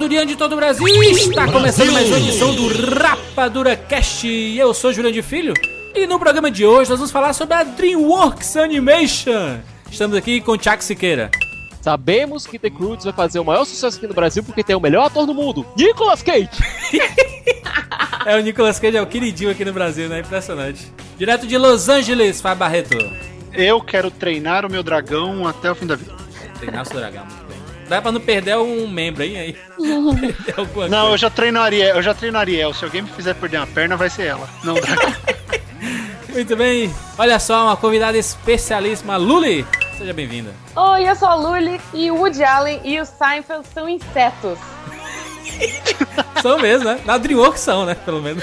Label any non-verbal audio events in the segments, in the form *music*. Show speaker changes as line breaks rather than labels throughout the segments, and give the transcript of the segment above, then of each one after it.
Bem-vindos, séries Rapadurian de todo o Brasil. Está começando mais uma edição do Rapadura Cast. Eu sou Juliano de Filho e no programa de hoje nós vamos falar sobre a DreamWorks Animation. Estamos aqui com o Chuck Siqueira.
Sabemos que The Croods vai fazer o maior sucesso aqui no Brasil porque tem o melhor ator do mundo, Nicolas Cage. *laughs*
É o Nicolas Cage, é o queridinho aqui no Brasil, né? Impressionante. Direto de Los Angeles, Fábio Barreto.
Eu quero treinar o meu dragão até o fim da vida.
Treinar o seu dragão, muito. Dá pra não perder um membro aí, *laughs* aí.
Não, eu
coisa.
já treino a Ariel, eu já treino a Ariel. Se alguém me fizer perder uma perna, vai ser ela. Não *laughs* dragão.
Muito bem. Olha só, uma convidada especialíssima, Luli. Seja bem-vinda.
Oi, eu sou a Luli e o Woody Allen e o Seinfeld são insetos. *laughs*
São mesmo, né? Na DreamWorks são, né? Pelo menos.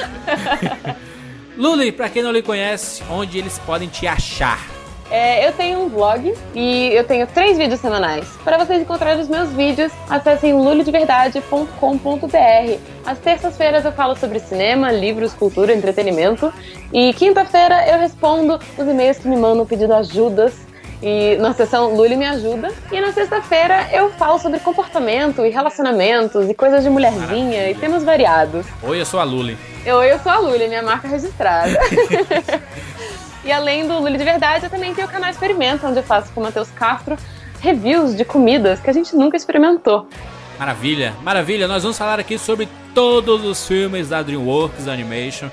Luli, pra quem não lhe conhece, onde eles podem te achar?
É, eu tenho um vlog e eu tenho três vídeos semanais. Para vocês encontrarem os meus vídeos, acessem lulideverdade.com.br. Às terças-feiras eu falo sobre cinema, livros, cultura, entretenimento. E quinta-feira eu respondo os e-mails que me mandam pedindo ajudas. E na sessão Luli me ajuda. E na sexta-feira eu falo sobre comportamento e relacionamentos e coisas de mulherzinha
Maravilha.
e temas variados.
Oi, eu sou a Luli.
Eu, eu sou a Luli, minha marca registrada. *laughs* e além do Luli de Verdade, eu também tenho o canal Experimento, onde eu faço com o Matheus Castro reviews de comidas que a gente nunca experimentou.
Maravilha, maravilha. Nós vamos falar aqui sobre todos os filmes da DreamWorks Animation.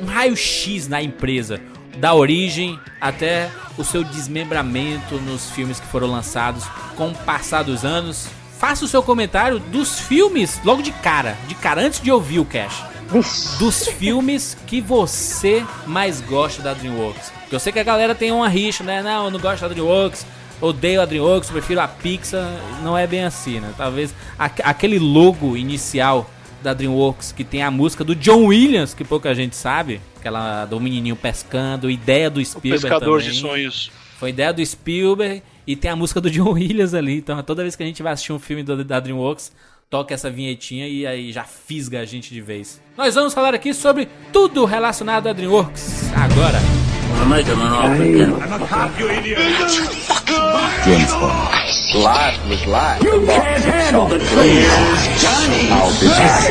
Um raio-x na empresa. Da origem até o seu desmembramento nos filmes que foram lançados com o passar dos anos. Faça o seu comentário dos filmes logo de cara, de cara, antes de ouvir o Cash. Dos filmes que você mais gosta da DreamWorks. Porque eu sei que a galera tem uma rixa, né? Não, eu não gosto da DreamWorks, odeio a DreamWorks, prefiro a Pixar. Não é bem assim, né? Talvez aque- aquele logo inicial da DreamWorks que tem a música do John Williams, que pouca gente sabe, aquela do menininho pescando, ideia do Spielberg
Pescador
também.
de sonhos.
Foi ideia do Spielberg e tem a música do *laughs* John Williams ali. Então toda vez que a gente vai assistir um filme do- da DreamWorks, toca essa vinhetinha e aí já fisga a gente de vez. Nós vamos falar aqui sobre tudo relacionado à DreamWorks agora.
to make him an offer again. Jim's Life was life. You the can't handle the truth. Johnny. I'll be back.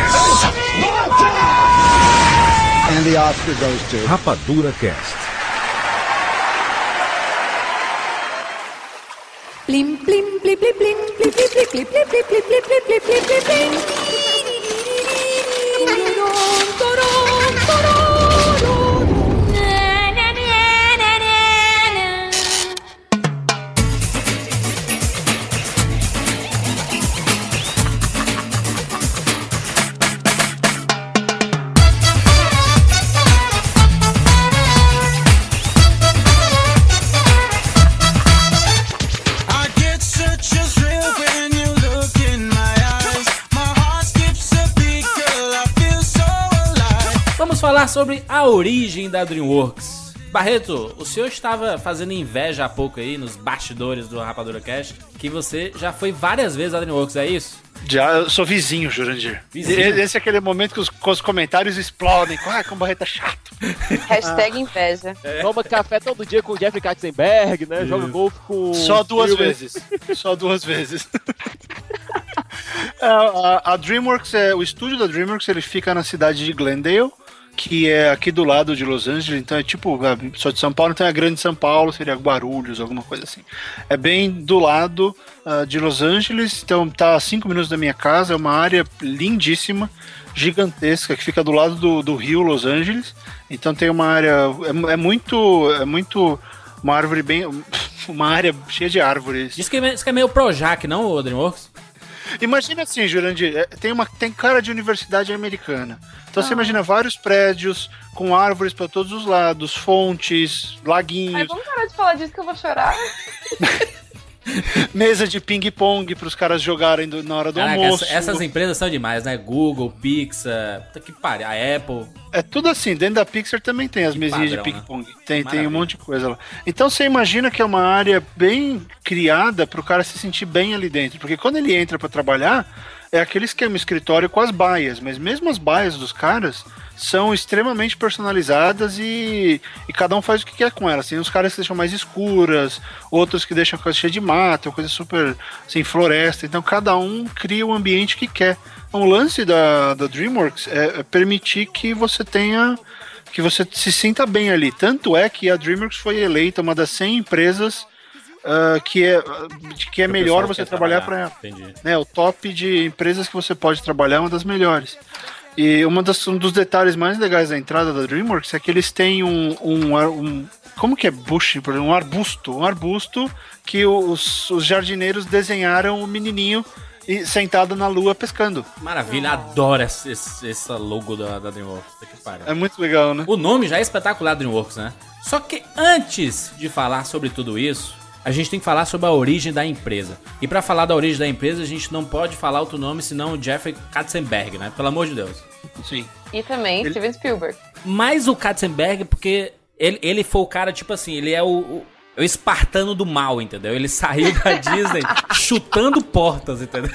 And
the Oscar goes to Rapadura Cast. Blim, blim, blim, blim, blim, blim, blim, blim, blim, blim, blim, blim, blim, blim, blim,
blim. Falar sobre a origem da DreamWorks. Barreto, o senhor estava fazendo inveja há pouco aí nos bastidores do Rapadura Cast que você já foi várias vezes à DreamWorks, é isso?
Já, eu sou vizinho, Jurandir.
Vizinho.
Esse é aquele momento que os, que os comentários explodem. Ai, como barreta chato. *laughs*
Hashtag inveja.
Toma café todo dia com o Jeffrey Katzenberg, né? Joga golfe com.
Só duas
Spielberg.
vezes. Só duas vezes. *laughs* É, a, a DreamWorks, é, o estúdio da DreamWorks, ele fica na cidade de Glendale, que é aqui do lado de Los Angeles, então é tipo, sou de São Paulo, então é a grande São Paulo, seria Guarulhos, alguma coisa assim. É bem do lado ah, de Los Angeles, então tá a 5 minutos da minha casa, é uma área lindíssima, gigantesca, que fica do lado do, do rio Los Angeles, então tem uma área, é, é muito, é muito, uma árvore bem, *laughs* uma área cheia de árvores.
Diz que, é é meio Projac, não, o DreamWorks?
Imagina assim, Jurandir, é, tem, uma, tem cara de universidade americana. Então você imagina vários prédios com árvores para todos os lados, fontes,
Ai,
laguinhos,
vamos parar de falar disso que eu vou chorar. *laughs* *laughs*
mesa de ping-pong para os caras jogarem do- na hora do
Caraca,
almoço.
essa- essas empresas são demais, né? Google, Pixar, puta que pariu, a Apple.
É tudo assim, dentro da Pixar também tem as
Que
mesinhas de
padrão, né?
ping-pong. Tem, tem
Maravilha.
um monte de coisa lá. Então você imagina que é uma área bem criada para o cara se sentir bem ali dentro. Porque quando ele entra para trabalhar, é aquele esquema escritório com as baias. Mas mesmo as baias dos caras são extremamente personalizadas e, e cada um faz o que quer com elas. Tem uns caras que deixam mais escuras, outros que deixam a coisa cheia de mato, coisa super assim, floresta. Então cada um cria o ambiente que quer. Então, o lance da, da DreamWorks é, é permitir que você tenha que você se sinta bem ali. Tanto é que a DreamWorks foi eleita uma das 100 empresas ah, que é, que é melhor você
quer
trabalhar para ela.
Entendi.
Né, o top de empresas que você pode trabalhar é uma das melhores. E uma das, um dos detalhes mais legais da entrada da DreamWorks é que eles têm um, um, um- como que é bush, por exemplo, um arbusto, um arbusto que os, os jardineiros desenharam o menininho e- sentado na lua pescando.
Maravilha, adoro esse, esse, essa logo da, da DreamWorks.
É muito legal, né?
O nome já é espetacular DreamWorks, né? Só que antes de falar sobre tudo isso, a gente tem que falar sobre a origem da empresa. E pra falar da origem da empresa, a gente não pode falar outro nome senão o Jeffrey Katzenberg, né? Pelo amor de Deus.
Sim.
E também
Ele-
Steven Spielberg.
Mas o Katzenberg, porque ele, ele foi o cara, tipo assim, ele é o, o, é o espartano do mal, entendeu? Ele saiu da *laughs* Disney chutando portas, entendeu?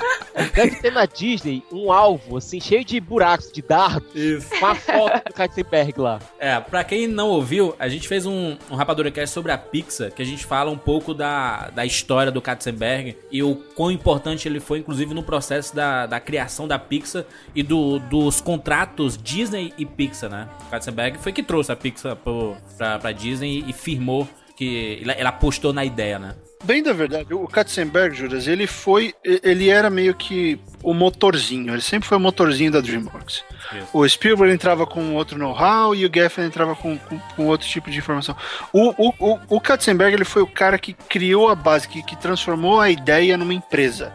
Deve ter na Disney um alvo, assim, cheio de buracos, de dardos,
Isso.
com a foto do Katzenberg lá.
É, pra quem não ouviu, a gente fez um, um Rapadura Cast sobre a Pixar, que a gente fala um pouco da, da história do Katzenberg e o quão importante ele foi, inclusive, no processo da, da criação da Pixar e do, dos contratos Disney e Pixar, né? O Katzenberg foi que trouxe a Pixar pro, pra, pra Disney e firmou que ele apostou na ideia, né?
Bem da verdade, o Katzenberg, Juras, ele foi. Ele era meio que o motorzinho, ele sempre foi o motorzinho da DreamWorks.
Isso.
O Spielberg entrava com outro know-how e o Geffen entrava com, com, com outro tipo de informação. O, o, o, o Katzenberg ele foi o cara que criou a base, que, que transformou a ideia numa empresa.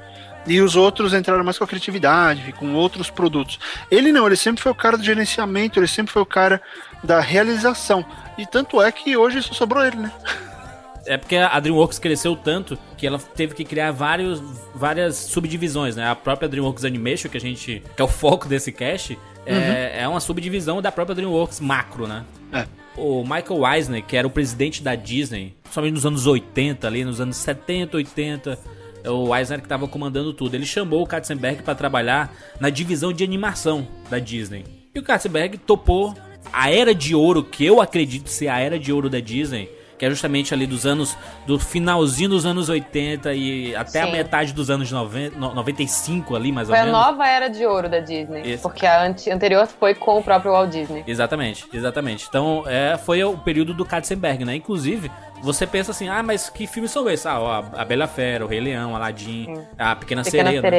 E os outros entraram mais com a criatividade, com outros produtos. Ele não, ele sempre foi o cara do gerenciamento, ele sempre foi o cara da realização. E tanto é que hoje só sobrou ele, né? *laughs*
É porque a DreamWorks cresceu tanto que ela teve que criar vários, várias subdivisões, né? A própria DreamWorks Animation, que a gente. que é o foco desse cast, é, é uma subdivisão da própria DreamWorks macro, né?
É.
O Michael Eisner, que era o presidente da Disney, somente nos anos 80, ali, nos anos 70, 80, é o Eisner que estava comandando tudo. Ele chamou o Katzenberg para trabalhar na divisão de animação da Disney. E o Katzenberg topou a era de ouro, que eu acredito ser a era de ouro da Disney, que é justamente ali dos anos, do finalzinho dos anos 80 e até a
Sim.
metade dos anos 90, no- 95 ali, mais
Foi
ou
a
menos.
nova era de ouro da Disney.
Isso.
Porque a ante- anterior foi com o próprio Walt Disney.
Exatamente, exatamente. Então, é, foi o período do Katzenberg, né? Inclusive, você pensa assim, ah, mas que filmes são esses? Ah, ó, a Bela Fera, o Rei Leão, Aladdin, a Pequena,
Pequena
Sereia. né?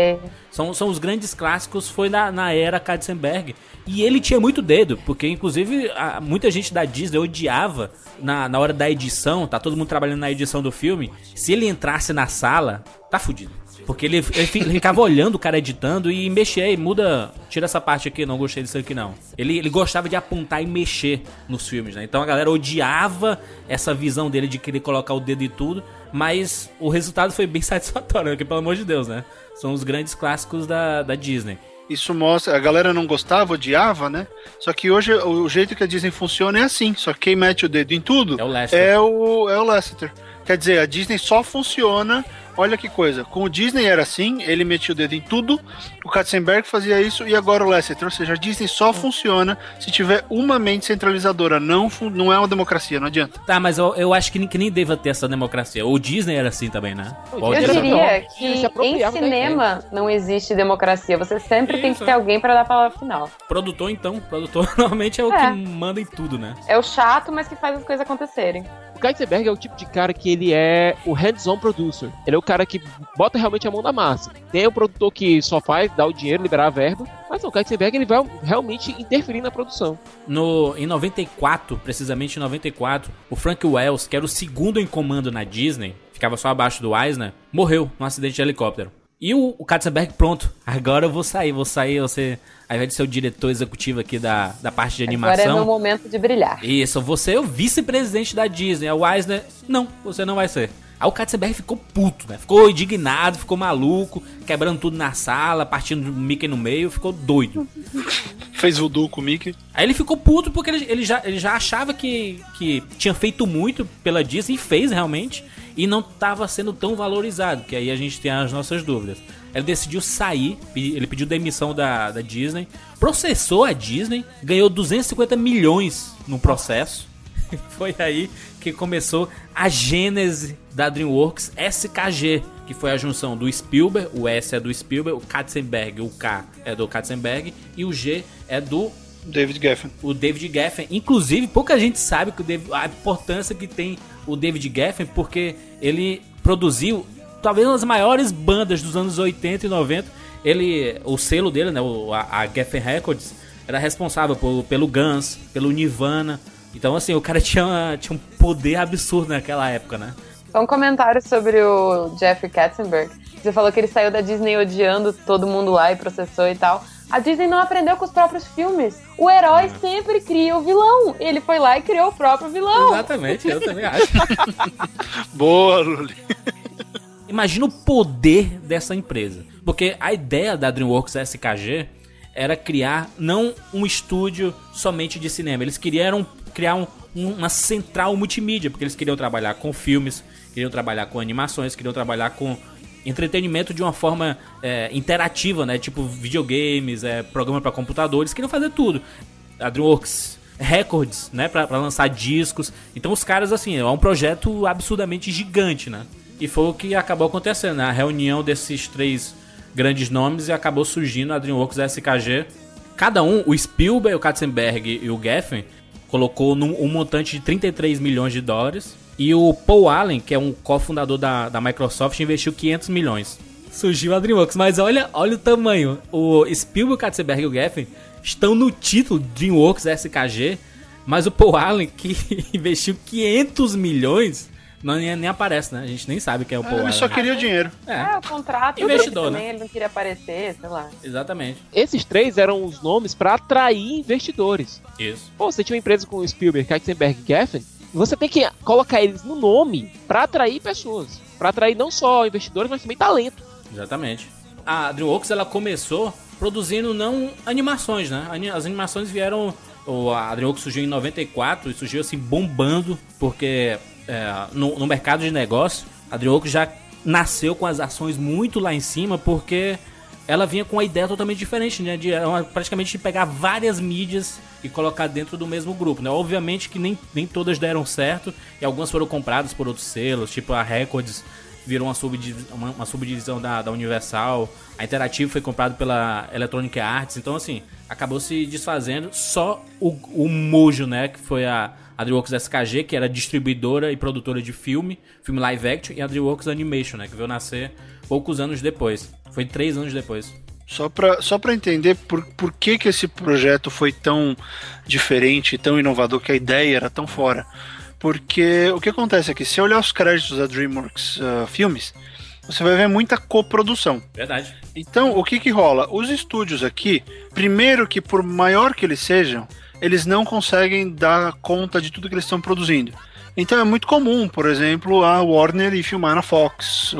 São, são os grandes clássicos, foi na, na era Katzenberg. E ele tinha muito dedo, porque inclusive a- muita gente da Disney odiava na, na hora da edição, tá todo mundo trabalhando na edição do filme. Se ele entrasse na sala, tá fudido. Porque ele, ele fi- ele ficava olhando o cara editando e mexer, e muda, tira essa parte aqui, não gostei disso aqui não. Ele, ele gostava de apontar e mexer nos filmes, né? Então a galera odiava essa visão dele de querer colocar o dedo e tudo, mas o resultado foi bem *laughs* satisfatório, porque pelo amor de Deus, né? São os grandes clássicos da, da Disney.
Isso mostra, a galera não gostava, odiava, né? Só que hoje o jeito que a Disney funciona é assim, só que quem mete o dedo em tudo
É o Lester.
é o, é o Lasseter. Quer dizer, a Disney só funciona. Olha que coisa. Com o Disney era assim, ele metia o dedo em tudo. O Katzenberg fazia isso e agora o Lasseter. Ou seja, a Disney só funciona se tiver uma mente centralizadora. Não, não é uma democracia, não adianta.
Tá, mas eu, eu acho que, nem- que nem deva ter essa democracia. O Disney era assim também, né?
Eu
diria que em cinema não existe democracia. Você sempre tem
Isso,
que ter alguém pra dar a palavra final.
Produtor, então. Produtor *laughs* normalmente é o
É.
que manda em tudo, né?
É o chato, mas que faz as coisas acontecerem.
O Katzenberg é o tipo de cara que ele é o hands-on producer. Ele é o cara que bota realmente a mão na massa. Tem o produtor que só faz, dá o dinheiro, liberar a verba. Mas o Katzenberg ele vai realmente interferir na produção.
No, em 94, precisamente em 94, o Frank Wells, que era o segundo em comando na Disney, ficava só abaixo do Eisner, morreu num acidente de helicóptero. E o, o Katzenberg, pronto, agora eu vou sair, vou sair, você, ao invés de ser o diretor executivo aqui da, da parte de
Agora é meu
animação.
momento de brilhar.
Isso, você é o vice-presidente da Disney. O Eisner, não, você não vai ser. Aí o Katzenberg ficou puto, né? Ficou indignado, ficou maluco, quebrando tudo na sala, partindo o Mickey no meio, ficou doido. *laughs*
Fez voodoo com o Mickey.
Aí ele ficou puto porque ele, ele já, ele já achava que, que tinha feito muito pela Disney e fez realmente, e não estava sendo tão valorizado, que aí a gente tem as nossas dúvidas. Ele decidiu sair, ele pediu demissão da, da Disney, processou a Disney, ganhou 250 milhões no processo. *laughs* Foi aí que começou a gênese da DreamWorks SKG, que foi a junção do Spielberg, o S é do Spielberg, o Katzenberg, o K é do Katzenberg e o G é do
David Geffen.
o David Geffen. Inclusive, pouca gente sabe que o David- a importância que tem o David Geffen, porque ele produziu talvez uma das maiores bandas dos anos 80 e 90. Ele, o selo dele, né, a, a Geffen Records, era responsável por- pelo Guns, pelo Nirvana. Então, assim, o cara *laughs* tinha, tinha um poder absurdo naquela época, né?
Só um comentário sobre o Jeffrey Katzenberg. Você falou que ele saiu da Disney odiando todo mundo lá e processou e tal. A Disney não aprendeu com os próprios filmes. O herói sempre cria o vilão. Ele foi lá e criou o próprio vilão.
Exatamente, eu também acho. *laughs*
Boa, Luli.
Imagina o poder dessa empresa. Porque a ideia da DreamWorks SKG era criar não um estúdio somente de cinema. Eles queriam criar um- um- uma central multimídia, porque eles queriam trabalhar com filmes, queriam trabalhar com animações, queriam trabalhar com entretenimento de uma forma é, interativa, né? Tipo videogames, é, programa para computadores, queriam fazer tudo. A DreamWorks Records, né, pra lançar discos. Então os caras assim, é um projeto absurdamente gigante, né? E foi o que acabou acontecendo, né? a reunião desses três grandes nomes e acabou surgindo a DreamWorks SKG. Cada um, o Spielberg, o Katzenberg e o Geffen, colocou num, um montante de 33 milhões de dólares. E o Paul Allen, que é um cofundador da, da Microsoft, investiu 500 milhões. Surgiu a DreamWorks, mas olha, olha o tamanho. O Spielberg, Katzenberg e o Geffen estão no título DreamWorks SKG, mas o Paul Allen, que *laughs* investiu 500 milhões, não, nem, nem aparece, né? A gente nem sabe quem é o Paul
Ele
Allen.
só queria o dinheiro.
É,
É, o contrato.
Investidor,
também,
né?
Ele não queria aparecer, sei lá.
exatamente.
Esses três eram os nomes para atrair investidores.
Isso.
Pô, você tinha uma empresa com o Spielberg, Katzenberg e Geffen, você tem que colocar eles no nome para atrair pessoas. Para atrair não só investidores, mas também talento.
Exatamente. A DreamWorks ela começou produzindo não animações, né? As animações vieram. o- A DreamWorks surgiu em 94 e surgiu assim bombando, porque é, no, no mercado de negócio a DreamWorks já nasceu com as ações muito lá em cima, porque ela vinha com uma ideia totalmente diferente, né? De era uma- praticamente pegar várias mídias e colocar dentro do mesmo grupo, né? Obviamente que nem, nem todas deram certo e algumas foram compradas por outros selos, tipo a Records virou uma, subdiv uma, uma subdivisão da, da Universal. A Interactive foi comprada pela Electronic Arts. Então, assim, acabou se desfazendo só o, o Mojo, né? Que foi a, a DreamWorks SKG, que era distribuidora e produtora de filme, filme live action, e a DreamWorks Animation, né? Que veio nascer poucos anos depois. Foi três anos depois.
Só pra, só pra entender por, por que, que esse projeto foi tão diferente, tão inovador, que a ideia era tão fora. Porque o que acontece é que, se olhar os créditos da DreamWorks ah, Filmes, você vai ver muita coprodução.
Verdade.
Então, o que que rola? Os estúdios aqui, primeiro que por maior que eles sejam, eles não conseguem dar conta de tudo que eles estão produzindo. Então é muito comum, por exemplo, a Warner ir filmar na Fox,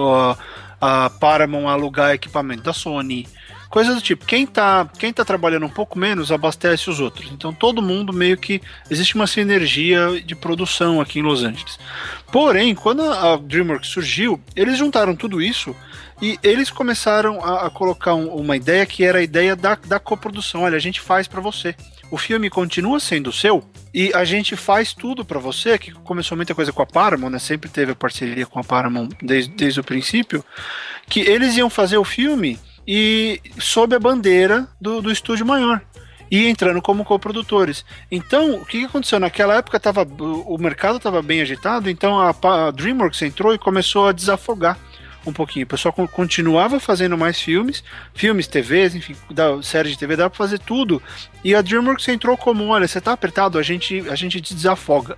a Paramount alugar equipamento da Sony. Coisa do tipo, quem tá, quem tá trabalhando um pouco menos abastece os outros. Então todo mundo meio que existe uma sinergia de produção aqui em Los Angeles. Porém, quando a DreamWorks surgiu, eles juntaram tudo isso e eles começaram a, a colocar um- uma ideia que era a ideia da, da coprodução. Olha, a gente faz pra você. O filme continua sendo seu e a gente faz tudo pra você, que começou muita coisa com a Paramount, né? Sempre teve a parceria com a Paramount desde, desde o princípio, que eles iam fazer o filme e sob a bandeira do, do estúdio maior. E entrando como coprodutores. Então, o que aconteceu? Naquela época tava, o mercado estava bem agitado, então a, a DreamWorks entrou e começou a desafogar um pouquinho. O pessoal con- continuava fazendo mais filmes, filmes, TVs, enfim, da, séries de TV, dá pra fazer tudo. E a DreamWorks entrou como: olha, você tá apertado, a gente, a gente te desafoga.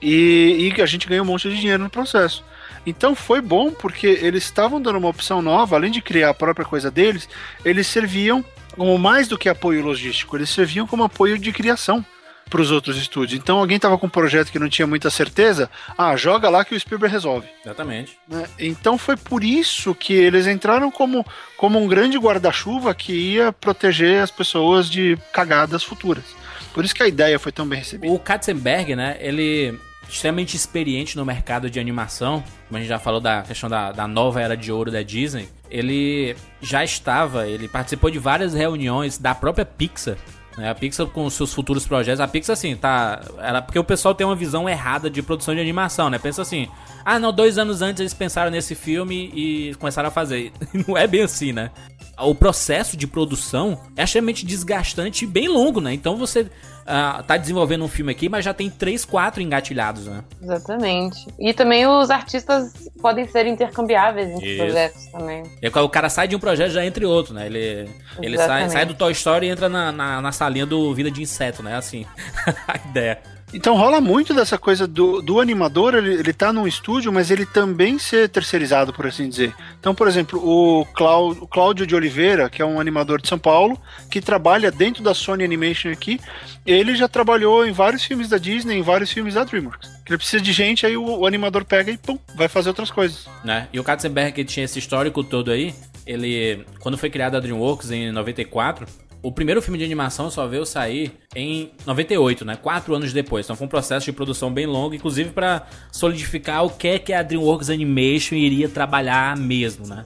E, e a gente ganha um monte de dinheiro no processo. Então foi bom porque eles estavam dando uma opção nova, além de criar a própria coisa deles, eles serviam como mais do que apoio logístico, eles serviam como apoio de criação para os outros estúdios. Então alguém estava com um projeto que não tinha muita certeza, ah, joga lá que o Spielberg resolve.
Exatamente.
né? Então foi por isso que eles entraram como, como um grande guarda-chuva que ia proteger as pessoas de cagadas futuras. Por isso que a ideia foi tão bem recebida.
O Katzenberg, né, ele extremamente experiente no mercado de animação, como a gente já falou da questão da, da nova era de ouro da Disney, ele já estava, ele participou de várias reuniões da própria Pixar, né, a Pixar com seus futuros projetos, a Pixar assim, tá, era porque o pessoal tem uma visão errada de produção de animação, né, pensa assim, ah não, dois anos antes eles pensaram nesse filme e começaram a fazer, *laughs* não é bem assim, né, o processo de produção é extremamente desgastante e bem longo, né? Então você ah, tá desenvolvendo um filme aqui, mas já tem três, quatro engatilhados, né?
Exatamente. E também os artistas podem ser intercambiáveis entre
Isso.
projetos também.
E aí, o cara sai de um projeto já entra em outro, né? Ele, ele sai, sai do Toy Story e entra na, na, na salinha do Vida de Inseto, né? Assim, *laughs* a ideia.
Então rola muito dessa coisa do, do animador, ele, ele tá num estúdio, mas ele também ser terceirizado, por assim dizer. Então, por exemplo, o, Clau, o Cláudio de Oliveira, que é um animador de São Paulo, que trabalha dentro da Sony Animation aqui, ele já trabalhou em vários filmes da Disney, em vários filmes da DreamWorks. Ele precisa de gente, aí o, o animador pega e pum, vai fazer outras coisas.
né? E o Katzenberg, que tinha esse histórico todo aí, ele, quando foi criada a DreamWorks em 94, o primeiro filme de animação só veio sair em 98, né? Quatro anos depois. Então foi um processo de produção bem longo, inclusive para solidificar o que é que a DreamWorks Animation iria trabalhar mesmo, né?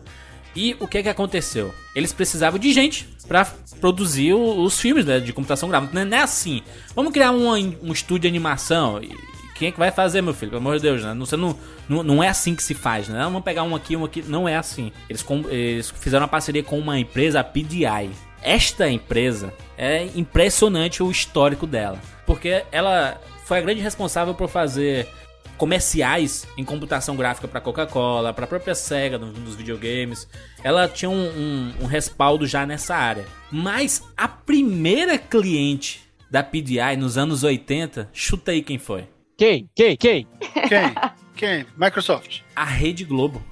E o que é que aconteceu? Eles precisavam de gente pra produzir os filmes né, de computação gráfica. Não é- é assim. Vamos criar um, um estúdio de animação. Quem é que vai fazer, meu filho? Pelo amor de Deus, né? Não, você não, não, não é assim que se faz, né? Vamos pegar um aqui, um aqui. Não é assim. Eles, eles fizeram uma parceria com uma empresa, a PDI. Esta empresa é impressionante o histórico dela. Porque ela foi a grande responsável por fazer comerciais em computação gráfica para Coca-Cola, para a própria Sega nos videogames. Ela tinha um, um- um respaldo já nessa área. Mas a primeira cliente da PDI nos anos 80, chuta aí quem foi.
Quem? Quem? Quem?
Quem? Quem? Microsoft.
A Rede Globo.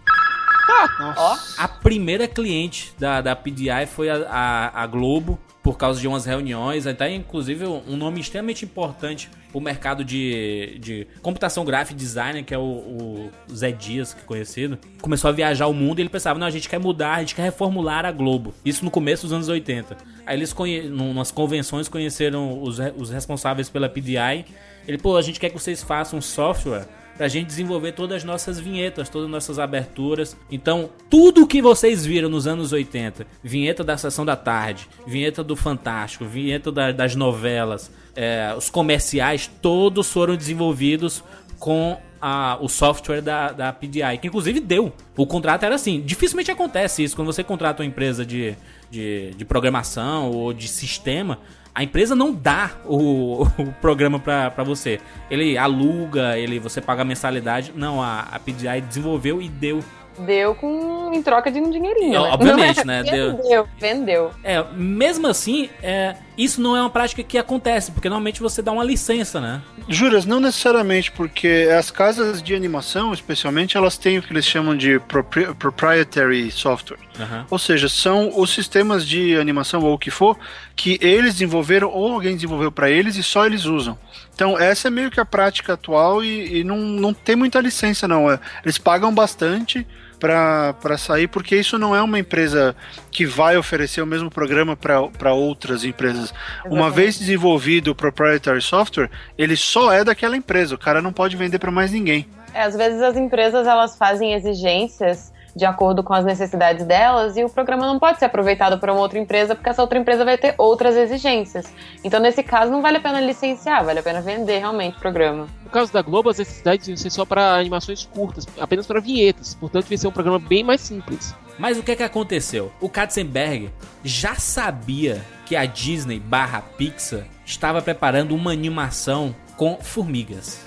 Nossa.
A primeira cliente da, da PDI foi a, a, a Globo, por causa de umas reuniões, até inclusive um nome extremamente importante pro mercado de, de computação gráfica design, que é o, o Zé Dias, que é conhecido. Começou a viajar o mundo e ele pensava, não, a gente quer mudar, a gente quer reformular a Globo. Isso no começo dos anos 80. Aí eles, umas convenções, conheceram os, os responsáveis pela PDI. Ele, pô, a gente quer que vocês façam um software pra gente desenvolver todas as nossas vinhetas, todas as nossas aberturas. Então, tudo que vocês viram nos anos 80, vinheta da Sessão da Tarde, vinheta do Fantástico, vinheta da- das novelas, é, os comerciais, todos foram desenvolvidos com a- o software da, da PDI, que inclusive deu. O contrato era assim. Dificilmente acontece isso quando você contrata uma empresa de, de, de programação ou de sistema. A empresa não dá o, *laughs* o programa pra, pra você. Ele aluga, ele você paga a mensalidade. Não, a, a PDI desenvolveu e deu.
Deu com em troca de um dinheirinho.
É,
né?
obviamente,
Não
né? *laughs* Deu.
Vendeu, vendeu.
É, mesmo assim, é, isso não é uma prática que acontece, porque normalmente você dá uma licença, né?
Juras, não necessariamente, porque as casas de animação, especialmente, elas têm o que eles chamam de propri- proprietary software.
Aham.
Ou seja, são os sistemas de animação ou o que for que eles desenvolveram ou alguém desenvolveu para eles e só eles usam. Então, essa é meio que a prática atual e, e não, não tem muita licença, não. É, Eles pagam bastante para sair, porque isso não é uma empresa que vai oferecer o mesmo programa para outras empresas. Uma vez desenvolvido o proprietary software, ele só é daquela empresa, o cara não pode vender para mais ninguém.
É, às vezes as empresas elas fazem exigências de acordo com as necessidades delas e o programa não pode ser aproveitado por uma outra empresa porque essa outra empresa vai ter outras exigências. Então, nesse caso, não vale a pena licenciar, vale a pena vender realmente o programa.
No caso da Globo, as necessidades iam ser só para animações curtas, apenas para vinhetas, portanto, vai ser um programa bem mais simples.
Mas o que é que aconteceu? O Katzenberg já sabia que a Disney barra Pixar estava preparando uma animação com formigas.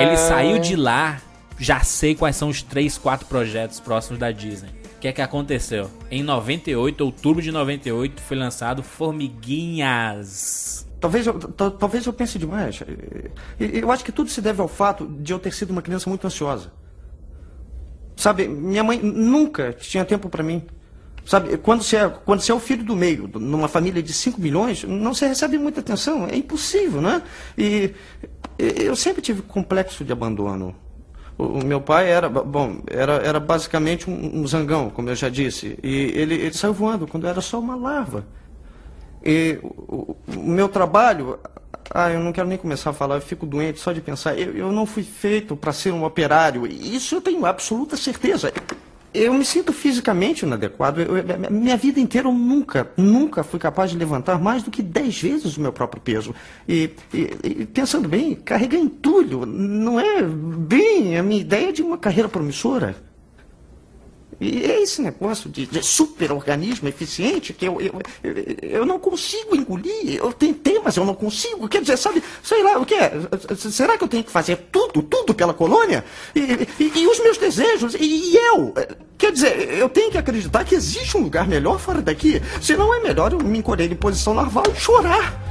Ele saiu de lá, já sei quais são os 3, 4 projetos próximos da Disney. O que é que aconteceu? Em 98, outubro de 98, foi lançado Formiguinhas.
Talvez eu, tal- talvez eu pense demais. E- Eu acho que tudo se deve ao fato de eu ter sido uma criança muito ansiosa. Sabe, minha mãe nunca tinha tempo para mim. Sabe, quando você, é, quando você é o filho do meio, numa família de 5 milhões, não se recebe muita atenção. É impossível, né? E- eu sempre tive complexo de abandono. O, meu pai era, bom, era, era basicamente um, um zangão, como eu já disse. E ele, ele saiu voando quando era só uma larva. E o, o meu trabalho, ah, eu não quero nem começar a falar, eu fico doente só de pensar. Eu, eu não fui feito para ser um operário, isso eu tenho absoluta certeza. Eu me sinto fisicamente inadequado. Eu- eu- minha vida inteira eu nunca, nunca fui capaz de levantar mais do que 10 vezes o meu próprio peso. E, e- e pensando bem, carregar entulho não é bem a minha ideia de uma carreira promissora. E é esse negócio de, de super-organismo eficiente que eu, eu, eu, não consigo engolir. Eu tentei, mas eu não consigo. Quer dizer, sabe, sei lá, o que é? Será que eu tenho que fazer tudo, tudo pela colônia? E, e- e os meus desejos? E, e eu? Quer dizer, eu tenho que acreditar que existe um lugar melhor fora daqui. Senão é melhor eu me encolher em posição larval e chorar.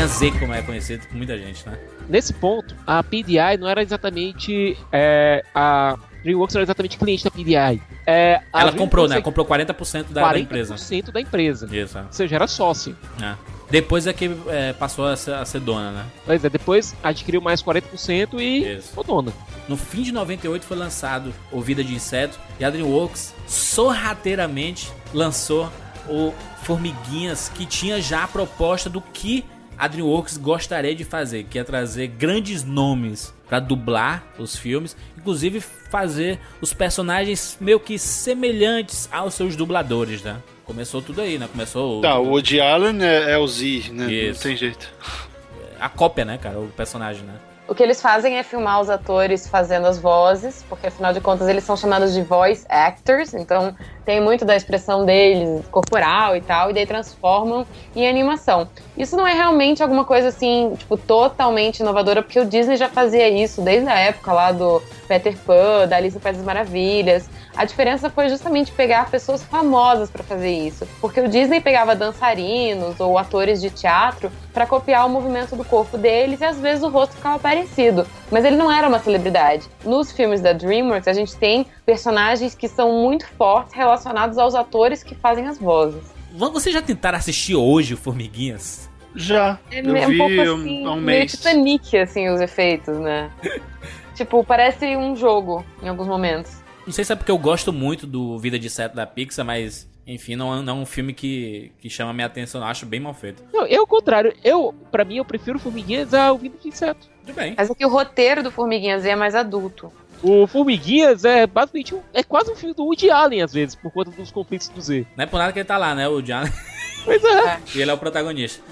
Formiguinhas Z, como é conhecido por muita gente, né?
Nesse ponto, a PDI não era exatamente. é, a DreamWorks não era exatamente cliente da PDI. É,
Ela comprou, né?
DreamWorks
Comprou 40%
é
da, da empresa.
40% da empresa.
Isso, é.
Ou seja, era sócio.
É. Depois é que é, passou a ser, a ser dona, né?
Pois é, depois adquiriu mais 40% e
Isso.
ficou dona.
No fim de 98 foi lançado o Vida de Inseto e a DreamWorks sorrateiramente lançou o Formiguinhas, que tinha já a proposta do que a DreamWorks gostaria de fazer, que é trazer grandes nomes para dublar os filmes, inclusive fazer os personagens meio que semelhantes aos seus dubladores, né? Começou tudo aí, né? Começou o-
Tá, o Woody Allen é, é o Z, né?
Isso.
Não tem jeito.
a cópia, né, cara? O personagem, né?
O que eles fazem é filmar os atores fazendo as vozes, porque afinal de contas eles são chamados de voice actors, então tem muito da expressão deles, corporal e tal, e daí transformam em animação. Isso não é realmente alguma coisa assim, tipo, totalmente inovadora, porque o Disney já fazia isso desde a época lá do Peter Pan, da Alice no País das Maravilhas. A diferença foi justamente pegar pessoas famosas para fazer isso, porque o Disney pegava dançarinos ou atores de teatro para copiar o movimento do corpo deles e às vezes o rosto ficava parecido, mas ele não era uma celebridade. Nos filmes da DreamWorks a gente tem personagens que são muito fortes relacionados aos atores que fazem as vozes.
Vocês já tentaram assistir hoje Formiguinhas?
Já.
É,
eu
é
vi
um pouco
um-
assim,
há um
meio
mês.
Titanic, assim, os efeitos, né? *laughs* tipo, parece um jogo em alguns momentos.
Não sei se é porque eu gosto muito do Vida de Inseto da Pixar, mas enfim, não é, não é um filme que, que chama minha atenção, eu acho bem mal feito.
Não, eu, ao contrário, eu, pra mim, eu prefiro Formiguinhas ao Vida de Inseto.
Tudo bem.
Mas aqui o roteiro do Formiguinhas é mais adulto.
O Formiguinhas é basicamente um, é quase um filme do Woody Allen, às vezes, por conta dos conflitos do Z.
Não é por nada que ele tá lá, né? O John.
Pois é.
e ele é o protagonista.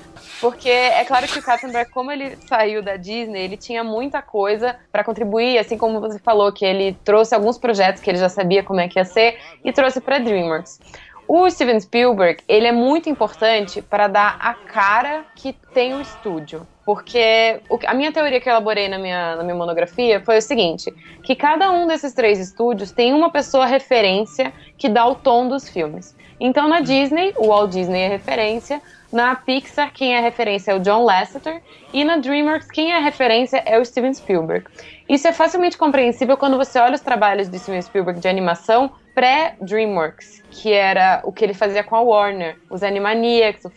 Porque é claro que o Katzenberg, como ele saiu da Disney, ele tinha muita coisa pra contribuir, assim como você falou, que ele trouxe alguns projetos que ele já sabia como é que ia ser e trouxe pra DreamWorks. O Steven Spielberg, ele é muito importante para dar a cara que tem o estúdio. Porque a minha teoria que eu elaborei na minha, na minha monografia foi o seguinte: que cada um desses três estúdios tem uma pessoa referência que dá o tom dos filmes. Então na Disney, o Walt Disney é referência, na Pixar, quem é referência é o John Lasseter. E na DreamWorks, quem é referência é o Steven Spielberg. Isso é facilmente compreensível quando você olha os trabalhos do Steven Spielberg de animação pré-DreamWorks, que era o que ele fazia com a Warner, os Animaniacs, o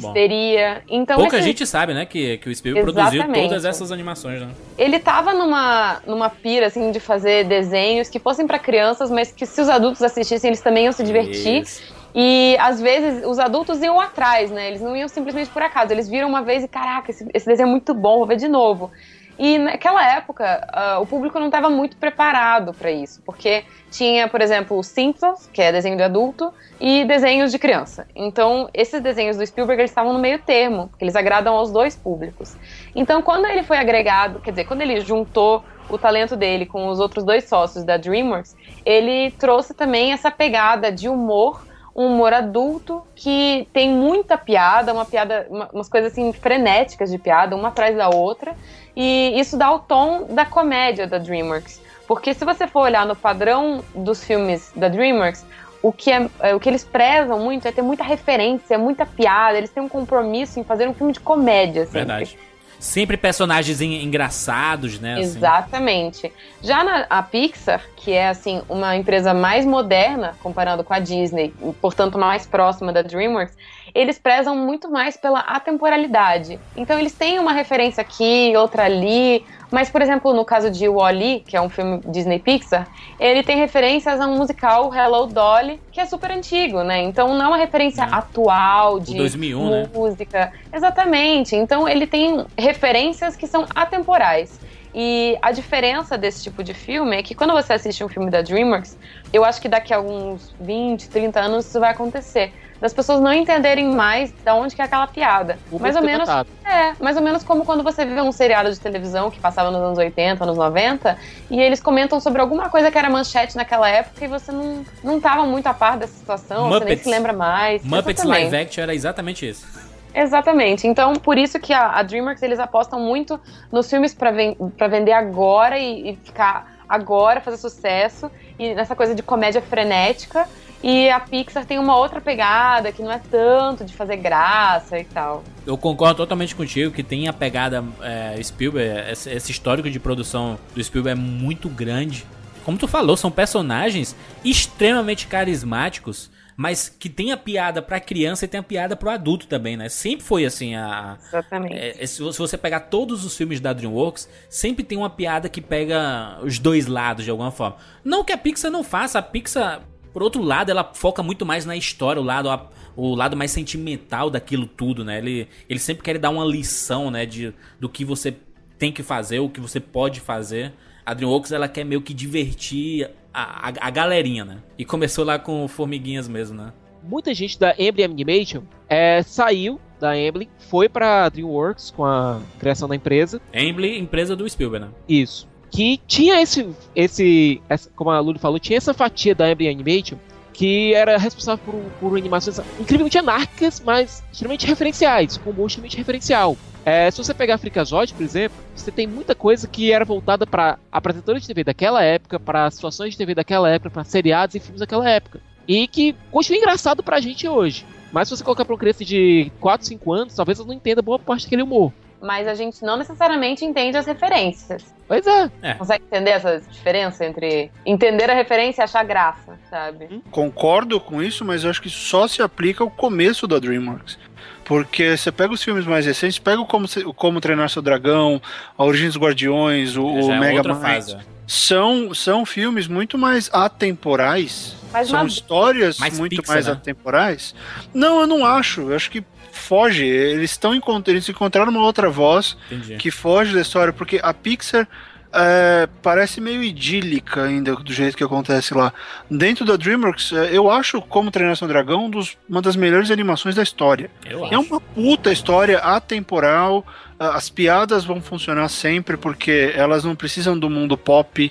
bom.
Histeria. Então
Pouca
esse-
gente sabe, né, que, que o Spielberg produziu
Exatamente.
todas essas animações, né?
ele tava numa, numa pira, assim, de fazer desenhos que fossem pra crianças, mas que se os adultos assistissem, eles também iam se divertir.
Isso.
E às vezes os adultos iam atrás, né? Eles não iam simplesmente por acaso. Eles viram uma vez e, caraca, esse, esse desenho é muito bom, vou ver de novo. E naquela época, ah, o público não estava muito preparado para isso, porque tinha, por exemplo, os Simpsons, que é desenho de adulto, e desenhos de criança. Então, esses desenhos do Spielberg eles estavam no meio termo, porque eles agradam aos dois públicos. Então, quando ele foi agregado, quer dizer, quando ele juntou o talento dele com os outros dois sócios da DreamWorks, ele trouxe também essa pegada de humor um humor adulto que tem muita piada, uma piada, uma- umas coisas assim frenéticas de piada, uma atrás da outra, e isso dá o tom da comédia da DreamWorks. Porque se você for olhar no padrão dos filmes da DreamWorks, o que, é, é, o que eles prezam muito é ter muita referência, muita piada, eles têm um compromisso em fazer um filme de comédia. sempre.
Verdade. Sempre personagens en- engraçados, né? assim.
Exatamente. Já na a Pixar, que é assim uma empresa mais moderna comparando com a Disney, portanto mais próxima da DreamWorks, eles prezam muito mais pela atemporalidade. Então eles têm uma referência aqui, outra ali, mas por exemplo, no caso de Wall-E, que é um filme Disney Pixar, ele tem referências a um musical Hello Dolly, que é super antigo, né? Então não é uma referência atual de
2001, né?
música. Exatamente. Então ele tem referências que são atemporais. E a diferença desse tipo de filme é que quando você assiste um filme da DreamWorks, eu acho que daqui a alguns 20, 30 anos isso vai acontecer. Das pessoas não entenderem mais da onde que é aquela piada.
O
mais ou menos.
notado.
É, mais ou menos como quando você vê um seriado de televisão que passava nos anos 80, anos 90, e eles comentam sobre alguma coisa que era manchete naquela época e você não, não tava muito a par dessa situação, você nem
Muppets.
se lembra mais.
Muppets
Exatamente.
Live Action era exatamente isso.
Exatamente. Então, por isso que a, a DreamWorks eles apostam muito nos filmes pra ven vender agora e, e ficar agora, fazer sucesso, e nessa coisa de comédia frenética. E a Pixar tem uma outra pegada que não é tanto de fazer graça e tal.
Eu concordo totalmente contigo que tem a pegada é, Spielberg, esse, histórico de produção do Spielberg é muito grande. Como tu falou, são personagens extremamente carismáticos, mas que tem a piada pra criança e tem a piada pro adulto também, né? Sempre foi assim a,
Exatamente.
é, é, se você pegar todos os filmes da DreamWorks, sempre tem uma piada que pega os dois lados de alguma forma. Não que a Pixar não faça, a Pixar, por outro lado, ela foca muito mais na história, o lado, o lado mais sentimental daquilo tudo, né? Ele, ele sempre quer dar uma lição, né, de, do que você tem que fazer, o que você pode fazer. A DreamWorks, ela quer meio que divertir a, a, a galerinha, né? E começou lá com Formiguinhas mesmo, né?
Muita gente da Amblin Animation é, saiu da Amblin, foi pra DreamWorks com a criação da empresa.
Embley, empresa do Spielberg, né?
Isso. Que tinha esse, esse essa- como a Luli falou, tinha essa fatia da Amblin Animation que era responsável por, por animações incrivelmente anárquicas, mas extremamente referenciais, com humor extremamente referencial. É, se você pegar Freakazoid, por exemplo, você tem muita coisa que era voltada para apresentadores de TV daquela época, para situações de TV daquela época, para seriados e filmes daquela época. E que continua engraçado pra gente hoje. Mas se você colocar pra uma criança de 4, 5 anos, talvez ela não entenda boa parte daquele humor.
Mas a gente não necessariamente entende as referências.
Pois é.
Consegue entender essa diferença entre entender a referência e achar graça, sabe?
Concordo com isso, mas eu acho que só se aplica ao começo da DreamWorks. Porque você pega os filmes mais recentes, pega o Como, Como Treinar Seu Dragão, A Origem dos Guardiões, o, o
Já é
Mega Man. São, são filmes muito mais atemporais.
Mas
são
uma-
histórias
Mais
muito mais
né?
atemporais. Não, eu não acho. Eu acho que foge. Eles estão eles encontraram uma outra voz
Entendi.
que foge da história, porque a Pixar é, parece meio idílica ainda do jeito que acontece lá. Dentro da DreamWorks, é, eu acho como Treinar Seu Dragão um dos- uma das melhores animações da história.
Eu
É
acho.
uma puta história atemporal. As piadas vão funcionar sempre porque elas não precisam do mundo pop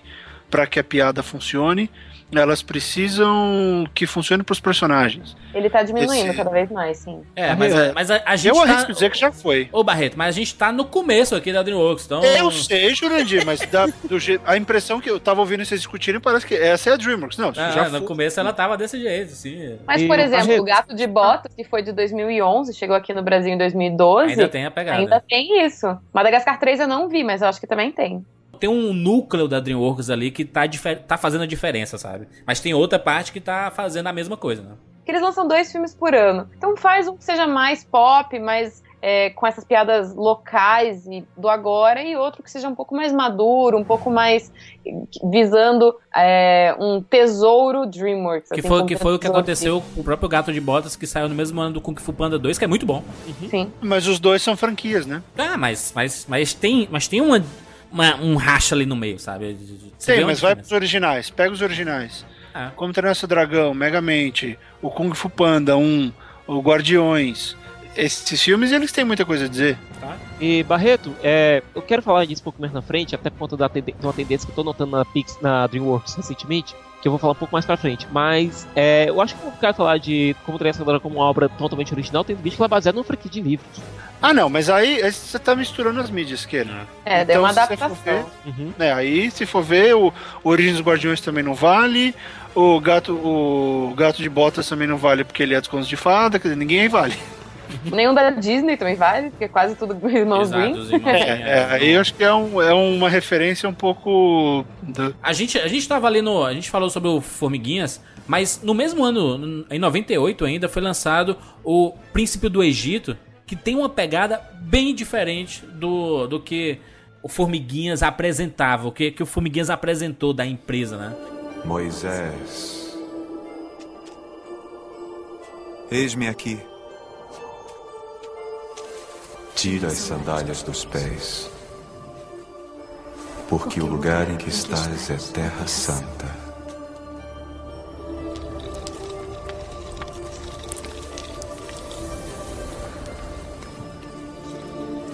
para que a piada funcione. Elas precisam que funcione para os personagens.
Ele tá diminuindo
Esse-
cada vez mais, sim.
É, mas,
É.
mas a, a gente
Eu
tá...
arrisco dizer que já foi.
Ô, Barreto, mas a gente tá no começo aqui da DreamWorks, então...
Eu sei, Jurandir, mas da- do a impressão que eu tava ouvindo vocês discutirem parece que essa é a DreamWorks. Não,
Ah,
já
no
foi.
começo ela tava desse jeito, sim.
Mas,
E
por exemplo,
Barreto?
o Gato de Botas, que foi de 2011, chegou aqui no Brasil em 2012,
Ainda tem a pegada.
ainda tem isso. Madagascar 3 eu não vi, mas eu acho que também tem.
Tem um núcleo da DreamWorks ali que tá, tá fazendo a diferença, sabe? Mas tem outra parte que tá fazendo a mesma coisa, né?
que eles lançam dois filmes por ano. Então faz um que seja mais pop, mais é, com essas piadas locais e do agora, e outro que seja um pouco mais maduro, um pouco mais visando é, um tesouro DreamWorks.
Que
assim,
foi, que foi o que aconteceu com o próprio Gato de Botas, que saiu no mesmo ano do Kung Fu Panda 2, que é muito bom.
Sim.
Mas os dois são franquias, né?
Ah, mas, mas, mas tem, mas tem uma, uma- um racha ali no meio, sabe? Você
Sim, mas vai
diferença.
pros originais. Pega os originais.
É.
Como Treinar Seu Dragão, Megamente, o Kung Fu Panda 1, o Guardiões. Esses filmes, eles têm muita coisa a dizer.
E Barreto, é, eu quero falar disso um pouco mais na frente, até por conta da tende- de uma tendência que eu tô notando na, Pix, na DreamWorks recentemente, que eu vou falar um pouco mais pra frente. Mas é, eu acho que eu quero falar de como Treinar Seu Dragão como uma obra totalmente original, tendo visto que ela é baseada numa franquia de livros.
Ah, não, mas aí, aí você tá misturando as mídias, que
É, deu uma adaptação.
ver-
Uhum.
É, aí se for ver, o, o Origem dos Guardiões também não vale, o gato, o gato de botas também não vale porque ele é dos contos de fada, quer dizer, ninguém aí vale.
Nenhum da Disney também vale, porque é quase tudo *laughs* irmãos
Exato, irmãos
É,
Grimm,
é, aí eu acho que é, um, é uma referência um pouco. do-
A gente, a gente tava ali no. A gente falou sobre o Formiguinhas, mas no mesmo ano, em 98 ainda, foi lançado o Príncipe do Egito, que tem uma pegada bem diferente do, do que o Formiguinhas apresentava, o que, que o Formiguinhas apresentou da empresa, né?
Moisés. Eis-me aqui. Tira as sandálias dos pés, porque o lugar em que estás é terra santa.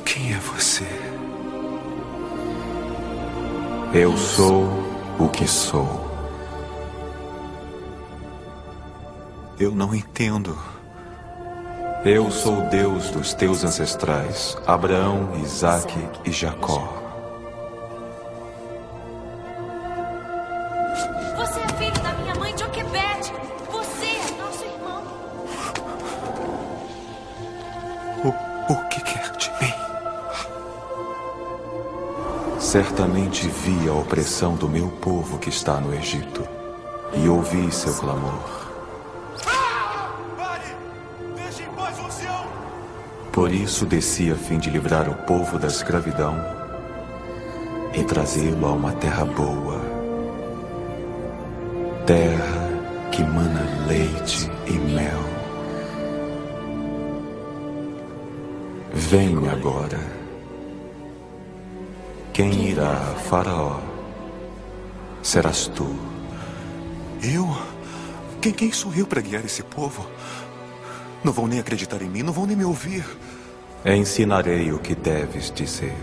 Quem é você? Eu sou o que sou. Eu não entendo. Eu sou o Deus dos teus ancestrais, Abraão, Isaque e Jacó.
Você é filho da minha mãe Joquebede. Você é nosso irmão.
O, o que quer de mim? Certamente vi a opressão do meu povo que está no Egito e ouvi seu clamor. Por isso desci a fim de livrar o povo da escravidão e trazê-lo a uma terra boa. Terra que mana leite e mel. Vem agora. Quem irá Faraó serás tu.
Eu? Quem, quem sou eu para guiar esse povo? Não vão nem acreditar em mim, não vão nem me ouvir.
Ensinarei o que deves dizer.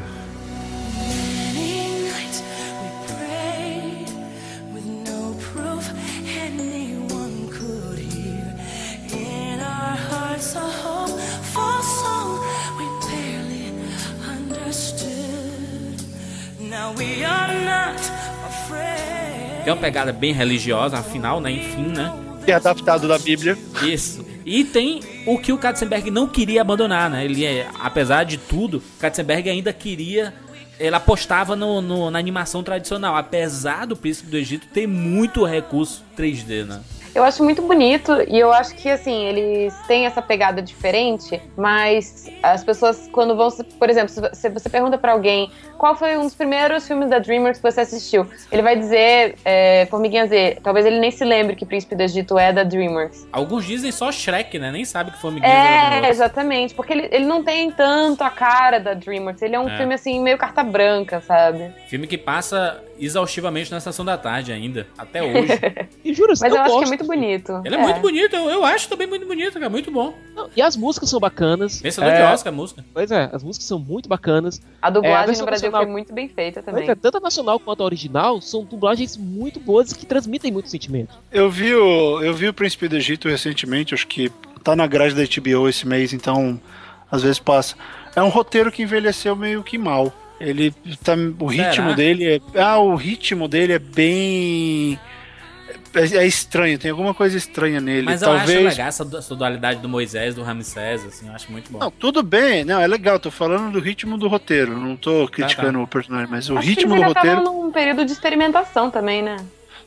Tem uma pegada bem religiosa, afinal, né? Enfim, né?
é adaptado da Bíblia.
Isso. E tem o que o Katzenberg não queria abandonar, né? Ele, é, apesar de tudo, Katzenberg ainda queria. Ele apostava no, no- na animação tradicional, apesar do Príncipe do Egito ter muito recurso 3D, né?
Eu acho muito bonito e eu acho que, assim, eles têm essa pegada diferente, mas as pessoas, quando vão. Por exemplo, se você pergunta pra alguém qual foi um dos primeiros filmes da DreamWorks que você assistiu, ele vai dizer é, Formiguinha Z. Talvez ele nem se lembre que Príncipe do Egito é da DreamWorks.
Alguns dizem só Shrek, né? Nem sabe que foi Miguel né?
É, exatamente, porque ele, ele não tem tanto a cara da DreamWorks. Ele é um
É.
filme, assim, meio carta branca, sabe?
Filme que passa exaustivamente na Estação da Tarde ainda, até *laughs* hoje.
E juro,
Mas eu, acho que é
gosto.
muito bonito.
Ele é, muito bonito, eu, eu acho também muito bonito, cara, muito bom.
Não, E as músicas são bacanas.
Vencedor
É,
de Oscar a música.
Pois é, as músicas são muito bacanas.
A
É, a
dublagem no Brasil
nacional-
foi muito bem feita também.
Pois é, tanto a nacional quanto a original são dublagens muito boas e que transmitem muito sentimento.
Eu vi o, eu vi o Príncipe do Egito recentemente, acho que tá na grade da HBO esse mês, então às vezes passa. É um roteiro que envelheceu meio que mal. Ele tá, o ritmo
Será?
dele é, ah, o ritmo dele é bem é, é estranho, tem alguma coisa estranha nele.
Mas eu
Talvez.
acho legal essa, essa dualidade do Moisés, do Ramsés, assim, eu acho muito bom.
Não, tudo bem, não, é legal, tô falando do ritmo do roteiro, não tô criticando o personagem, mas o
Acho
ritmo
que
do roteiro.
estavam num período de experimentação também, né?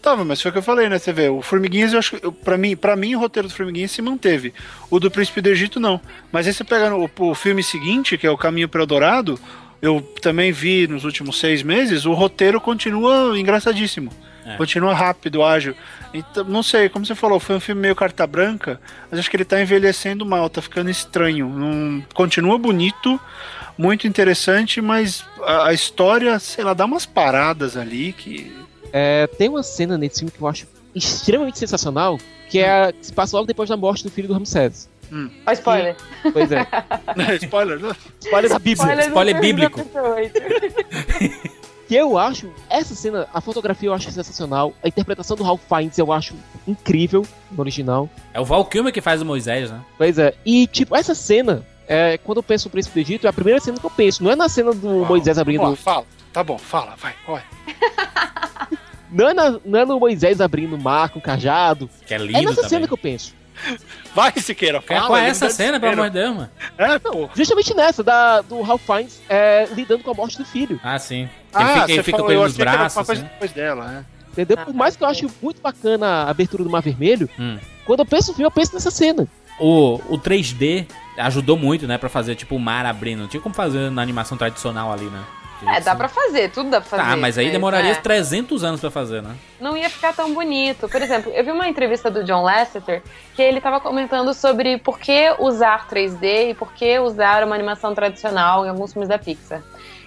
Tava, mas foi o que eu falei, né? Você vê, o Formiguinhas, eu acho pra mim, pra mim, o roteiro do Formiguinhas se manteve. O do Príncipe do Egito, não. Mas aí você pega no, o filme seguinte, que é o Caminho para Eldorado, eu também vi nos últimos seis meses, o roteiro continua engraçadíssimo.
É.
Continua rápido, ágil. Então, não sei, como você falou, foi um filme meio carta branca, mas acho que ele tá envelhecendo mal, tá ficando estranho. Não, continua bonito, muito interessante, mas a, a história, sei lá, dá umas paradas ali que.
É, tem uma cena nesse filme que eu acho extremamente sensacional, que é a, que se passa logo depois da morte do filho do Ramsés.
Ó, spoiler.
Pois é. *laughs*
Spoiler, né?
Spoiler da Bíblia.
Spoiler
filme
bíblico.
Que *laughs* eu acho, essa cena, a fotografia eu acho sensacional, a interpretação do Ralph Fiennes eu acho incrível no original.
É o Val Kilmer que faz o Moisés, né?
Pois é, e tipo, essa cena, é, quando eu penso no Príncipe do Egito, é a primeira cena que eu penso, não é na cena do Moisés abrindo.
Lá, fala. Tá bom, fala, vai, vai. *laughs*
Não é, na- não é no Moisés abrindo o mar com o cajado.
Que é
É
lindo
nessa
também.
cena que eu penso.
Vai, Siqueira,
Qual
fala.
é
ele
essa
dá
cena, pelo amor de Deus, mano?
É, pô.
Justamente nessa, da, do Ralph Fiennes é, lidando com a morte do filho.
Ah, sim. Ele
Ah,
fica, ele
você
fica
falou,
com ele nos braços, assim.
depois dela, né?
Entendeu?
Ah,
Por mais que eu ache muito bacana a abertura do Mar Vermelho,
Hum.
quando eu penso no filme, eu penso nessa cena.
O, o 3D ajudou muito, né, pra fazer, tipo, o mar abrindo. Não tinha como fazer na animação tradicional ali, né?
É, dá pra fazer, tudo dá pra fazer.
Tá, mas aí demoraria
é.
300 anos pra fazer, né?
não ia ficar tão bonito. Por exemplo, eu vi uma entrevista do John Lasseter que ele estava comentando sobre por que usar 3D e por que usar uma animação tradicional em alguns filmes da Pixar.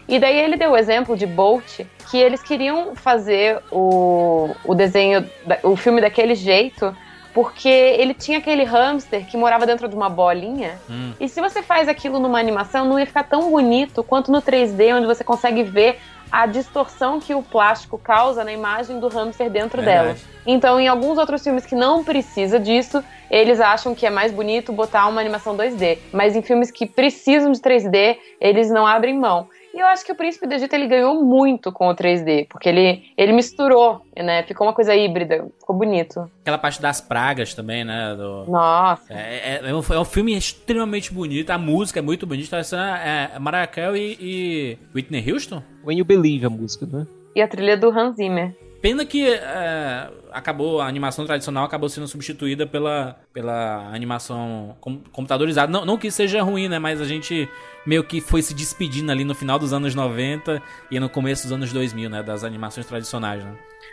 E daí ele deu o exemplo de Bolt, que eles queriam fazer o, o desenho, o filme daquele jeito, porque ele tinha aquele hamster que morava dentro de uma bolinha.
Hum.
E se você faz aquilo numa animação, não ia ficar tão bonito quanto no 3D, onde você consegue ver a distorção que o plástico causa na imagem do hamster dentro dela.
Verdade.
Então, em alguns outros filmes que não precisa disso, eles acham que é mais bonito botar uma animação 2D. Mas em filmes que precisam de 3D, eles não abrem mão. E eu acho que o Príncipe do Egito ele ganhou muito com o 3D, porque ele, ele misturou, né? Ficou uma coisa híbrida, ficou bonito.
Aquela parte das pragas também, né? do-
Nossa.
É, é- é um, é um filme extremamente bonito, a música é muito bonita. Essa é Mariah Carey e, e Whitney Houston.
When You Believe, a música, né?
E a trilha do Hans Zimmer.
Pena que é, acabou a animação tradicional acabou sendo substituída pela, pela animação com- computadorizada. Não, não que seja ruim, né? Mas a gente meio que foi se despedindo ali no final dos anos 90 e no começo dos anos 2000, né? Das animações tradicionais, né?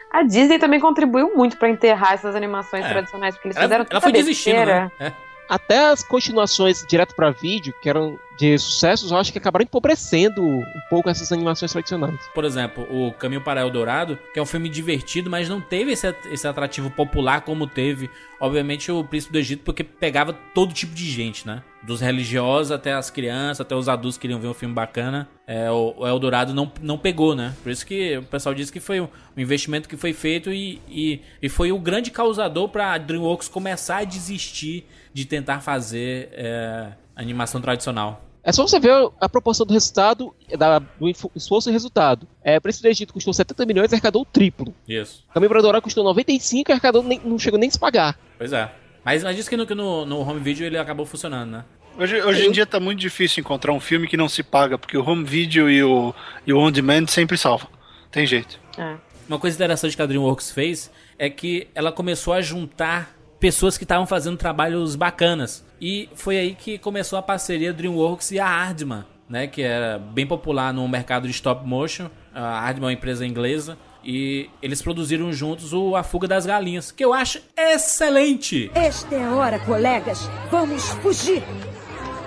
A Disney também contribuiu muito pra enterrar essas animações
É.
tradicionais, porque eles
Ela,
fizeram
ela foi desistindo, né? É.
Até as continuações direto pra vídeo, que eram de sucessos, eu acho que acabaram empobrecendo um pouco essas animações tradicionais.
Por exemplo, o Caminho para Eldorado, que é um filme divertido, mas não teve esse, esse atrativo popular como teve, obviamente, o Príncipe do Egito, porque pegava todo tipo de gente, né? Dos religiosos até as crianças, até os adultos que queriam ver um filme bacana. É, o, Eldorado não, não pegou, né? Por isso que o pessoal diz que foi um, investimento que foi feito e, e, e foi o grande causador para a DreamWorks começar a desistir de tentar fazer é, animação tradicional.
É só você ver a proporção do resultado, da- do esforço e resultado. É, o Príncipe do Egito custou 70 milhões e arrecadou o triplo.
Isso.
O Caminho para Dourado custou 95 e arrecadou nem, não chegou nem a se pagar.
Pois é. Mas, mas que, no, que no, no home video ele acabou funcionando, né?
Hoje, hoje em dia tá muito difícil encontrar um filme que não se paga, porque o home video e o, e o on demand sempre salvam. Tem jeito.
É.
Uma coisa interessante que a DreamWorks fez é que ela começou a juntar pessoas que estavam fazendo trabalhos bacanas. E foi aí que começou a parceria DreamWorks e a Aardman, né, que era bem popular no mercado de stop motion. A Aardman é uma empresa inglesa e eles produziram juntos o A Fuga das Galinhas, que eu acho excelente.
Esta é a hora, colegas. Vamos fugir.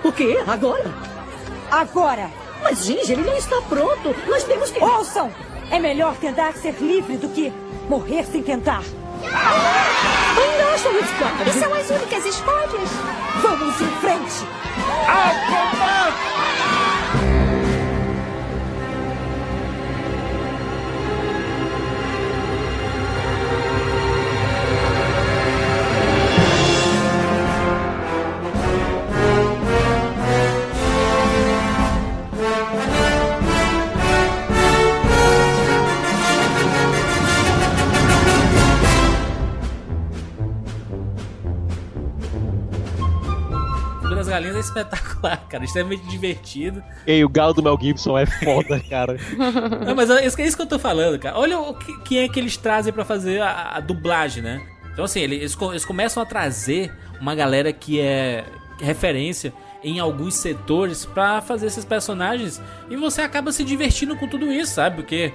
O quê? Agora? Agora! Mas, Ginger, ele não está pronto. Nós temos que. Ouçam! É melhor tentar ser livre do que morrer sem tentar. Ainda acham isso tarde?
E são as únicas escolhas.
Vamos em frente!
Galinhas é espetacular, *laughs* cara. Extremamente divertido.
Ei, o galo do Mel Gibson é foda, *laughs* cara.
Não, mas é isso, é isso que eu tô falando, cara. Olha o que, que é que eles trazem pra fazer a, a dublagem, né? Então, assim, eles, eles começam a trazer uma galera que é referência em alguns setores pra fazer esses personagens e você acaba se divertindo com tudo isso, sabe? Porque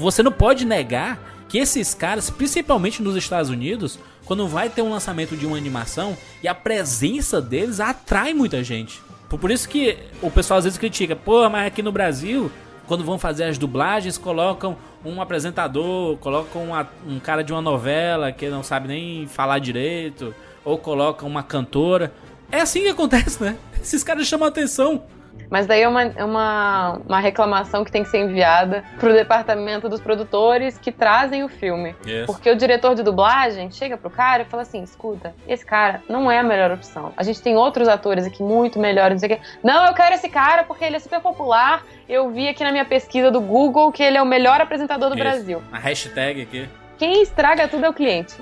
você não pode negar que esses caras, principalmente nos Estados Unidos, quando vai ter um lançamento de uma animação e a presença deles atrai muita gente. Por isso que o pessoal às vezes critica, pô, mas aqui no Brasil, quando vão fazer as dublagens, colocam um apresentador, colocam uma- um cara de uma novela que não sabe nem falar direito, ou colocam uma cantora. É assim que acontece, né? Esses caras chamam atenção.
Mas daí é uma, é uma, uma reclamação que tem que ser enviada pro departamento dos produtores que trazem o filme.
Yes.
Porque o diretor de dublagem chega pro cara e fala assim: escuta, esse cara não é a melhor opção. A gente tem outros atores aqui muito melhores, não sei o quê. Não, eu quero esse cara porque ele é super popular. Eu vi aqui na minha pesquisa do Google que ele é o melhor apresentador do
Isso.
Brasil.
A hashtag aqui.
Quem estraga tudo é o cliente.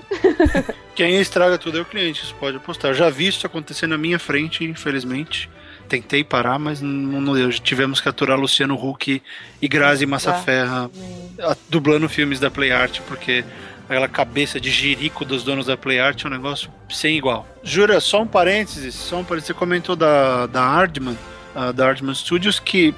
*laughs*
Quem estraga tudo é o cliente, isso pode apostar. Eu já vi isso acontecer na minha frente, infelizmente. Tentei parar, mas não, não deu. Tivemos que aturar Luciano Huck e Grazi Massaferra dublando filmes da Play Art, porque aquela cabeça de jirico dos donos da Play Art é um negócio sem igual. Jura, só um parênteses, só um parênteses. Você comentou da, da Hardman, da Hardman Studios, que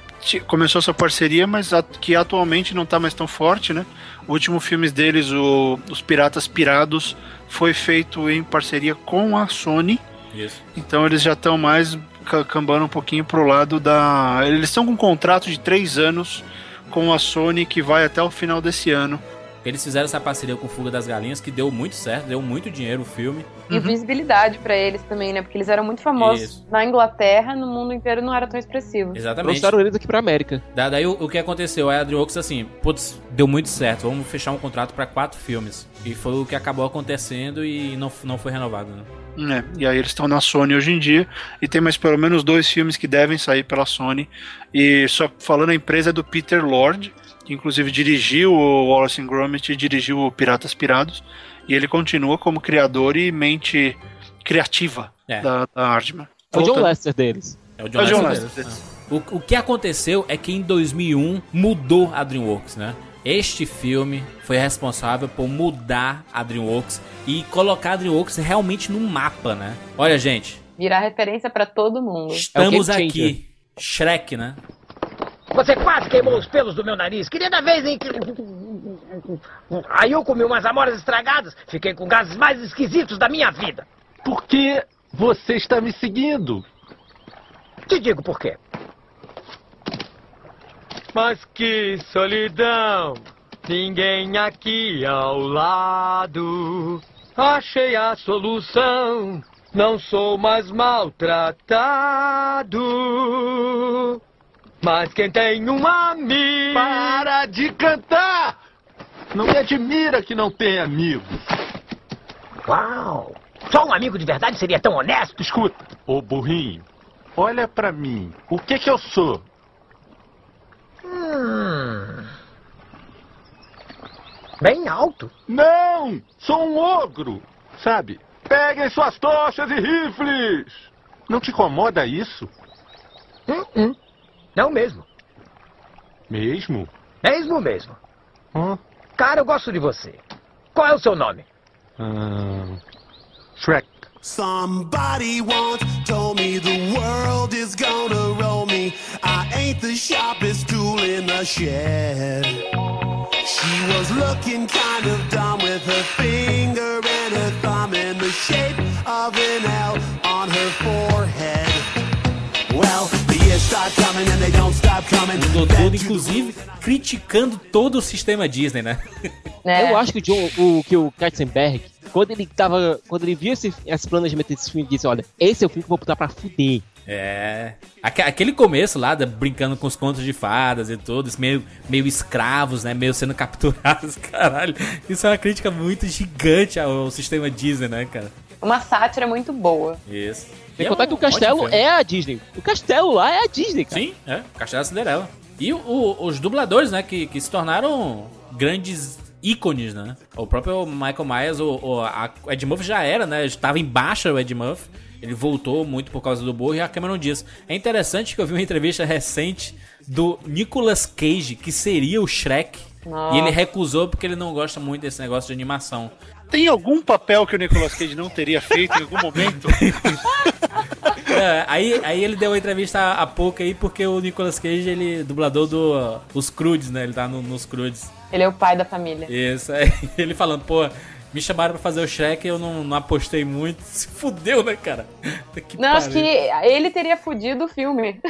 começou essa parceria, mas a- que atualmente não está mais tão forte, né? O último filme deles, o, Os Piratas Pirados, foi feito em parceria com a Sony.
Isso.
Então eles já estão mais cambando um pouquinho pro lado da. Eles estão com um contrato de três anos com a Sony que vai até o final desse ano.
Eles fizeram essa parceria com Fuga das Galinhas, que deu muito certo, deu muito dinheiro o filme.
E visibilidade pra eles também, né? Porque eles eram muito famosos
Isso.
na Inglaterra, no mundo inteiro não era tão expressivo.
Exatamente.
Trouxeram eles aqui pra América.
Da- Daí o, o que aconteceu? A DreamWorks assim, putz, deu muito certo, vamos fechar um contrato pra quatro filmes. E foi o que acabou acontecendo e não, não foi renovado, né?
É, e aí eles estão na Sony hoje em dia e tem mais pelo menos dois filmes que devem sair pela Sony. E só falando a empresa é do Peter Lord, que inclusive dirigiu o Wallace and Gromit e dirigiu o Piratas Pirados. E ele continua como criador e mente criativa
É.
da, da Hardman.
É o John Lester deles.
É o
É o John
Lester
Lester.
deles. Ah. O, o que aconteceu é que em 2001 mudou a DreamWorks, né? Este filme foi responsável por mudar a DreamWorks e colocar a DreamWorks realmente no mapa, né? Olha, gente,
Virar referência pra todo mundo.
estamos
game
aqui. Shrek, né?
Você quase queimou os pelos do meu nariz. Queria da vez em que. Aí eu comi umas amoras estragadas. Fiquei com gases mais esquisitos da minha vida.
Por que você está me seguindo?
Te digo por quê.
Mas que solidão! Ninguém aqui ao lado. Achei a solução. Não sou mais maltratado. Mas quem tem um amigo. Para de cantar! Não me admira que não tenha amigos.
Uau! Só um amigo de verdade seria tão honesto?
Escuta, ô burrinho, olha pra mim. O que que eu sou?
Hum. Bem alto.
Não! Sou um ogro! Sabe? Peguem suas tochas e rifles! Não te incomoda isso?
Hum, hum. Não mesmo.
Mesmo?
Mesmo mesmo.
Hã?
Cara, eu gosto de você. Qual é o seu nome?
Ah, Shrek.
Somebody once told me the world is gonna roll me. I ain't the sharpest tool in the shed. She was looking kind of dumb with her finger
inclusive, criticando todo o sistema Disney, né? *laughs*
É.
Eu acho que o, John, o, que o Katzenberg, quando ele tava. Quando ele viu esse, esse planejamento desse filme, disse: Olha, esse é o filme que eu vou botar pra fuder.
É. Aque- Aquele começo lá, da- brincando com os contos de fadas e tudo, meio, meio escravos, né? Meio sendo capturados, *laughs* caralho. Isso é uma crítica muito gigante ao, ao sistema Disney, né, cara?
Uma sátira muito boa.
Isso.
Sem
E é
contar
um
que o castelo é a Disney. O castelo lá é a Disney, cara.
Sim, é. Castelo da Cinderela. E o- o- os dubladores, né, que, que se tornaram grandes ícones, né? O próprio Michael Myers, o, o, a, o Ed Murphy já era, né? Estava em baixa o Ed Murphy. Ele voltou muito por causa do burro e a Cameron Diaz. É interessante que eu vi uma entrevista recente do Nicolas Cage, que seria o Shrek.
Nossa.
E ele recusou porque ele não gosta muito desse negócio de animação.
Tem algum papel que o Nicolas Cage não teria feito em algum momento? *laughs*
É, aí, aí ele deu uma entrevista há pouco aí porque o Nicolas Cage, ele é dublador do uh, os Crudes, né? Ele tá no- nos Crudes.
Ele é o pai da família.
Isso, aí *laughs* ele falando, pô, me chamaram pra fazer o Shrek e eu não, não apostei muito. *laughs* Se fudeu, né, cara? Que
Não, acho que ele teria fudido o filme.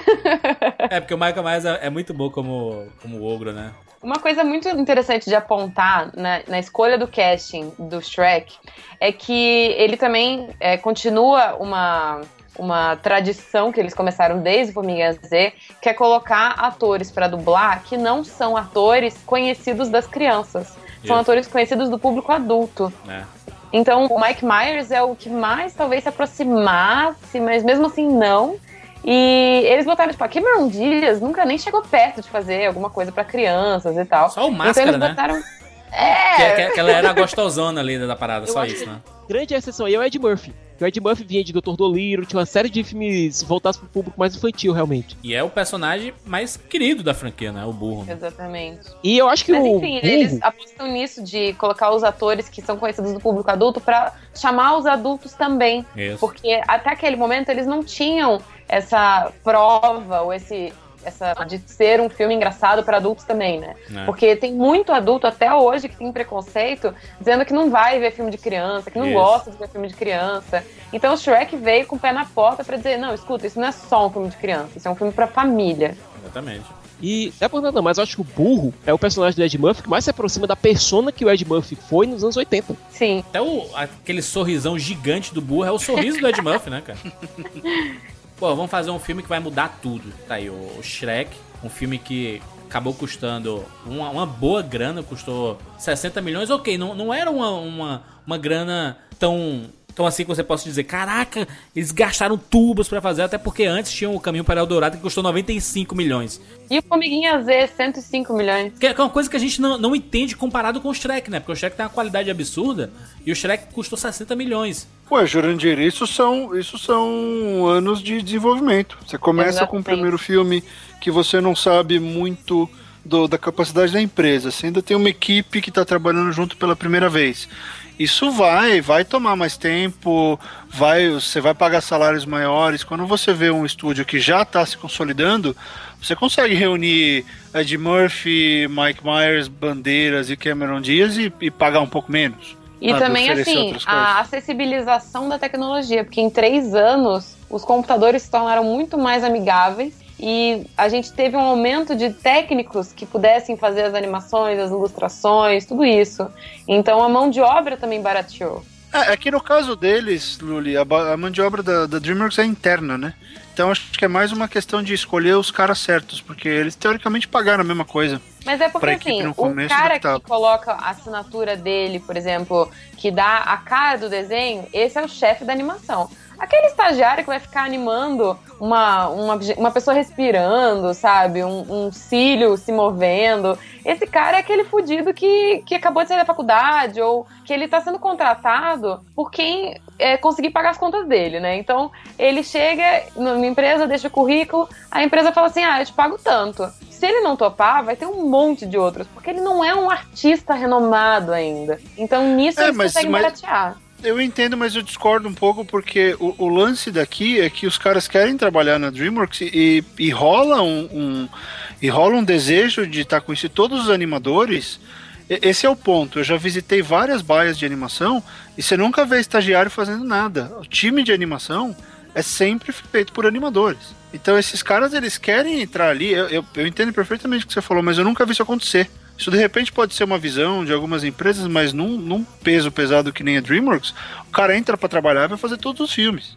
É, porque o Michael Myers é, é muito bom como, como ogro, né?
Uma coisa muito interessante de apontar na, na escolha do casting do Shrek é que ele também é, continua uma, uma tradição que eles começaram desde o Formiguinha Z, que é colocar atores pra dublar que não são atores conhecidos das crianças. São
Isso.
atores conhecidos do público adulto.
né?
Então, o Mike Myers é o que mais talvez se aproximasse, mas mesmo assim não. E eles botaram, tipo, a Cameron Diaz nunca nem chegou perto de fazer alguma coisa pra crianças e tal.
Só o Máscara,
então eles
né?
botaram.
Que,
É!
que, que ela era a gostosona ali da parada,
Eu
só isso, né?
Grande exceção aí é o Ed Murphy. Que o Ed Murphy vinha de Doutor Dolittle, tinha uma série de filmes voltados pro público mais infantil, realmente.
E é o personagem mais querido da franquia, né? O burro.
Exatamente.
E eu acho que
Mas
o
enfim,
burro...
eles apostam nisso de colocar os atores que são conhecidos do público adulto pra chamar os adultos também.
Isso.
Porque até aquele momento eles não tinham essa prova ou esse essa de ser um filme engraçado pra adultos também, né?
É.
Porque tem muito adulto até hoje que tem preconceito dizendo que não vai ver filme de criança, que não
Isso.
gosta de ver filme de criança. Então o Shrek veio com o pé na porta pra dizer: "Não, escuta, isso não é só um filme de criança, isso é um filme pra família".
Exatamente.
E é por nada, mas eu acho que o burro é o personagem do Ed Murphy que mais se aproxima da persona que o Ed Murphy foi nos anos 80.
Sim.
Até o, aquele sorrisão gigante do burro é o sorriso do Ed Murphy, né, cara? *laughs* Pô, vamos fazer um filme que vai mudar tudo. Tá aí, o Shrek, um filme que acabou custando uma, uma boa grana, custou 60 milhões. Ok, não, não era uma, uma, uma grana tão, tão assim que você possa dizer, caraca, eles gastaram tubos pra fazer, até porque antes tinha o Caminho para Eldorado que custou 95 milhões.
E o Formiguinha Z, 105 milhões.
Que é uma coisa que a gente não, não entende comparado com o Shrek, né? Porque o Shrek tem uma qualidade absurda e o Shrek custou 60 milhões.
Ué, Jurandir, isso são, isso são anos de desenvolvimento. Você começa com o
Exatamente.
primeiro filme que você não sabe muito do- da capacidade da empresa. Você ainda tem uma equipe que está trabalhando junto pela primeira vez. Isso vai, vai tomar mais tempo, vai, você vai pagar salários maiores. Quando você vê um estúdio que já está se consolidando, você consegue reunir Ed Murphy, Mike Myers, Bandeiras e Cameron Diaz e, e pagar um pouco menos.
E
sabe,
também, assim, a acessibilização da tecnologia, porque em três anos os computadores se tornaram muito mais amigáveis e a gente teve um aumento de técnicos que pudessem fazer as animações, as ilustrações, tudo isso. Então a mão de obra também barateou.
É, é que no caso deles, Luli, a, a mão de obra da, da DreamWorks é interna, né? Então acho que é mais uma questão de escolher os caras certos, porque eles teoricamente pagaram a mesma coisa.
Mas é porque assim, o cara que coloca a assinatura dele, por exemplo, que dá a cara do desenho, esse é o chefe da animação. Aquele estagiário que vai ficar animando uma, uma, uma pessoa respirando, sabe? Um, um cílio se movendo. Esse cara é aquele fudido que, que acabou de sair da faculdade ou que ele tá sendo contratado por quem é, conseguir pagar as contas dele, né? Então, ele chega numa empresa, deixa o currículo, a empresa fala assim, ah, eu te pago tanto. Se ele não topar, vai ter um monte de outros, porque ele não é um artista renomado ainda. Então, nisso
É,
eles
mas-
conseguem
mas-
baratear.
Eu entendo, mas eu discordo um pouco, porque o, o lance daqui é que os caras querem trabalhar na DreamWorks e, e rola um, um- e rola um desejo de estar com isso. Todos os animadores, esse é o ponto. Eu já visitei várias baias de animação e você nunca vê estagiário fazendo nada. O time de animação é sempre feito por animadores. Então esses caras eles querem entrar ali. Eu, eu, eu entendo perfeitamente o que você falou, mas eu nunca vi isso acontecer. Isso de repente pode ser uma visão de algumas empresas, mas num, num peso pesado que nem a DreamWorks, o cara entra pra trabalhar e vai fazer todos os filmes.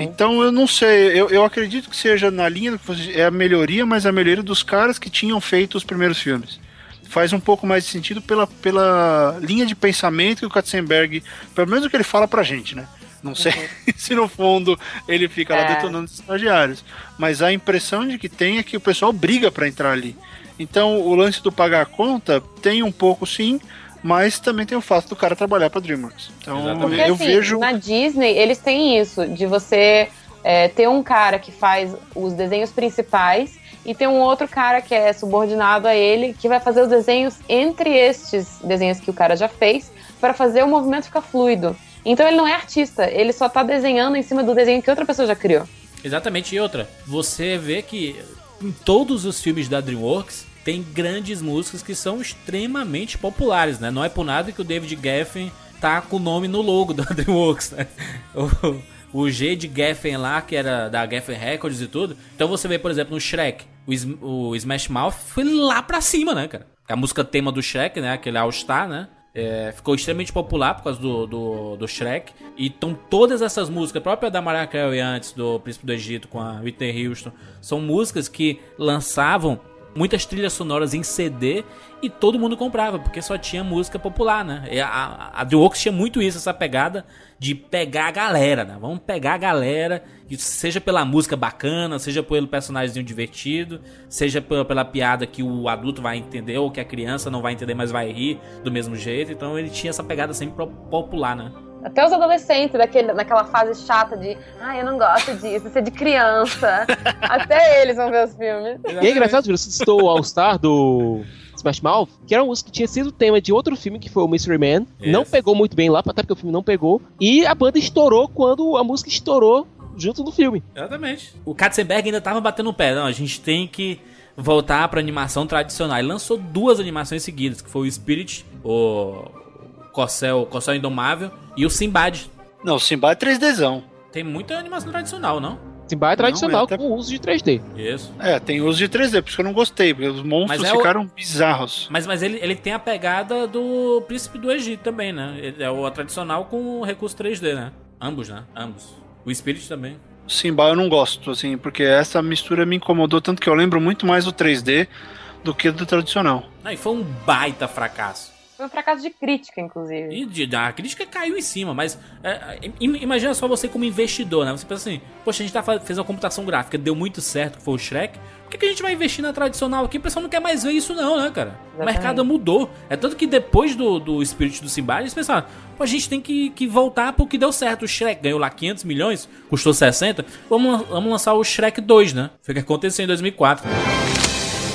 Então eu não sei, eu, eu acredito que seja na linha do que você é a melhoria, mas a melhoria dos caras que tinham feito os primeiros filmes. Faz um pouco mais de sentido pela, pela linha de pensamento que o Katzenberg, pelo menos o que ele fala pra gente, né? Não sei *laughs* se no fundo ele fica lá
É.
detonando os estagiários, mas a impressão de que tem é que o pessoal briga pra entrar ali. Então o lance do pagar a conta tem um pouco sim, mas também tem o fato do cara trabalhar pra DreamWorks. Então
Porque
eu
assim,
vejo.
na Disney, eles têm isso, de você é, ter um cara que faz os desenhos principais e tem um outro cara que é subordinado a ele, que vai fazer os desenhos entre estes desenhos que o cara já fez, para fazer o movimento ficar fluido. Então ele não é artista, ele só tá desenhando em cima do desenho que outra pessoa já criou.
Exatamente, e outra, você vê que em todos os filmes da DreamWorks tem grandes músicas que são extremamente populares, né? Não é por nada que o David Geffen tá com o nome no logo da *laughs* DreamWorks, né? O, o G de Geffen lá, que era da Geffen Records e tudo. Então você vê, por exemplo, no Shrek, o, o Smash Mouth foi lá pra cima, né, cara? A música tema do Shrek, né? Aquele All Star, né? É, ficou extremamente popular por causa do, do, do Shrek. E então todas essas músicas, própria da Mariah Carey antes do Príncipe do Egito com a Whitney Houston, são músicas que lançavam muitas trilhas sonoras em CD e todo mundo comprava, porque só tinha música popular, né? E a, a, DreamWorks tinha muito isso, essa pegada de pegar a galera, né? Vamos pegar a galera, seja pela música bacana, seja pelo personagemzinho divertido, seja pela, pela piada que o adulto vai entender ou que a criança não vai entender, mas vai rir do mesmo jeito. Então ele tinha essa pegada sempre popular, né?
Até os adolescentes daquele, naquela fase chata de ah, eu não gosto disso, isso é de criança. *laughs* Até eles vão ver os filmes.
E é engraçado, você citou o All Star do Smash Mouth, que era uma música que tinha sido tema de outro filme, que foi o Mystery Man.
Yes.
Não pegou muito bem lá, até porque o filme não pegou. E a banda estourou quando a música estourou junto no filme.
Exatamente. O Katzenberg ainda tava batendo o pé. Não, a gente tem que voltar pra animação tradicional. Ele lançou duas animações seguidas, que foi o Spirit, o Corcel, Corcel Indomável e o Sinbad.
Não, o Simba é 3Dzão.
Tem muita animação tradicional, não?
Simba é tradicional
Não, é até-
com uso de 3D.
Isso.
É, tem uso de 3D, por isso que eu não gostei, porque os monstros
Mas é o-
ficaram bizarros.
Mas, mas ele, ele tem a pegada do Príncipe do Egito também, né? Ele é o tradicional com o recurso 3D, né? Ambos, né? Ambos. O Spirit também.
Simba eu não gosto, assim, porque essa mistura me incomodou tanto que eu lembro muito mais do 3D do que do tradicional.
Não, e foi um baita fracasso.
Foi um fracasso de crítica, inclusive.
E de- a crítica caiu em cima, mas é, im- imagina só você como investidor, né? Você pensa assim, poxa, a gente tá, fez uma computação gráfica, deu muito certo, que foi o Shrek. Por que, que a gente vai investir na tradicional aqui? O pessoal não quer mais ver isso não, né, cara? O
Exatamente.
mercado mudou. É tanto que depois do, do Spirit do Simba, eles pensaram, pô, a gente tem que, que voltar pro que deu certo. O Shrek ganhou lá 500 milhões, custou 60. Vamos, vamos lançar o Shrek 2, né? Foi o que aconteceu em 2004.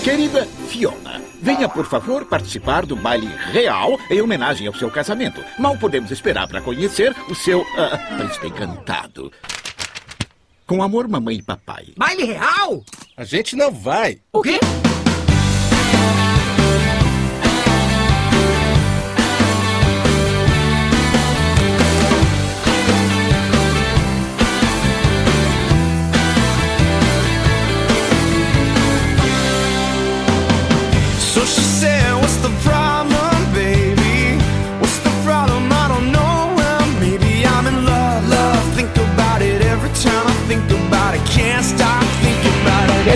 Querida Fiona, venha por favor participar do baile real em homenagem ao seu casamento. Mal podemos esperar para conhecer o seu ah, príncipe encantado. Com amor, mamãe e papai.
Baile real?
A gente não vai.
O quê?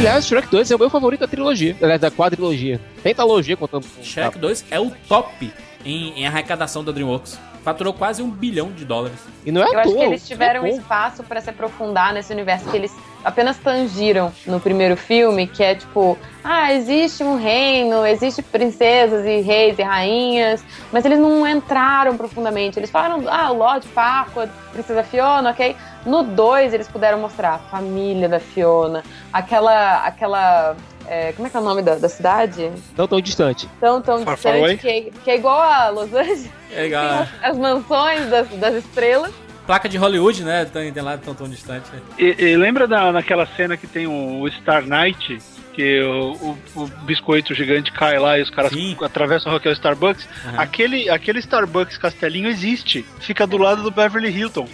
Aliás, Shrek 2 é o meu favorito da trilogia. Aliás, da quadrilogia. Pentalogia, contando
Shrek 2 é o top em, em arrecadação da DreamWorks. Faturou quase um bilhão de dólares.
E não é
Eu
à
acho
toa.
que eles tiveram
é
espaço pra se aprofundar nesse universo que eles apenas tangiram no primeiro filme, que é tipo, ah, existe um reino, existe princesas e reis e rainhas, mas eles não entraram profundamente. Eles falaram, ah, o Lord Farquaad, Princesa Fiona, ok? No 2 eles puderam mostrar a família da Fiona, aquela, aquela, é, como é que é o nome da, da cidade?
Não tão distante.
Tão, tão
Far, far
distante, que, é- que é igual a Los Angeles.
É igual.
Tem as, as mansões das, das estrelas.
Placa de Hollywood, né? Tem, tem lá tão, tão distante. né?
E, e lembra da, naquela cena que tem o, o Star Knight? Que o, o- o biscoito gigante cai lá e os caras atravessam aquele Starbucks. Aquele, aquele Starbucks Castelinho existe. Fica do lado do Beverly Hilton.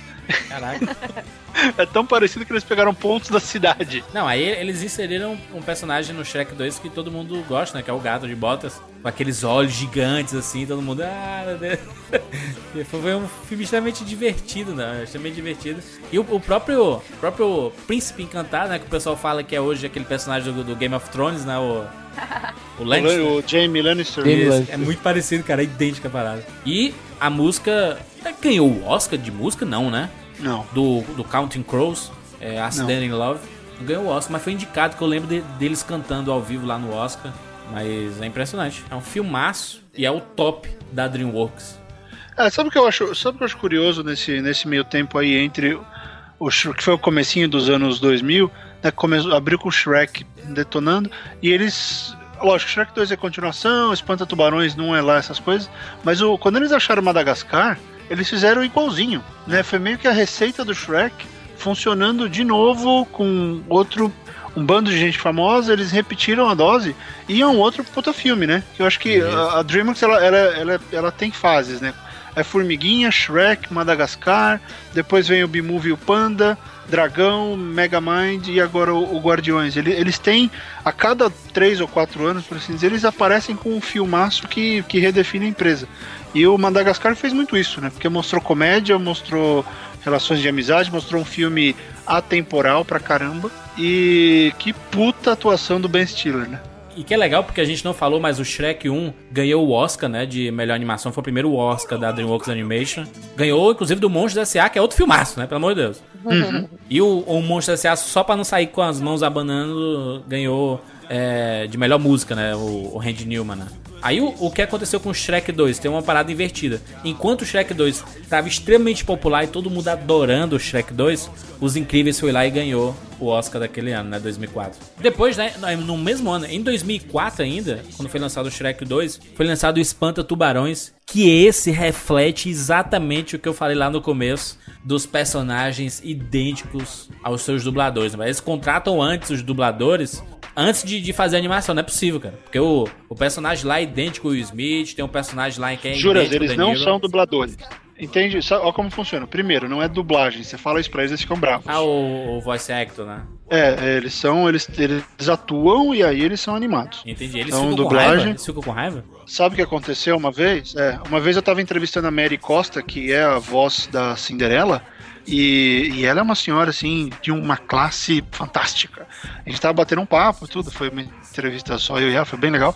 Caraca.
É tão parecido que eles pegaram pontos da cidade.
Não, aí eles inseriram um personagem no Shrek 2 que todo mundo gosta, né? Que é o gato de botas. Com aqueles olhos gigantes, assim, todo mundo. Ah, meu Deus. *laughs* Foi um filme extremamente divertido, né? Extremamente divertido. E o, o próprio, o próprio Príncipe Encantado, né? Que o pessoal fala que é hoje aquele personagem do, do Game of Thrones, né? O, o *laughs* Lannister.
O Jamie Lannister.
Isso, É muito parecido, cara. É idêntica a parada. E a música. Ganhou o Oscar de música? Não, né?
Não.
Do, do Counting Crows, é, Accident in Love. Não ganhou o Oscar, mas foi indicado que eu lembro de- deles cantando ao vivo lá no Oscar. Mas é impressionante. É um filmaço e é o top da DreamWorks.
É, sabe o que eu acho, sabe o que eu acho curioso nesse, nesse meio tempo aí entre o que foi o comecinho dos anos 2000, né, começou, abriu com o Shrek detonando e eles Lógico, Shrek 2 é continuação, Espanta Tubarões não é lá essas coisas, mas o, quando eles acharam Madagascar, eles fizeram igualzinho, né? Foi meio que a receita do Shrek funcionando de novo com outro um bando de gente famosa, eles repetiram a dose e é um outro puta filme, né? Que eu acho que a, a DreamWorks ela, ela, ela, ela tem fases, né? É Formiguinha, Shrek, Madagascar, depois vem o B-Movie o Panda, Dragão, Megamind e agora o, o Guardiões. Ele- Eles têm, a cada três ou quatro anos, por assim dizer, eles aparecem com um filmaço que, que redefine a empresa. E o Madagascar fez muito isso, né? Porque mostrou comédia, mostrou relações de amizade, mostrou um filme atemporal pra caramba. E que puta atuação do Ben Stiller, né?
E que é legal porque a gente não falou, mas o Shrek 1 ganhou o Oscar, né, de melhor animação. Foi o primeiro Oscar da DreamWorks Animation. Ganhou, inclusive, do Monstro S.A., que é outro filmaço, né, pelo amor de Deus.
Uhum.
E o, o Monstro S.A., só pra não sair com as mãos abanando, ganhou é, de melhor música, né, o, o Randy Newman, né. Aí o, o que aconteceu com o Shrek 2? Tem uma parada invertida. Enquanto o Shrek 2 estava extremamente popular e todo mundo adorando o Shrek 2, Os Incríveis foi lá e ganhou o Oscar daquele ano, né, 2004. Depois, né, no mesmo ano, em 2004 ainda, quando foi lançado o Shrek 2, foi lançado o Espanta Tubarões, que esse reflete exatamente o que eu falei lá no começo dos personagens idênticos aos seus dubladores. Mas eles contratam antes os dubladores antes de, de fazer a animação, não é possível, cara. Porque o, o personagem lá é idêntico ao Will Smith, tem um personagem lá que é ao
eles não são dubladores. Entende? Sabe, olha como funciona. Primeiro, não é dublagem. Você fala isso pra eles, eles ficam bravos.
Ah, o, o voice actor, né?
É, é, eles são, eles, eles atuam e aí eles são animados.
Entendi. Eles
Então,
ficam com
dublagem-
raiva? Eles ficam com raiva?
Sabe o que aconteceu uma vez? É, uma vez eu tava entrevistando a Mary Costa, que é a voz da Cinderela, e, e ela é uma senhora, assim, de uma classe fantástica. A gente tava batendo um papo tudo, foi uma entrevista só eu e ela, foi bem legal.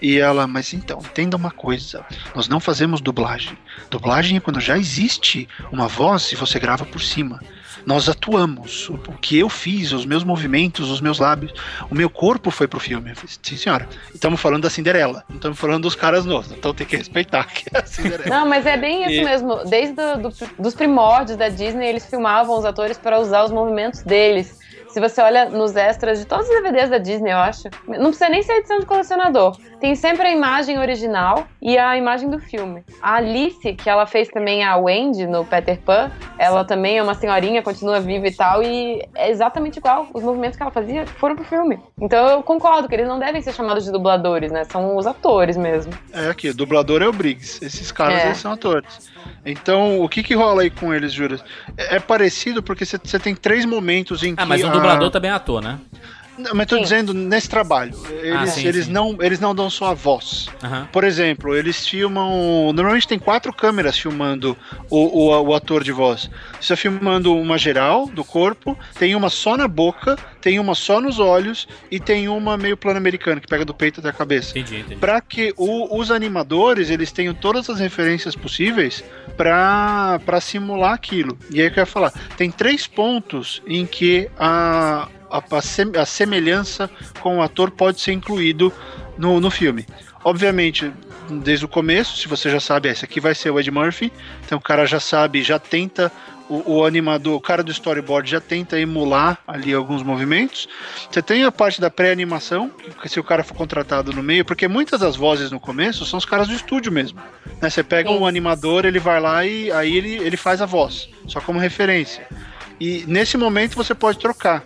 E ela, mas então, entenda uma coisa, nós não fazemos dublagem. Dublagem é quando já existe uma voz e você grava por cima. Nós atuamos. O, o que eu fiz, os meus movimentos, os meus lábios, o meu corpo foi pro filme. Eu falei, Sim, senhora. Estamos falando da Cinderela. Não estamos falando dos caras novos. Então tem que respeitar que é a Cinderela.
Não, mas é bem isso
E-
mesmo. Desde do, do- dos primórdios da Disney, eles filmavam os atores para usar os movimentos deles. Se você olha nos extras de todos os DVDs da Disney, eu acho, não precisa nem ser edição de colecionador. Tem sempre a imagem original e a imagem do filme. A Alice, que ela fez também a Wendy no Peter Pan, ela também é uma senhorinha, continua viva e tal, e é exatamente igual. Os movimentos que ela fazia foram pro filme. Então eu concordo que eles não devem ser chamados de dubladores, né? São os atores mesmo.
É aqui, o dublador é o Briggs. Esses caras
É.
eles são atores. Então, o que que rola aí com eles, Juras? É, é parecido porque você tem três momentos em que.
Ah, mas o
a-
dublador também é ator, né?
Não, mas tô dizendo nesse trabalho. Eles,
Ah, sim,
eles,
sim.
Não, eles não dão só a voz.
Aham.
Por exemplo, eles filmam. Normalmente tem quatro câmeras filmando o, o, o ator de voz. Você está filmando uma geral do corpo, tem uma só na boca, tem uma só nos olhos e tem uma meio plano americano que pega do peito até a cabeça.
Entendi, entendi.
Para que o- os animadores eles tenham todas as referências possíveis para simular aquilo. E aí que eu ia falar, tem três pontos em que a, a, a sem- a semelhança com o ator pode ser incluído no, no filme. Obviamente, desde o começo, se você já sabe, esse aqui vai ser o Ed Murphy, então o cara já sabe, já tenta, o, o animador, o cara do storyboard já tenta emular ali alguns movimentos. Você tem a parte da pré-animação, que se o cara for contratado no meio, porque muitas das vozes no começo são os caras do estúdio mesmo. Né? Você pega um animador, ele vai lá e aí ele, ele faz a voz, só como referência. E nesse momento você pode trocar.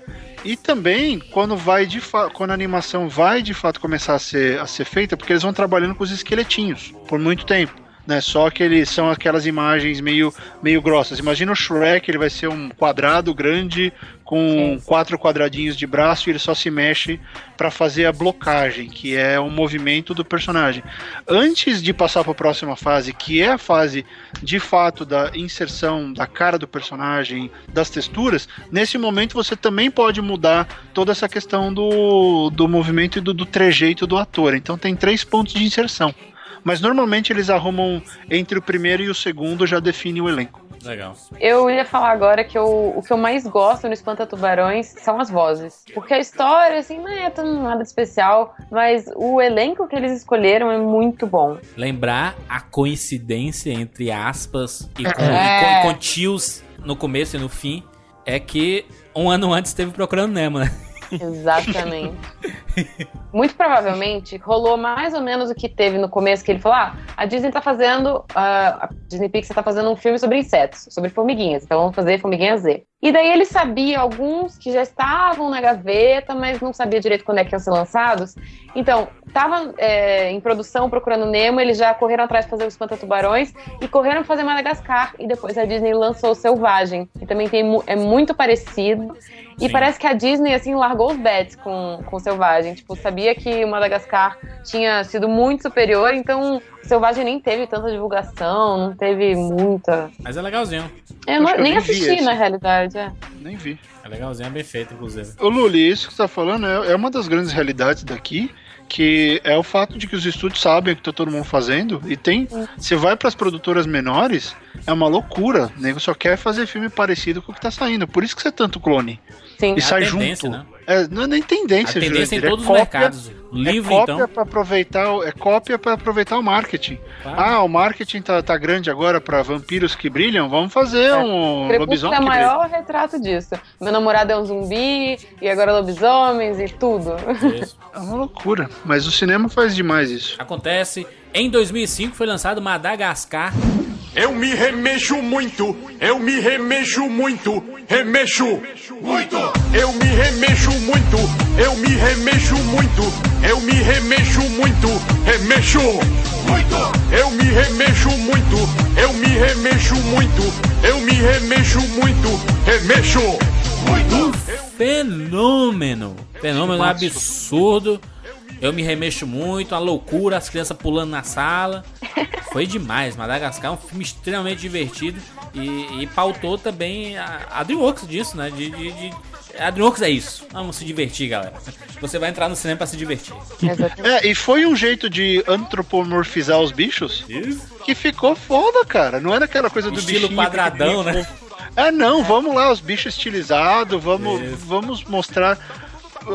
E também quando vai de quando a animação vai de fato começar a ser, a ser feita, porque eles vão trabalhando com os esqueletinhos por muito tempo. Né, só que eles são aquelas imagens meio, meio grossas. Imagina o Shrek, ele vai ser um quadrado grande com quatro quadradinhos de braço e ele só se mexe para fazer a blocagem, que é o movimento do personagem. Antes de passar para a próxima fase, que é a fase de fato da inserção da cara do personagem, das texturas, nesse momento você também pode mudar toda essa questão do, do movimento e do, do trejeito do ator. Então tem três pontos de inserção. Mas normalmente eles arrumam entre o primeiro e o segundo já define o elenco.
Legal.
Eu ia falar agora que eu, o que eu mais gosto no Espanta Tubarões são as vozes. Porque a história, assim, não é tão nada especial, mas o elenco que eles escolheram é muito bom.
Lembrar a coincidência entre aspas e com,
É.
e com- com tios no começo e no fim é que um ano antes teve Procurando Nemo, né?
Exatamente. Muito provavelmente rolou mais ou menos o que teve no começo, que ele falou: ah, a Disney tá fazendo. ah, a Disney Pixar tá fazendo um filme sobre insetos, sobre formiguinhas. Então vamos fazer Formiguinha Z. E daí ele sabia alguns que já estavam na gaveta, mas não sabia direito quando é que iam ser lançados. Então, tava é, em produção procurando Nemo, eles já correram atrás de fazer o Espanta Tubarões e correram fazer Madagascar. E depois a Disney lançou Selvagem, que também tem, é muito parecido. E
Sim.
parece que a Disney, assim, largou os bets com, com o Selvagem. Tipo, sabia que o Madagascar tinha sido muito superior, então o Selvagem nem teve tanta divulgação, não teve muita.
Mas é legalzinho.
Eu não-
eu
nem
nem
assisti, na realidade. É.
Nem vi.
É legalzinho, é bem feito, inclusive.
Ô Luli, isso que você tá falando é, é uma das grandes realidades daqui, que é o fato de que os estúdios sabem o que tá todo mundo fazendo e tem. Você vai pras produtoras menores, é uma loucura. O nego só quer fazer filme parecido com o que tá saindo. Por isso que você é tanto clone.
Sim.
E
É
sai junto.
né?
É, não é nem tendência,
A tendência em
Jurandir, é
todos os
cópia-
mercados. Livro,
é cópia
então.
pra aproveitar, o- é cópia para aproveitar o marketing.
Claro.
Ah, o marketing tá, tá grande agora pra vampiros que brilham. Vamos fazer um
Crepúsculo é
lobisomem
o
que brilha.
maior retrato disso. Meu namorado é um zumbi, e agora lobisomens e tudo.
Isso. *laughs*
É uma loucura. Mas o cinema faz demais isso.
Acontece. Em 2005 foi lançado Madagascar.
Eu me remexo muito, eu me remexo muito, remexo muito. Eu me remexo muito, eu me remexo muito, eu me remexo muito, remexo muito. Eu me remexo muito, eu me remexo muito, eu me remexo muito, remexo muito.
Fenômeno. Fenômeno absurdo. Eu me remexo muito, a loucura, as crianças pulando na sala. Foi demais. Madagascar é um filme extremamente divertido e, e pautou também a, a DreamWorks disso, né? De, de, de- a DreamWorks é isso. Vamos se divertir, galera. Você vai entrar no cinema pra se divertir.
É, e foi um jeito de antropomorfizar os bichos que ficou foda, cara. Não era aquela coisa do
Estilo
bichinho
quadradão, né?
É, não, vamos lá, os bichos estilizados, vamos, vamos mostrar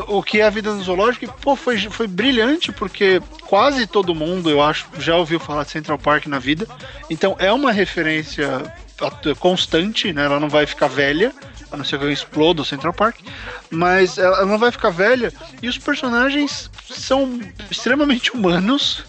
o que é a vida no zoológico. E, pô, foi, foi brilhante, porque quase todo mundo, eu acho, já ouviu falar de Central Park na vida. Então é uma referência constante, né? Ela não vai ficar velha, a não ser que eu exploda o Central Park, mas ela não vai ficar velha. E os personagens são extremamente humanos.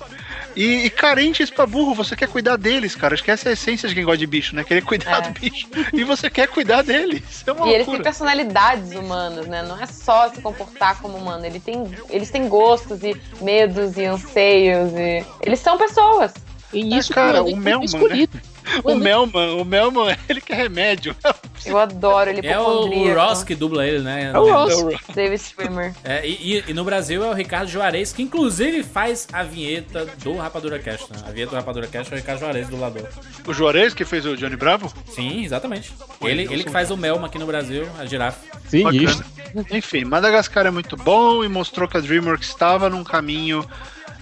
E, e carentes pra burro, você quer cuidar deles, cara. Acho que essa é a essência de quem gosta de bicho, né? Querer cuidar
É.
do bicho. E você quer cuidar deles. É uma
E eles têm
loucura.
personalidades humanas, né? Não é só se comportar como humano. Ele tem, eles têm gostos e medos e anseios. E... Eles são pessoas.
E isso
cara,
foi
o
um
Melman,
escolhido.
O Melman, o Melman, *laughs* ele quer remédio.
Eu adoro ele
É o. Ross que dubla ele, né?
É o Ross.
David Swimmer.
É, e, e- e no Brasil é o Ricardo Juarez, que inclusive faz a vinheta do Rapadura Cast. Né? A vinheta do Rapadura Cast é o Ricardo Juarez, dublador.
O Juarez que fez o Johnny Bravo?
Sim, exatamente. Ele, ele que faz o Melma aqui no Brasil, a girafa.
Sim,
Bacana.
isso.
Enfim, Madagascar é muito bom e mostrou que a DreamWorks estava num caminho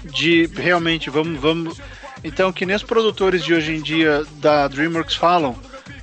de realmente vamos vamos então que nem os produtores de hoje em dia da DreamWorks falam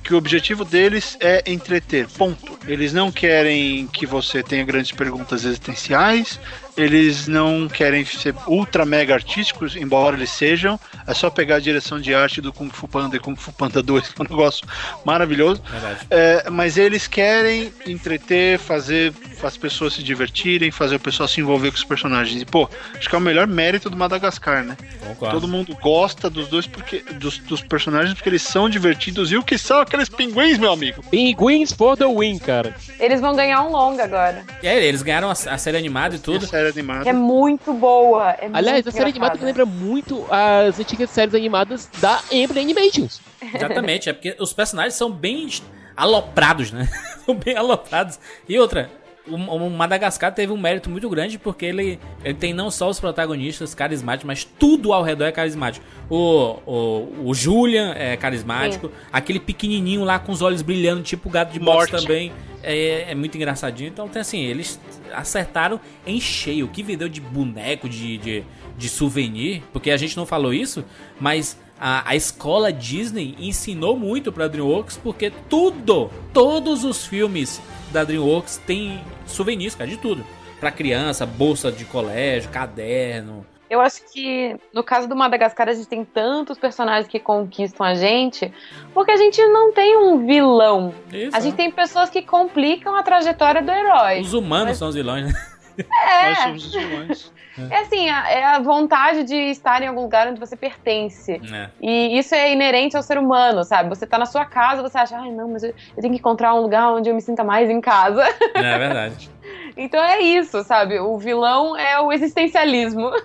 que o objetivo deles é entreter, ponto. Eles não querem que você tenha grandes perguntas existenciais, eles não querem ser ultra mega artísticos, embora eles sejam. É só pegar a direção de arte do Kung Fu Panda e Kung Fu Panda 2, que é um negócio maravilhoso. É, mas eles querem entreter, fazer as pessoas se divertirem, fazer o pessoal se envolver com os personagens. E, pô, acho que é o melhor mérito do Madagascar, né?
Concordo.
Todo mundo gosta dos dois porque dos, dos personagens porque eles são divertidos. E o que são aqueles pinguins, meu amigo?
Pinguins for the win, cara.
Eles vão ganhar um longa agora.
E aí, eles ganharam a, a série animada e tudo.
A série animada.
Que é muito boa. É
Aliás,
muito
a série animada que
engraçada.
lembra muito as antigas séries animadas da Emblem Animations.
Exatamente, é porque os personagens são bem aloprados, né? *laughs* são bem aloprados. E outra, o, o Madagascar teve um mérito muito grande porque ele, ele tem não só os protagonistas carismáticos, mas tudo ao redor é carismático. O, o, o Julian é carismático, aquele pequenininho lá com os olhos brilhando, tipo o gato de boxe
Morte.
também. é, é muito engraçadinho. Então, tem assim, eles acertaram em cheio. O que vendeu de boneco, de, de, de souvenir, porque a gente não falou isso, mas a, a escola Disney ensinou muito pra DreamWorks, porque tudo, todos os filmes da DreamWorks tem souvenirs, cara, de tudo. Pra criança, bolsa de colégio, caderno.
Eu acho que no caso do Madagascar a gente tem tantos personagens que conquistam a gente, porque a gente não tem um vilão.
Isso,
a gente tem pessoas que complicam a trajetória do herói.
Os humanos são os vilões, né?
É.
Nós somos os vilões.
É assim, a- é a vontade de estar em algum lugar onde você pertence.
É.
E isso é inerente ao ser humano, sabe? Você tá na sua casa, você acha, ai não, mas eu, eu tenho que encontrar um lugar onde eu me sinta mais em casa.
É verdade. *laughs*
então é isso, sabe? O vilão é o existencialismo. *laughs*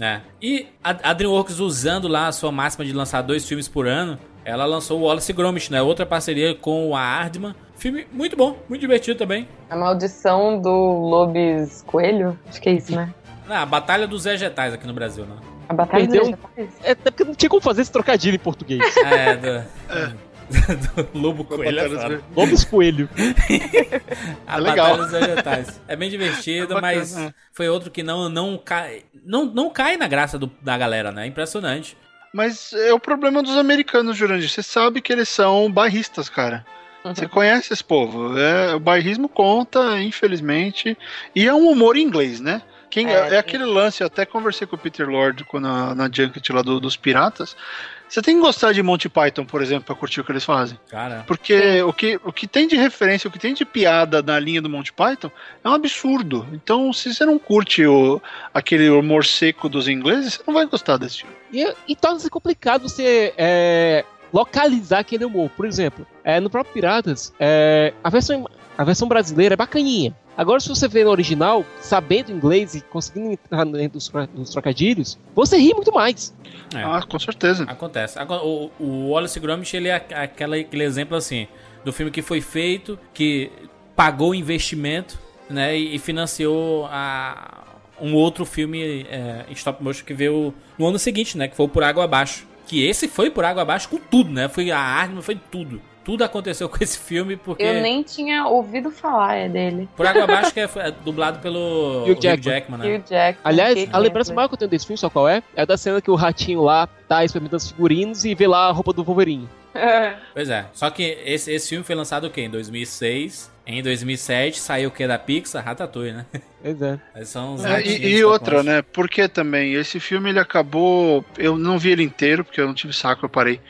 É. E a, a DreamWorks usando lá a sua máxima de lançar dois filmes por ano, ela lançou o Wallace Gromit, né? Outra parceria com a Aardman. Filme muito bom, muito divertido também.
A maldição do Lobis Coelho? Acho que é isso, né?
Ah, a Batalha dos Vegetais aqui no Brasil, né?
A Batalha
Perdeu
dos Vegetais?
É até porque não tinha como fazer esse trocadilho em português. *laughs*
É, do, *laughs* do Lobo Coelho. É.
Lobos Coelho. *laughs*
A
É
Batalha dos Vegetais. É bem divertido,
É bacana,
mas
é.
foi outro que não, não, cai, não, não cai na graça do- da galera, né? Impressionante.
Mas é o problema dos americanos, Jurandir. Você sabe que eles são bairristas, cara. Você conhece esse povo. É, o bairrismo conta, infelizmente. E é um humor inglês, né? Quem, é,
É,
aquele lance, eu até conversei com o Peter Lord na, na Junket lá do- dos Piratas. Você tem que gostar de Monty Python, por exemplo, pra curtir o que eles fazem.
Cara,
Porque o que, o que tem de referência, o que tem de piada na linha do Monty Python é um absurdo. Então, se você não curte o, aquele humor seco dos ingleses, você não vai gostar desse filme.
E, e torna-se complicado você é, localizar aquele humor. Por exemplo, é, no próprio Piratas, é, a, versão, a versão brasileira é bacaninha. Agora, se você vê no original, sabendo inglês e conseguindo entrar dentro dos, dos trocadilhos, você ri muito mais.
é.
Ah, com certeza.
Acontece. O, o Wallace Gromit, ele é aquela, aquele exemplo assim, do filme que foi feito, que pagou o investimento, né, e, e financiou a, um outro filme é, em stop motion que veio no ano seguinte, né, que foi o Por Água Abaixo. Que esse foi Por Água Abaixo com tudo, né, foi a Arma, foi tudo. Tudo aconteceu com esse filme porque...
Eu nem tinha ouvido falar é dele.
Por Água Abaixo que é, é dublado pelo
Hugh
Hugh
Jackman.
Jackman, né?
Hugh Jackman.
Aliás,
que
a lembrança maior que eu tenho desse filme, só qual é? É da cena que o ratinho lá tá experimentando os figurinos e vê lá a roupa do Wolverine. *laughs*
Pois é. Só que esse, esse filme foi lançado o quê? Em 2006. Em 2007 saiu o que da Pixar? Ratatouille, né?
Pois é. *laughs*
São os
É, e, e outra, né? Porque também esse filme ele acabou. Eu não vi ele inteiro, porque eu não tive saco, eu parei.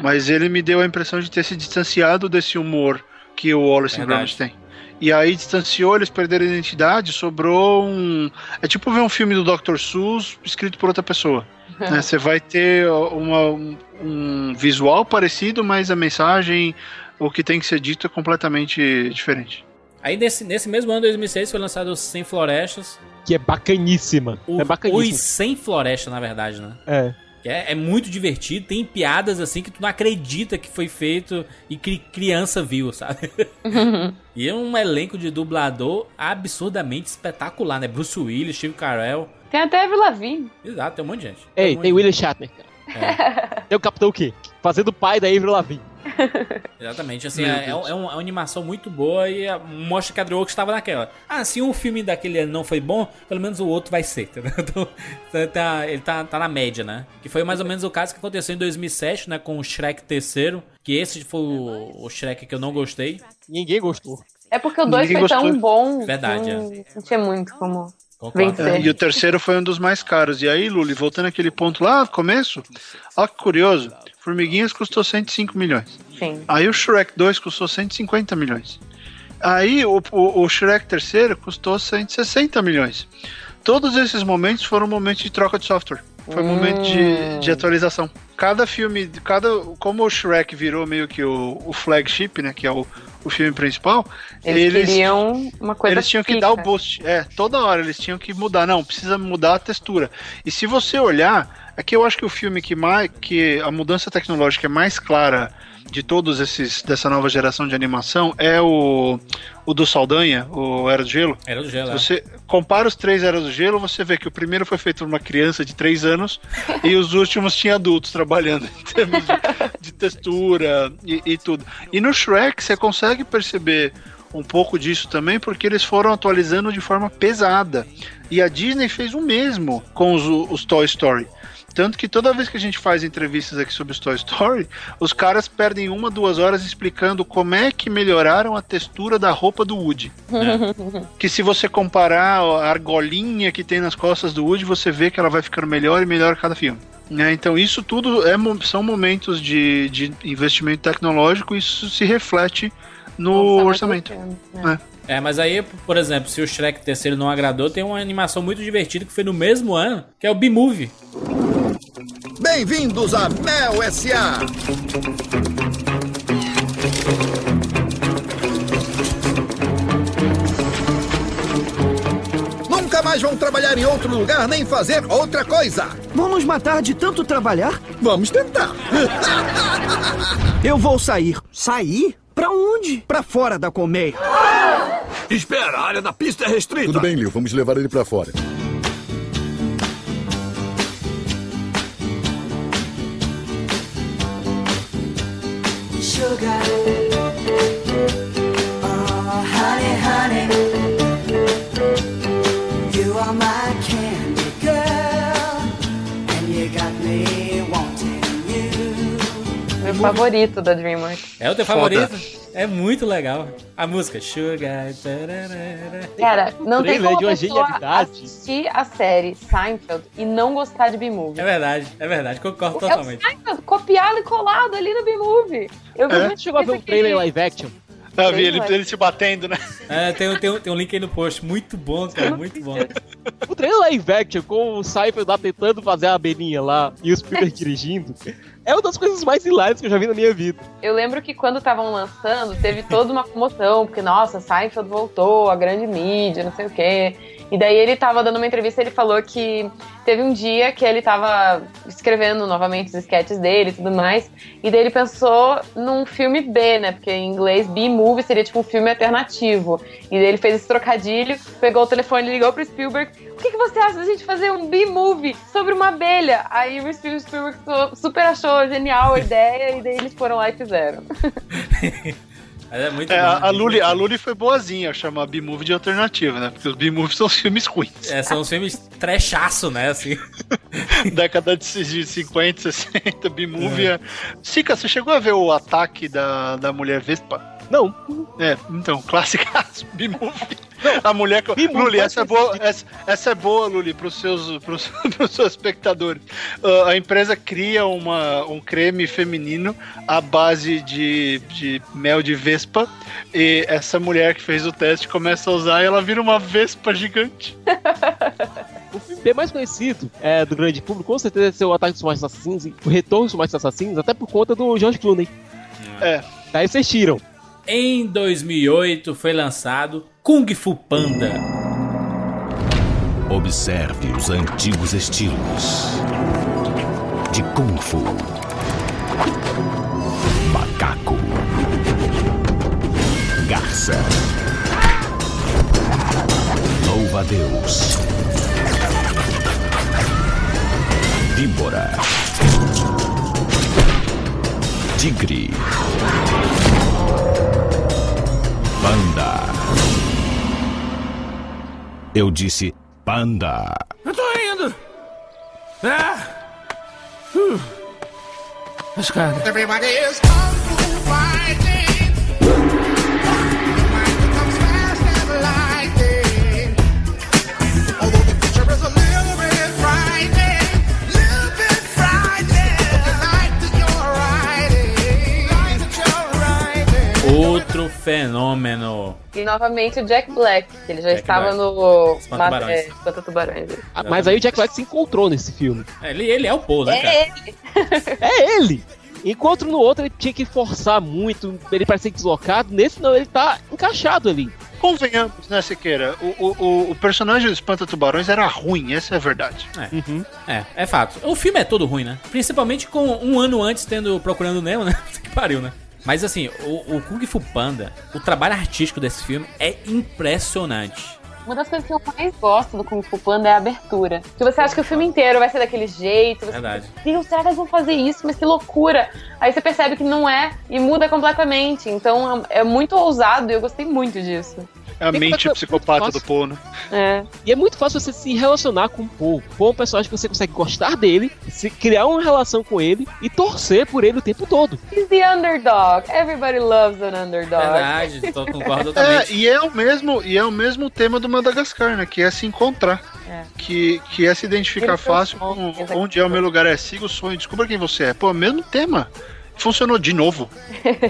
Mas ele me deu a impressão de ter se distanciado desse humor que o Wallace
Verdade.
Gromit tem. E aí distanciou, eles perderam a identidade, sobrou um. É tipo ver um filme do Dr. Seuss escrito por outra pessoa. *laughs* né? Você vai ter uma- um, visual parecido, mas a mensagem, o que tem que ser dito é completamente diferente.
Aí nesse, nesse mesmo ano, 2006, foi lançado o Sem Florestas.
Que é bacaníssima.
O,
é bacaníssima.
Os Sem Floresta, na verdade, né?
É.
Que é, é muito divertido, tem piadas assim que tu não acredita que foi feito e que criança viu, sabe? *laughs* e é um elenco de dublador absurdamente espetacular, né? Bruce Willis, Steve Carell.
Tem até a Vila Lavigne.
Exato, tem um monte de gente.
Ei,
um
tem
de
William Shatner, cara. *laughs* Tem o Capitão Kirk, fazendo o pai da Avril Lavigne. *laughs*
Exatamente, assim, é, é,
Deus.
um- é uma animação muito boa e é, mostra que a DreamWorks estava naquela. Ah, se um filme daquele ano não foi bom, pelo menos o outro vai ser, *laughs* entendeu? Então, tá- tá- ele tá, tá na média, né? Que foi mais ou menos o caso que aconteceu em 2007, né, com o Shrek terceiro, que esse foi o, o Shrek que eu não gostei.
Ninguém gostou.
É porque o 2
Ninguém
foi tão
gostou.
bom.
Verdade,
que não, não tinha muito como.
É, e o terceiro foi um dos mais caros. E aí, Luli, voltando àquele ponto lá, começo, olha que curioso. Formiguinhas custou 105 milhões.
Sim.
Aí o Shrek 2 custou 150 milhões. Aí o, o, o Shrek terceiro custou 160 milhões. Todos esses momentos foram momentos de troca de software. Foi um momento de, de atualização. Cada filme, cada como o Shrek virou meio que o, o flagship, né, que é o, o filme principal,
Eles,
eles,
queriam uma coisa
eles tinham que
fixa.
dar o boost. É, toda hora eles tinham que mudar. Não, precisa mudar a textura. E se você olhar, é que eu acho que o filme que mais. que a mudança tecnológica é mais clara de todos esses dessa nova geração de animação é o, o do Saldanha, o Era do Gelo.
Era do gelo,
Se
é.
você compara os três Eras do Gelo, você vê que o primeiro foi feito por uma criança de 3 anos *laughs* e os últimos tinha adultos trabalhando em termos de, de textura e, e tudo. E no Shrek você consegue perceber um pouco disso também, porque eles foram atualizando de forma pesada. E a Disney fez o mesmo com os, os Toy Story. Tanto que toda vez que a gente faz entrevistas aqui sobre os Toy Story, os caras perdem uma, duas horas explicando como é que melhoraram a textura da roupa do Woody. Que se você comparar a argolinha que tem nas costas do Woody, você vê que ela vai ficando melhor e melhor a cada filme. né? Então isso tudo é, são momentos de, de investimento tecnológico e isso se reflete no orçamento. né?
É, mas aí, por exemplo, se o Shrek terceiro não agradou, tem uma animação muito divertida que foi no mesmo ano, que é o B-Movie.
Bem-vindos a Mel S.A. Nunca mais vão trabalhar em outro lugar nem fazer outra coisa.
Vão nos matar de tanto trabalhar?
Vamos tentar.
Eu vou sair. Sair? Pra onde? Pra fora da colmeia.
Espera, a área da pista é restrita.
Tudo bem, Leo, vamos levar ele pra fora.
Favorito da DreamWorks.
É o teu favorito? É muito legal. A música Sugar. tararara.
Cara, não tem como
de uma genialidade.
assistir a série Seinfeld e não gostar de B-Movie.
É verdade, é verdade, concordo
É o
totalmente.
Seinfeld copiado e colado ali no B-Movie. Eu vi
É?
muito
Chegou a ver um trailer live action?
Vi ele, ele se batendo, né?
É, tem, tem, um- tem um link aí no post. Muito bom, cara, muito bom.
O trailer live action com o Cypher lá tentando fazer a abelhinha lá e o Spielberg *laughs* dirigindo é uma das coisas mais hilárias que eu já vi na minha vida.
Eu lembro que quando estavam lançando, teve toda uma comoção, porque, nossa, Seinfeld voltou, a grande mídia, não sei o quê. E daí ele tava dando uma entrevista ele falou que teve um dia que ele tava escrevendo novamente os sketches dele e tudo mais. E daí ele pensou num filme B, né? Porque em inglês B-movie seria tipo um filme alternativo. E daí ele fez esse trocadilho, pegou o telefone ligou pro Spielberg. O que, que você acha da gente fazer um B-movie sobre uma abelha? Aí o Spielberg super achou genial a ideia e daí eles foram lá e fizeram. *laughs*
Mas é muito
É, a, Luli, a Luli foi boazinha chamar B-Movie de alternativa, né? Porque os B-Movies são filmes ruins.
É, são os filmes trechaço, né? Assim. *laughs*
Década de de 50, 60, B-Movie. É. Sica, você chegou a ver o ataque da, da mulher Vespa?
Não.
É, então, clássica *laughs* B-Movie. A mulher. que- Luli, essa é boa, essa, essa é boa, Luli, pros seus, pros, *laughs* pros seus espectadores. Ah, a empresa cria uma, um creme feminino à base de, de mel de Vespa. E essa mulher que fez o teste começa a usar e ela vira uma Vespa gigante. *laughs*
O filme bem mais conhecido é, do grande público, com certeza, é ser o Ataque dos Mais Assassinos, e o Retorno dos Mais Assassinos, até por conta do George Clooney.
É.
Daí vocês tiram.
Em 2008 foi lançado Kung Fu Panda.
Observe os antigos estilos de Kung Fu. Macaco. Garça. Louva a Deus. Víbora. Tigre. Panda. Eu disse panda.
Eu tô indo! Ah! Uh. Escada.
Everybody is
Outro fenômeno.
E novamente o Jack Black, que ele já
Jack
estava
Black.
no
Espanta Tubarões.
é, Espanta Tubarões.
Ah, Mas aí o Jack Black se encontrou nesse filme.
Ele, ele é o Paul, né, cara?
É ele. *laughs*
É ele! Enquanto no outro ele tinha que forçar muito, ele parecia deslocado, nesse não, ele tá encaixado ali.
Convenhamos, né, Siqueira? O, o, o- personagem do Espanta Tubarões era ruim, essa é a verdade.
É. É, é fato. O filme é todo ruim, né? Principalmente com um ano antes tendo Procurando Nemo, né? *laughs* que pariu, né? Mas assim, o, o Kung Fu Panda, o trabalho artístico desse filme é impressionante.
Uma das coisas que eu mais gosto do Kung Fu Panda é a abertura. Que você acha que o filme inteiro vai ser daquele jeito. Você
Verdade.
Deus, será que eles vão fazer isso? Mas que loucura! Aí você percebe que não é e muda completamente. Então é é muito ousado e eu gostei muito disso.
É a
Tem
mente psicopata do Poe, né?
É.
E é muito fácil você se relacionar com o Paul. Paul é um personagem que você consegue gostar dele, se criar uma relação com ele e torcer por ele o tempo todo.
He's the underdog. Everybody loves an underdog.
Verdade, *laughs* tô, concordo
É,
totalmente.
e é o mesmo, e é o mesmo tema do Madagascar, né? Que é se encontrar.
É.
Que, que é se identificar
Ele foi
fácil com onde é o meu lugar. É siga o sonho, descubra quem você é. Pô, mesmo tema. Funcionou de novo.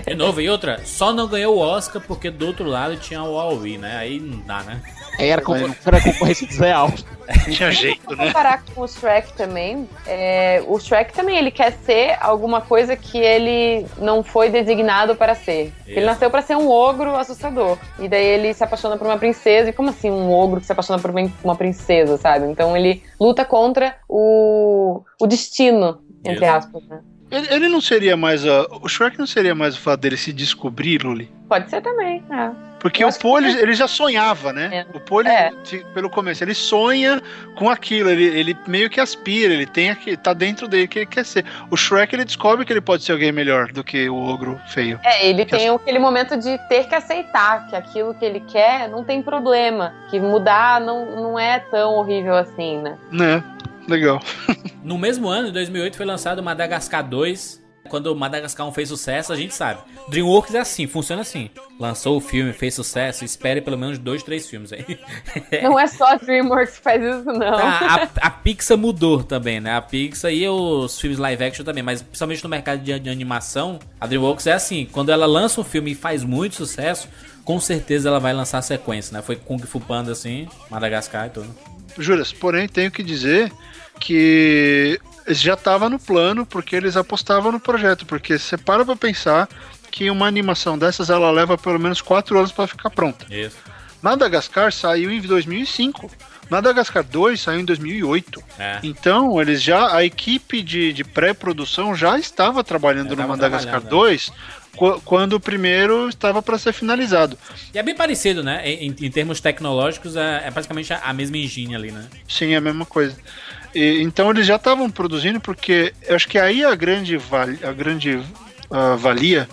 De novo, e outra, só não ganhou o Oscar porque do outro lado tinha o Huawei, né? Aí não dá, né?
Aí era, concor- era concorrência desleal. *laughs*
Tinha jeito, né?
comparar com o Shrek também, é, o Shrek também ele quer ser alguma coisa que ele não foi designado para ser. Ele
Isso.
nasceu para ser um ogro assustador. E daí ele se apaixona por uma princesa. E como assim um ogro que se apaixona por uma uma princesa, sabe? Então ele luta contra o, o destino, entre
Isso.
aspas, né?
Ele, ele não seria mais. a- o Shrek não seria mais o fato dele se descobrir, Luli?
Pode ser também, é.
Porque o Poe, ele, ele já sonhava, né? O Poe,
É.
pelo começo, ele sonha com aquilo, ele, ele meio que aspira, ele tem aqui, tá dentro dele que ele quer ser. O Shrek, ele descobre que ele pode ser alguém melhor do que o ogro feio.
É, ele tem aquele momento de ter que aceitar que aquilo que ele quer não tem problema, que mudar não, não é tão horrível assim, né?
Né? Legal.
No mesmo ano, em 2008, foi lançado Madagascar 2. Quando o Madagascar 1 fez sucesso, a gente sabe. DreamWorks é assim, funciona assim. Lançou o filme, fez sucesso, espere pelo menos dois, três filmes aí. *laughs*
Não é só a DreamWorks que faz isso, não.
A, a, a Pixar mudou também, né? A Pixar e os filmes live action também, mas principalmente no mercado de, de animação, a DreamWorks é assim, quando ela lança um filme e faz muito sucesso, com certeza ela vai lançar a sequência, né? Foi Kung Fu Panda assim, Madagascar e tudo.
Juras, porém, tenho que dizer que já estava no plano porque eles apostavam no projeto. Porque você para pra pensar que uma animação dessas ela leva pelo menos quatro anos para ficar pronta.
Isso.
Madagascar saiu em 2005. Madagascar 2 saiu em 2008.
É.
Então, eles já. A equipe de, de pré-produção já estava trabalhando no Madagascar
trabalhando,
2 qu- quando o primeiro estava para ser finalizado.
E é bem parecido, né? Em, em termos tecnológicos, é, é praticamente a, a mesma engine ali, né?
Sim, é a mesma coisa. E, então eles já estavam produzindo porque eu acho que aí a grande, a grande ah, valia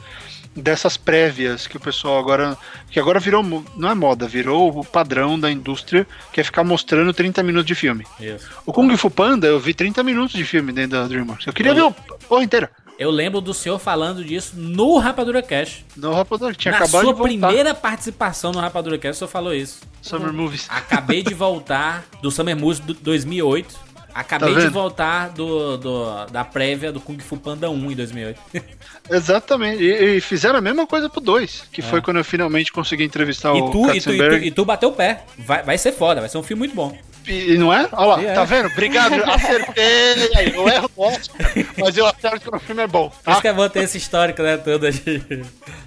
dessas prévias que o pessoal agora que agora virou não é moda, virou o padrão da indústria, que é ficar mostrando 30 minutos de filme.
Isso.
O Kung Fu Panda, eu vi 30 minutos de filme dentro da DreamWorks. Eu queria ver o porra inteira.
Eu lembro do senhor falando disso no Rapadura Cash.
No Rapadura, tinha
Na
acabado
sua
de voltar.
primeira participação no Rapadura Cash, o senhor falou isso.
Summer Movies.
Acabei de voltar do Summer Movies do 2008. Acabei
Tá
de voltar do, do- da prévia do Kung Fu Panda 1 em 2008. *laughs*
Exatamente. E, e fizeram a mesma coisa pro 2, que
É.
foi quando eu finalmente consegui entrevistar
E
o
tu, e, tu, e, tu, e tu bateu o pé. Vai, vai ser foda, vai ser um filme muito bom.
E, não é? Olha lá,
é.
tá vendo? Obrigado, *laughs* acertei. Aí, eu erro Oscar, mas eu acerto que o filme é bom.
Por isso que é bom ter esse histórico, né, todo de...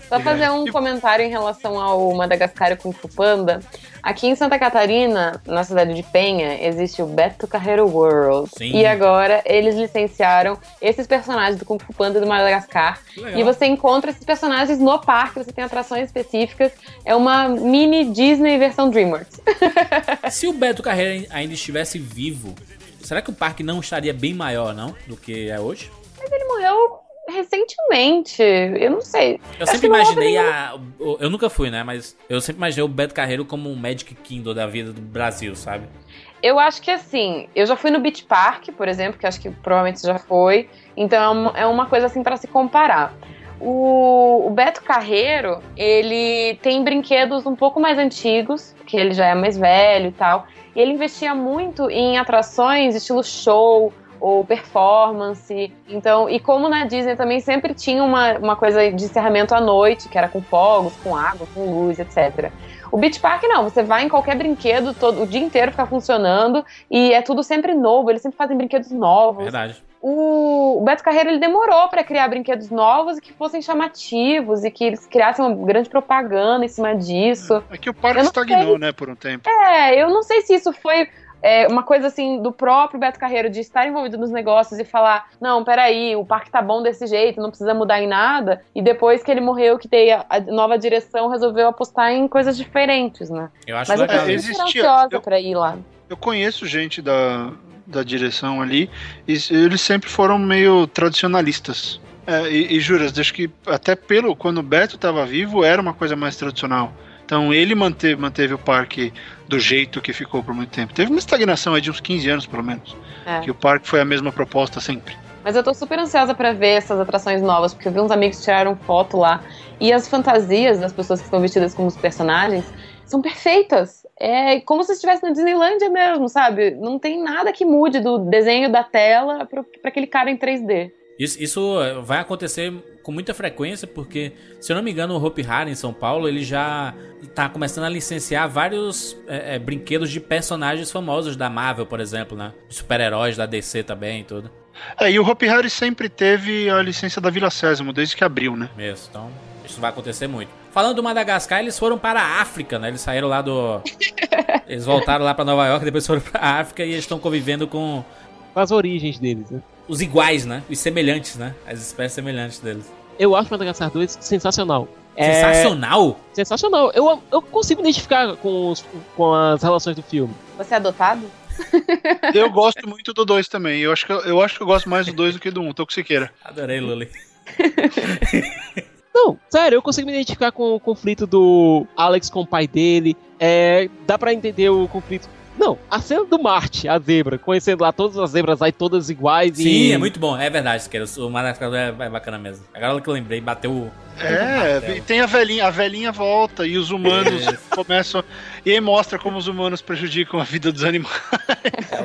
Só fazer um comentário em relação ao Madagascar e Kung Fu Panda. Aqui em Santa Catarina, na cidade de Penha, existe o Beto Carreiro World.
Sim.
E agora eles licenciaram esses personagens do Kung Fu Panda e do Madagascar.
Legal.
E você encontra esses personagens no parque, você tem atrações específicas. É uma mini Disney versão DreamWorks. *laughs*
Se o Beto Carreira ainda estivesse vivo, será que o parque não estaria bem maior, não? Do que é hoje?
Mas ele morreu recentemente. Eu não sei.
Eu
Acho
sempre imaginei a. Eu nunca fui, né? Mas eu sempre imaginei o Beto Carreiro como um Magic Kingdom da vida do Brasil, sabe?
Eu acho que assim, eu já fui no Beach Park, por exemplo, que acho que provavelmente você já foi. Então é uma, é coisa assim para se comparar. O, o Beto Carreiro, ele tem brinquedos um pouco mais antigos, que ele já é mais velho e tal. E ele investia muito em atrações estilo show ou performance. Então, e como na Disney também sempre tinha uma, uma coisa de encerramento à noite, que era com fogos, com água, com luz, etc. O Beach Park não, você vai em qualquer brinquedo todo, o dia inteiro ficar funcionando e é tudo sempre novo, eles sempre fazem brinquedos novos.
Verdade.
O, Beto Carreiro ele demorou para criar brinquedos novos e que fossem chamativos e que eles criassem uma grande propaganda em cima disso.
É que o parque estagnou, né, por um tempo.
É, eu não sei se isso foi é, uma coisa assim do próprio Beto Carreiro de estar envolvido nos negócios e falar: não, peraí, o parque tá bom desse jeito, não precisa mudar em nada. E depois que ele morreu, que tem a, a nova direção, resolveu apostar em coisas diferentes, né?
Eu acho
Mas eu tô
legal.
super
Existia-
ansiosa
eu-
pra ir lá.
Eu conheço gente da, da direção ali e eles sempre foram meio tradicionalistas. É, e, e juras, acho que até pelo quando o Beto estava vivo era uma coisa mais tradicional. Então ele manteve, manteve o parque do jeito que ficou por muito tempo. Teve uma estagnação aí de uns 15 anos, pelo menos.
É.
Que o parque foi a mesma proposta sempre.
Mas eu tô super ansiosa pra ver essas atrações novas, porque eu vi uns amigos que tiraram foto lá. E as fantasias das pessoas que estão vestidas como os personagens são perfeitas. É como se estivesse na Disneylândia mesmo, sabe? Não tem nada que mude do desenho da tela pra aquele cara em 3D.
Isso, isso eh, vai acontecer com muita frequência, porque, se eu não me engano, o Hopi Hari em São Paulo, ele já tá começando a licenciar vários eh, eh, brinquedos de personagens famosos da Marvel, por exemplo, né? Super-heróis da DC também e tudo.
É, e o Hopi Hari sempre teve a licença da Vila Sésamo, desde que abriu, né?
Mesmo, então isso vai acontecer muito. Falando do Madagascar, eles foram para a África, né? Eles saíram lá do... *laughs* eles voltaram lá para Nova York, depois foram para a África e eles estão convivendo com
Com as origens deles, né?
os iguais, né? Os semelhantes, né? As espécies semelhantes deles.
Eu acho Madagascar 2 sensacional. É-
Sensacional?
Sensacional. Eu, eu consigo identificar com, os- com as relações do filme.
Você é adotado? *laughs*
Eu gosto muito do 2 também. Eu acho, que eu, eu acho que eu gosto mais do 2 do que do 1, um, tô com Siqueira.
Adorei, Luli. *laughs*
Não, sério, eu consigo me identificar com o conflito do Alex com o pai dele. É, dá pra entender o conflito. Não, a cena do Marte, a zebra, conhecendo lá todas as zebras aí, todas iguais
Sim,
e.
é muito bom. É verdade, Siqueira. O Madagascar é, é bacana mesmo. Agora que eu lembrei, bateu o...
É, e tem a velhinha, a velhinha volta e os humanos começam. E aí mostra como os humanos prejudicam a vida dos animais.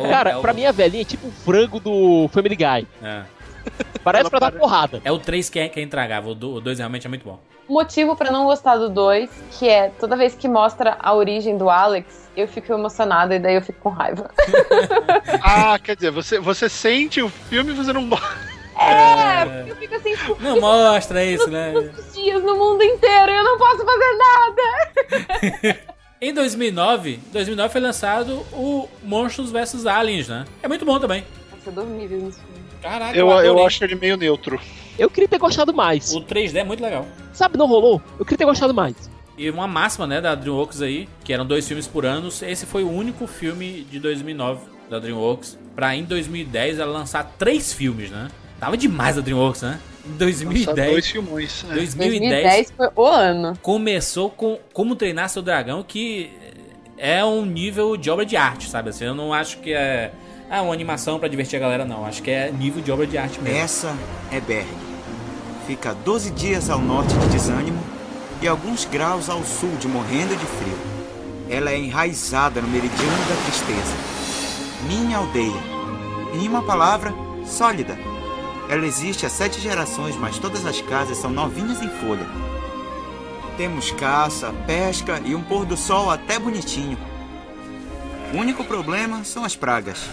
Cara, pra mim a velhinha é tipo o frango do Family Guy.
É. *laughs*
Parece pra dar porrada.
É o 3 que é, que é intragável. O 2 realmente é muito bom.
Motivo pra não gostar do 2, que é toda vez que mostra a origem do Alex, eu fico emocionada e daí eu fico com raiva. *laughs*
ah, quer dizer, você, você sente o filme e você não
É, porque eu fico assim,
Não mostra isso, né?
todos os dias no mundo inteiro e eu não posso fazer nada. *laughs*
Em 2009, 2009 foi lançado o Monstros vs Aliens, né? É muito bom também.
Nossa, eu dormi vendo.
Caraca,
Eu, eu
adorei.
acho ele meio neutro.
Eu queria ter gostado mais.
O 3D é muito legal.
Sabe, não rolou? Eu queria ter gostado mais.
E uma máxima, né, da DreamWorks aí, que eram dois filmes por ano. Esse foi o único filme de 2009 da DreamWorks. Pra em 2010 ela lançar três filmes, né? Tava demais a DreamWorks, né? Em 2010.
Lançar dois filmões. é.
2010,
2010 foi o ano.
começou com Como Treinar Seu Dragão, que é um nível de obra de arte, sabe? Assim, eu não acho que é ah, uma animação pra divertir a galera, não. Acho que é nível de obra de arte mesmo.
Essa é Berg. Fica 12 dias ao norte de Desânimo e alguns graus ao sul de Morrendo de Frio. Ela é enraizada no meridiano da tristeza. Minha aldeia. Em uma palavra, sólida. Ela existe há sete gerações, mas todas as casas são novinhas em folha. Temos caça, pesca e um pôr do sol até bonitinho. O único problema são as pragas.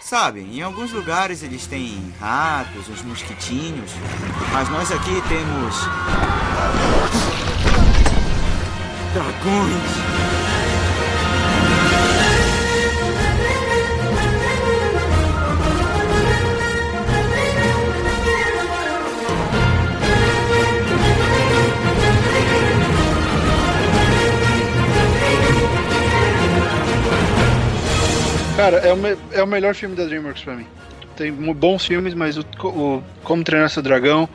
Sabe, em alguns lugares eles têm ratos, uns mosquitinhos, mas nós aqui temos. dragões.
Cara, é o, é o melhor filme da DreamWorks pra mim. Tem bons filmes, mas o, o Como Treinar Seu Dragão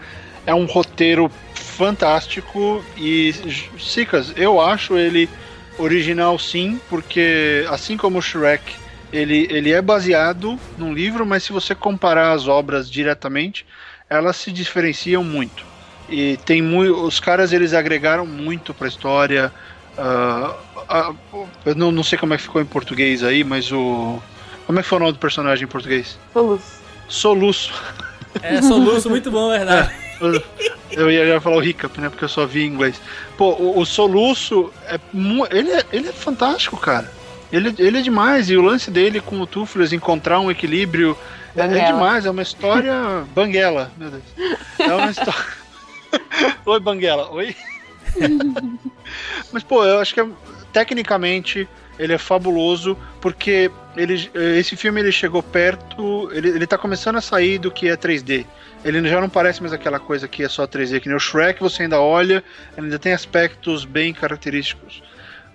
é um roteiro fantástico e, Sicas, eu acho ele original sim, porque assim como o Shrek, ele, ele é baseado num livro, mas se você comparar as obras diretamente, elas se diferenciam muito. E tem muito, os caras eles agregaram muito pra história. Ah, ah, eu não, não sei como é que ficou em português aí, mas o. Como é que foi o nome do personagem em português?
Soluço.
Soluço.
É, soluço, muito bom, é verdade.
Eu ia já falar o hiccup, né? Porque eu só vi em inglês. Pô, o, o Soluço, é, ele, é, ele é fantástico, cara. Ele, ele é demais. E o lance dele com o Tufles encontrar um equilíbrio é, é demais. É uma história. Banguela, meu Deus. É uma *laughs* história. *laughs* Oi, Banguela. Oi. *laughs* Mas, pô, eu acho que é- tecnicamente ele é fabuloso porque ele, esse filme ele chegou perto, ele, ele tá começando a sair do que é 3D. Ele já não parece mais aquela coisa que é só 3D, que nem o Shrek, você ainda olha, ainda tem aspectos bem característicos.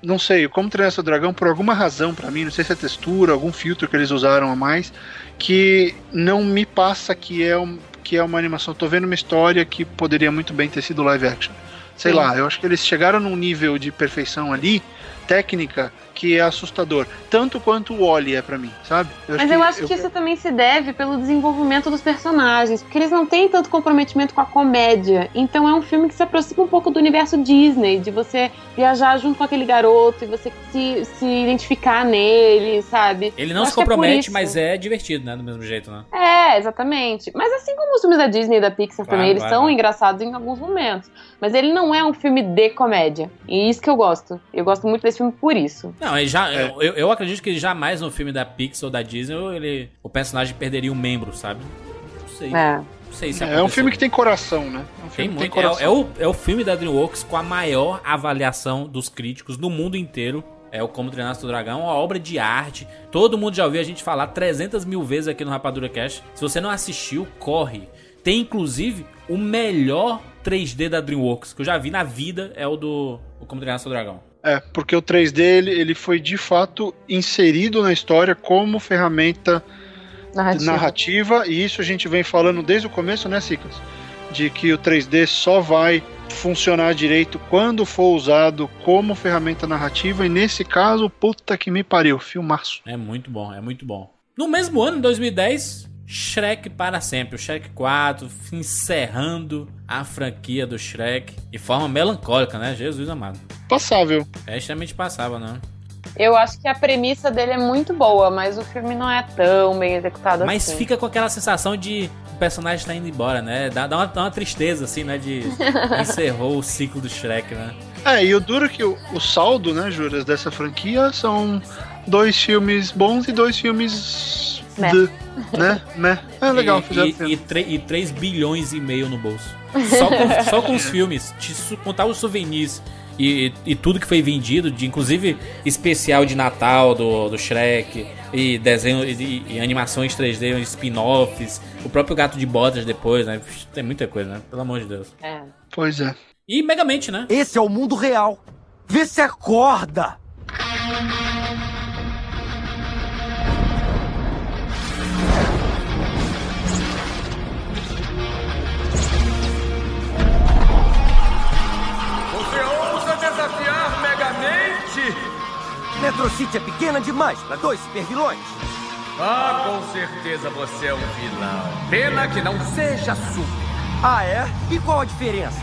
Não sei, como treinar seu dragão, por alguma razão pra mim, não sei se é textura, algum filtro que eles usaram a mais, que não me passa que é, um, que é uma animação. Tô vendo uma história que poderia muito bem ter sido live action. Sei
Sim.
lá, eu acho que eles chegaram num nível de perfeição ali, técnica, que é assustador. Tanto quanto o Oli é pra mim, sabe?
Mas eu acho que isso também se deve pelo desenvolvimento dos personagens, porque eles não têm tanto comprometimento com a comédia. Então é um filme que se aproxima um pouco do universo Disney, de você viajar junto com aquele garoto e você se, se identificar nele, sabe?
Ele
Eu
não se
acho é
compromete,
isso.
mas é divertido, né? Do mesmo jeito, né?
É, exatamente. Mas assim como os filmes da Disney e da Pixar
Vai,
também, eles
vai,
são
vai.
engraçados em alguns momentos. Mas ele não é um filme de comédia. E isso que eu gosto. Eu gosto muito desse filme por isso.
Não, ele já, eu, eu acredito que jamais no filme da Pixar ou da Disney ele, o personagem perderia um membro, sabe? Não sei.
É.
Não sei se
É um
aconteceu.
filme que tem coração, né? É um
Tem
filme que
muito.
tem coração.
É, é o, é o filme da DreamWorks com a maior avaliação dos críticos no mundo inteiro. É o Como Treinar Seu Dragão, uma obra de arte. Todo mundo já ouviu a gente falar 300 mil vezes aqui no Rapadura Cast. Se você não assistiu, corre. Tem inclusive o melhor 3D da DreamWorks que eu já vi na vida é o do o Como Treinar Seu Dragão.
É, porque o 3D ele, ele foi de fato inserido na história como ferramenta
Narrativa.
narrativa, e isso a gente vem falando desde o começo, né, Ciclas? De que o 3D só vai funcionar direito quando for usado como ferramenta narrativa, e nesse caso, puta que me pariu, filmaço.
É muito bom, é muito bom. No mesmo ano, em 2010, Shrek para sempre. O Shrek 4 encerrando a franquia do Shrek de forma melancólica, né? Jesus amado.
Passável.
É extremamente passável, né?
Eu acho que a premissa dele é muito boa, mas o filme não é tão bem executado
Mas
assim.
fica com aquela sensação de o personagem tá indo embora, né? Dá, dá, uma, dá uma tristeza, assim, né? De *laughs* encerrou o ciclo do Shrek, né?
É, e o duro é que o, o saldo, né, Juras, dessa franquia são dois filmes bons e dois filmes.
Meh.
de- né? Né? É legal,
e, e, e, tre- e 3 bilhões e meio no bolso. Só com, *laughs* só com os filmes. Te contar os souvenirs e, e tudo que foi vendido, de inclusive especial de Natal do, do Shrek, e desenho e, e animações 3D, spin-offs, o próprio gato de botas depois, né? Tem muita coisa, né? Pelo amor de Deus.
É.
Pois é.
E Megamente, né?
Esse é o mundo real. Vê se acorda. City é pequena demais para dois supervilões.
Ah, com certeza você é um vilão. Pena que não seja super.
Ah, é? E qual a diferença?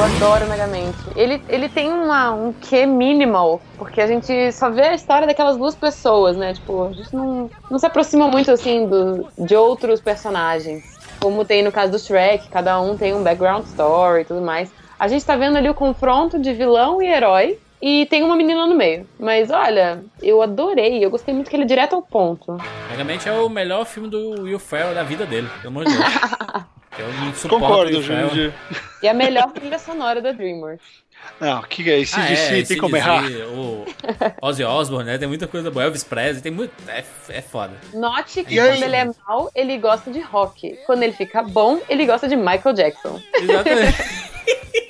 Eu adoro Megamente. Ele, ele tem uma, um quê minimal, porque a gente só vê a história daquelas duas pessoas, né? Tipo, a gente não, não se aproxima muito, assim, do, de outros personagens. Como tem no caso do Shrek, cada um tem um background story e tudo mais. A gente tá vendo ali o confronto de vilão e herói, e tem uma menina no meio. Mas olha, eu adorei, eu gostei muito que ele é direto ao ponto.
Megamente é o melhor filme do Will Ferrell da vida dele, pelo amor de Deus. *laughs* Eu não suporto
Concordo. Jurandir.
E a melhor trilha sonora da DreamWorks.
Não, o que, é isso?
Ah,
CDC,
é,
tem como errar.
CDC, O Ozzy Osbourne, né? Tem muita coisa boa. Elvis Presley, tem muito... É, é foda.
Note que
E aí?
quando ele é mal, ele gosta de rock. Quando ele fica bom, ele gosta de Michael Jackson.
Exatamente. *laughs*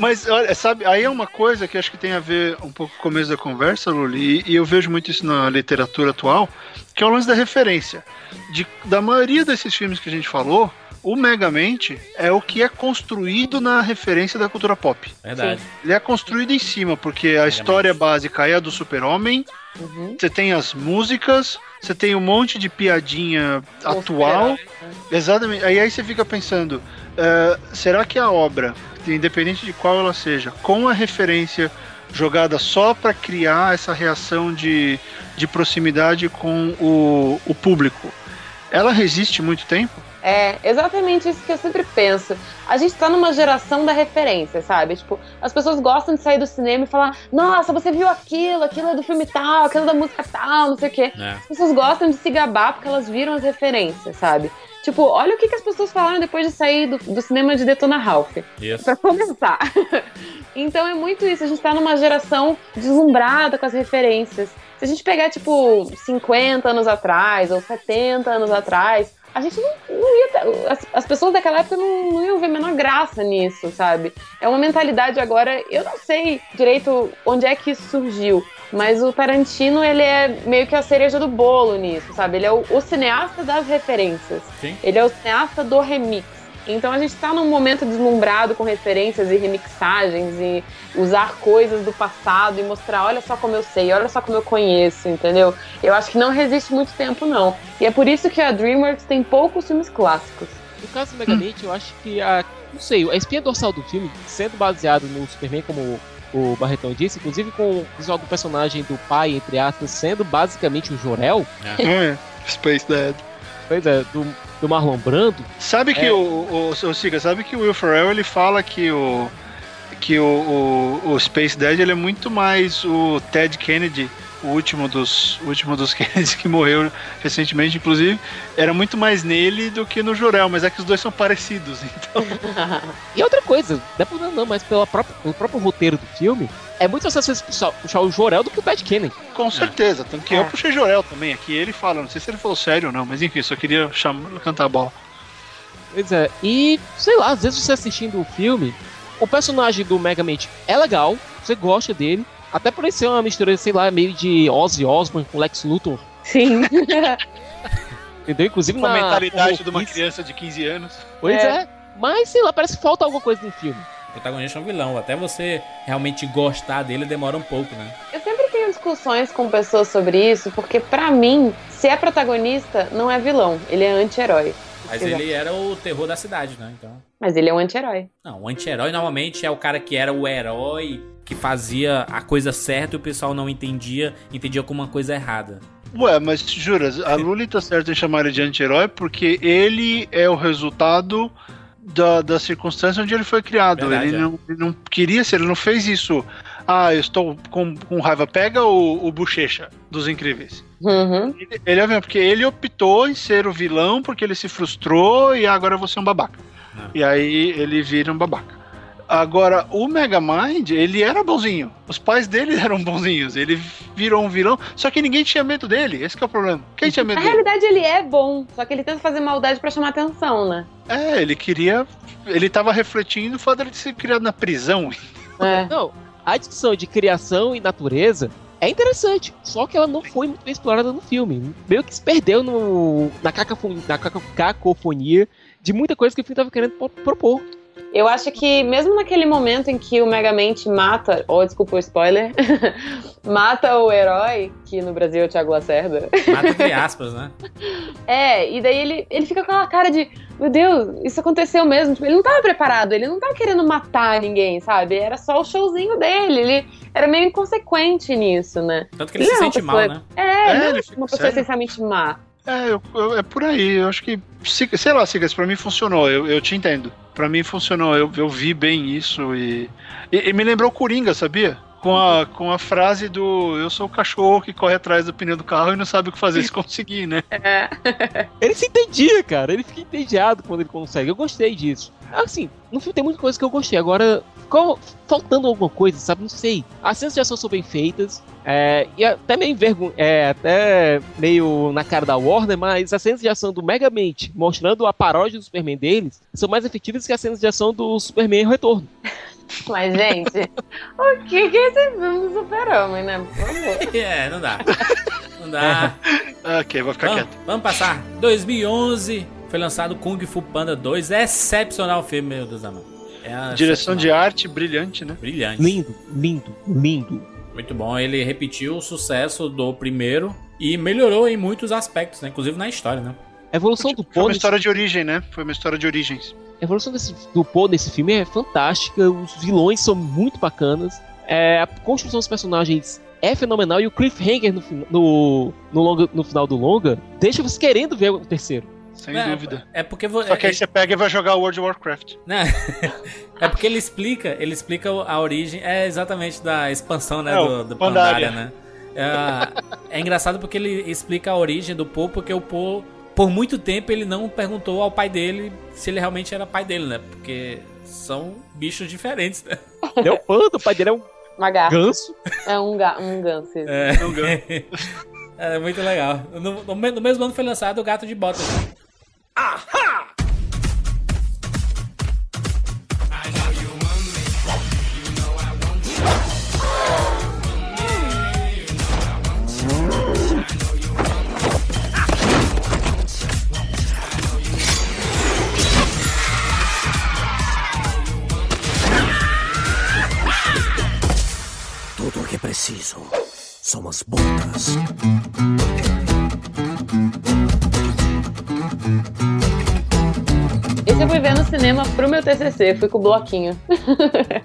Mas, olha, sabe, aí é uma coisa que acho que tem a ver um pouco com o começo da conversa, Luli, e, e eu vejo muito isso na literatura atual, que é o lance da referência. De, da maioria desses filmes que a gente falou, o Megamente é o que é construído na referência da cultura pop.
Verdade.
Ele é construído em cima, porque a história básica é a do super-homem, você tem as músicas, você tem um monte de piadinha atual. Exatamente. Aí, aí você fica pensando, eh, será que a obra, independente de qual ela seja, com a referência jogada só para criar essa reação de, de proximidade com o, o público, ela resiste muito tempo?
É, exatamente isso que eu sempre penso. A gente tá numa geração da referência, sabe? Tipo, as pessoas gostam de sair do cinema e falar: Nossa, você viu aquilo, aquilo é do filme tal, aquilo é da música tal, não sei o quê.
É.
As pessoas gostam de se gabar porque elas viram as referências, sabe? Tipo, olha o que, que as pessoas falaram depois de sair do, do cinema de Detona Ralph.
Isso.
Pra começar. *laughs* então é muito isso, a gente tá numa geração deslumbrada com as referências. Se a gente pegar, tipo, 50 anos atrás ou 70 anos atrás, a gente não, não ia ter, as, as pessoas daquela época não, não iam ver a menor graça nisso, sabe? É uma mentalidade agora, eu não sei direito onde é que isso surgiu, mas o Tarantino, ele é meio que a cereja do bolo nisso, sabe? Ele é o, o cineasta das referências.
Sim.
Ele é o cineasta do remix. Então a gente tá num momento deslumbrado com referências e remixagens e usar coisas do passado e mostrar, olha só como eu sei, olha só como eu conheço, entendeu? Eu acho que não resiste muito tempo, não. E é por isso que a DreamWorks tem poucos filmes clássicos.
No caso do Megamente, eu acho que a. Não sei, a espinha dorsal do filme, sendo baseado no Superman, como o Barretão disse, inclusive com o visual do personagem do pai, entre aspas, sendo basicamente o Jorel.
É, Space Dad.
Pois é, do, do Marlon Brando.
Sabe que
É.
o, o, o Siga, sabe que o Will Ferrell ele fala que o que o, o, o Space Dad ele é muito mais o Ted Kennedy, o último dos o último dos *laughs* Kennedys que morreu recentemente, inclusive, era muito mais nele do que no Jorel, mas é que os dois são parecidos, *laughs* então. *laughs*
E outra coisa, não é não, mas pela própria, pelo próprio roteiro do filme, é muito mais fácil você puxar, puxar o Jorel do que o Pat Kennedy.
Com certeza, tanto que eu puxei Jorel também aqui, ele fala, não sei se ele falou sério ou não, mas enfim, só queria chamar, cantar a bola.
Pois é, e sei lá, às vezes você assistindo o filme, o personagem do Megamente é legal, você gosta dele, até por ser uma mistura, sei lá, meio de Ozzy Osbourne com Lex Luthor.
Sim. *laughs*
Entendeu? Inclusive
Com a
na
mentalidade de uma criança de 15 anos.
Pois é. mas sei lá, parece que falta alguma coisa no filme.
O protagonista é um vilão. Até você realmente gostar dele demora um pouco, né?
Eu sempre tenho discussões com pessoas sobre isso, porque pra mim, se é protagonista, não é vilão, ele é anti-herói.
Mas ele era o terror da cidade, né? Então.
Mas ele é um anti-herói.
Não, o anti-herói normalmente é o cara que era o herói, que fazia a coisa certa e o pessoal não entendia, entendia como uma coisa errada.
Ué, mas juras, a Lully tá certo em chamar ele de anti-herói porque ele é o resultado da, da circunstância onde ele foi criado.
Verdade,
ele,
é.
não, ele não queria ser, ele não fez isso. Ah, eu estou com, com raiva. Pega o, o Bochecha dos Incríveis.
Uhum.
Ele, ele é mesmo, porque ele optou em ser o vilão porque ele se frustrou e agora eu vou ser um babaca. E aí ele vira um babaca. Agora, o Megamind, ele era bonzinho. Os pais dele *laughs* eram bonzinhos. Ele virou um vilão, só que ninguém tinha medo dele. Esse que é o problema. Quem tinha medo
Na
dele?
realidade, ele é bom, só que ele tenta fazer maldade pra chamar atenção, né?
É, ele queria. Ele tava refletindo o fato dele ser criado na prisão.
É.
Não, a discussão de criação e natureza é interessante, só que ela não foi muito bem explorada no filme. Meio que se perdeu no, na, cacofonia, na caco- cacofonia de muita coisa que o filme tava querendo pro- propor.
Eu acho que mesmo naquele momento em que o Megamente mata, ou desculpa o spoiler, *laughs* mata o herói, que no Brasil é o Thiago Lacerda.
Mata entre aspas, né? *laughs*
É, e daí ele, ele fica com aquela cara de, meu Deus, isso aconteceu mesmo. Tipo, ele não tava preparado, ele não tava querendo matar ninguém, sabe? Era só o showzinho dele, ele era meio inconsequente nisso, né?
Tanto que ele
Ele
se
é
sente mal,
pessoa-
né?
É,
É,
não é
ele
uma pessoa
sério.
essencialmente má.
É, eu- eu- é por aí. Eu acho que. se- Sei lá, Sigas, pra mim funcionou. Eu, eu te entendo. Pra mim funcionou. Eu, eu vi bem isso e, e. e me lembrou Coringa, sabia? Com a, com a frase do eu sou o cachorro que corre atrás do pneu do carro e não sabe o que fazer se conseguir, né? *laughs*
Ele se entendia, cara. Ele fica entediado quando ele consegue. Eu gostei disso. Assim, no filme tem muita coisa que eu gostei. Agora, ficou faltando alguma coisa, sabe? Não sei. As cenas de ação são bem feitas. É, e até meio envergon... é, até meio na cara da Warner, mas as cenas de ação do Megamente, mostrando a paródia do Superman deles, são mais efetivas que as cenas de ação do Superman Retorno. *laughs*
Mas, gente, o que, que é esse filme do super-homem, né? *laughs*
É, não dá. Não dá.
ok, vou ficar
vamos,
quieto.
Vamos passar. 2011 foi lançado Kung Fu Panda 2. É excepcional o filme, meu Deus do céu. É uma
Direção de arte brilhante, né?
Brilhante.
Lindo, lindo, lindo.
Muito bom. Ele repetiu o sucesso do primeiro e melhorou em muitos aspectos, né? Inclusive na história, né?
A evolução do
Foi
Poe
uma
nesse-
história de origem, né? Foi uma história de origens.
A evolução desse, do Poe nesse filme é fantástica, os vilões são muito bacanas, é, a construção dos personagens é fenomenal e o cliffhanger no, no, no, longa- no final do longa deixa você querendo ver o terceiro.
Sem
É,
dúvida.
É porque vo-
Só que aí
é-
você pega e vai jogar World of Warcraft. *laughs*
É porque ele explica, ele explica a origem, é exatamente da expansão, né,
É, o
do, do
Pandaria.
Pandaria, né? É, é engraçado porque ele explica a origem do Poe, porque o Poe, por muito tempo, ele não perguntou ao pai dele se ele realmente era pai dele, né? Porque são bichos diferentes, né?
É um panda, o pai dele é um
Uma
ganso.
É um, ga um ganso. *laughs*
É, é muito legal. No, no mesmo ano foi lançado o Gato de Botas.
Tudo o que preciso são as botas.
Eu fui ver no cinema pro meu TCC, fui com o bloquinho.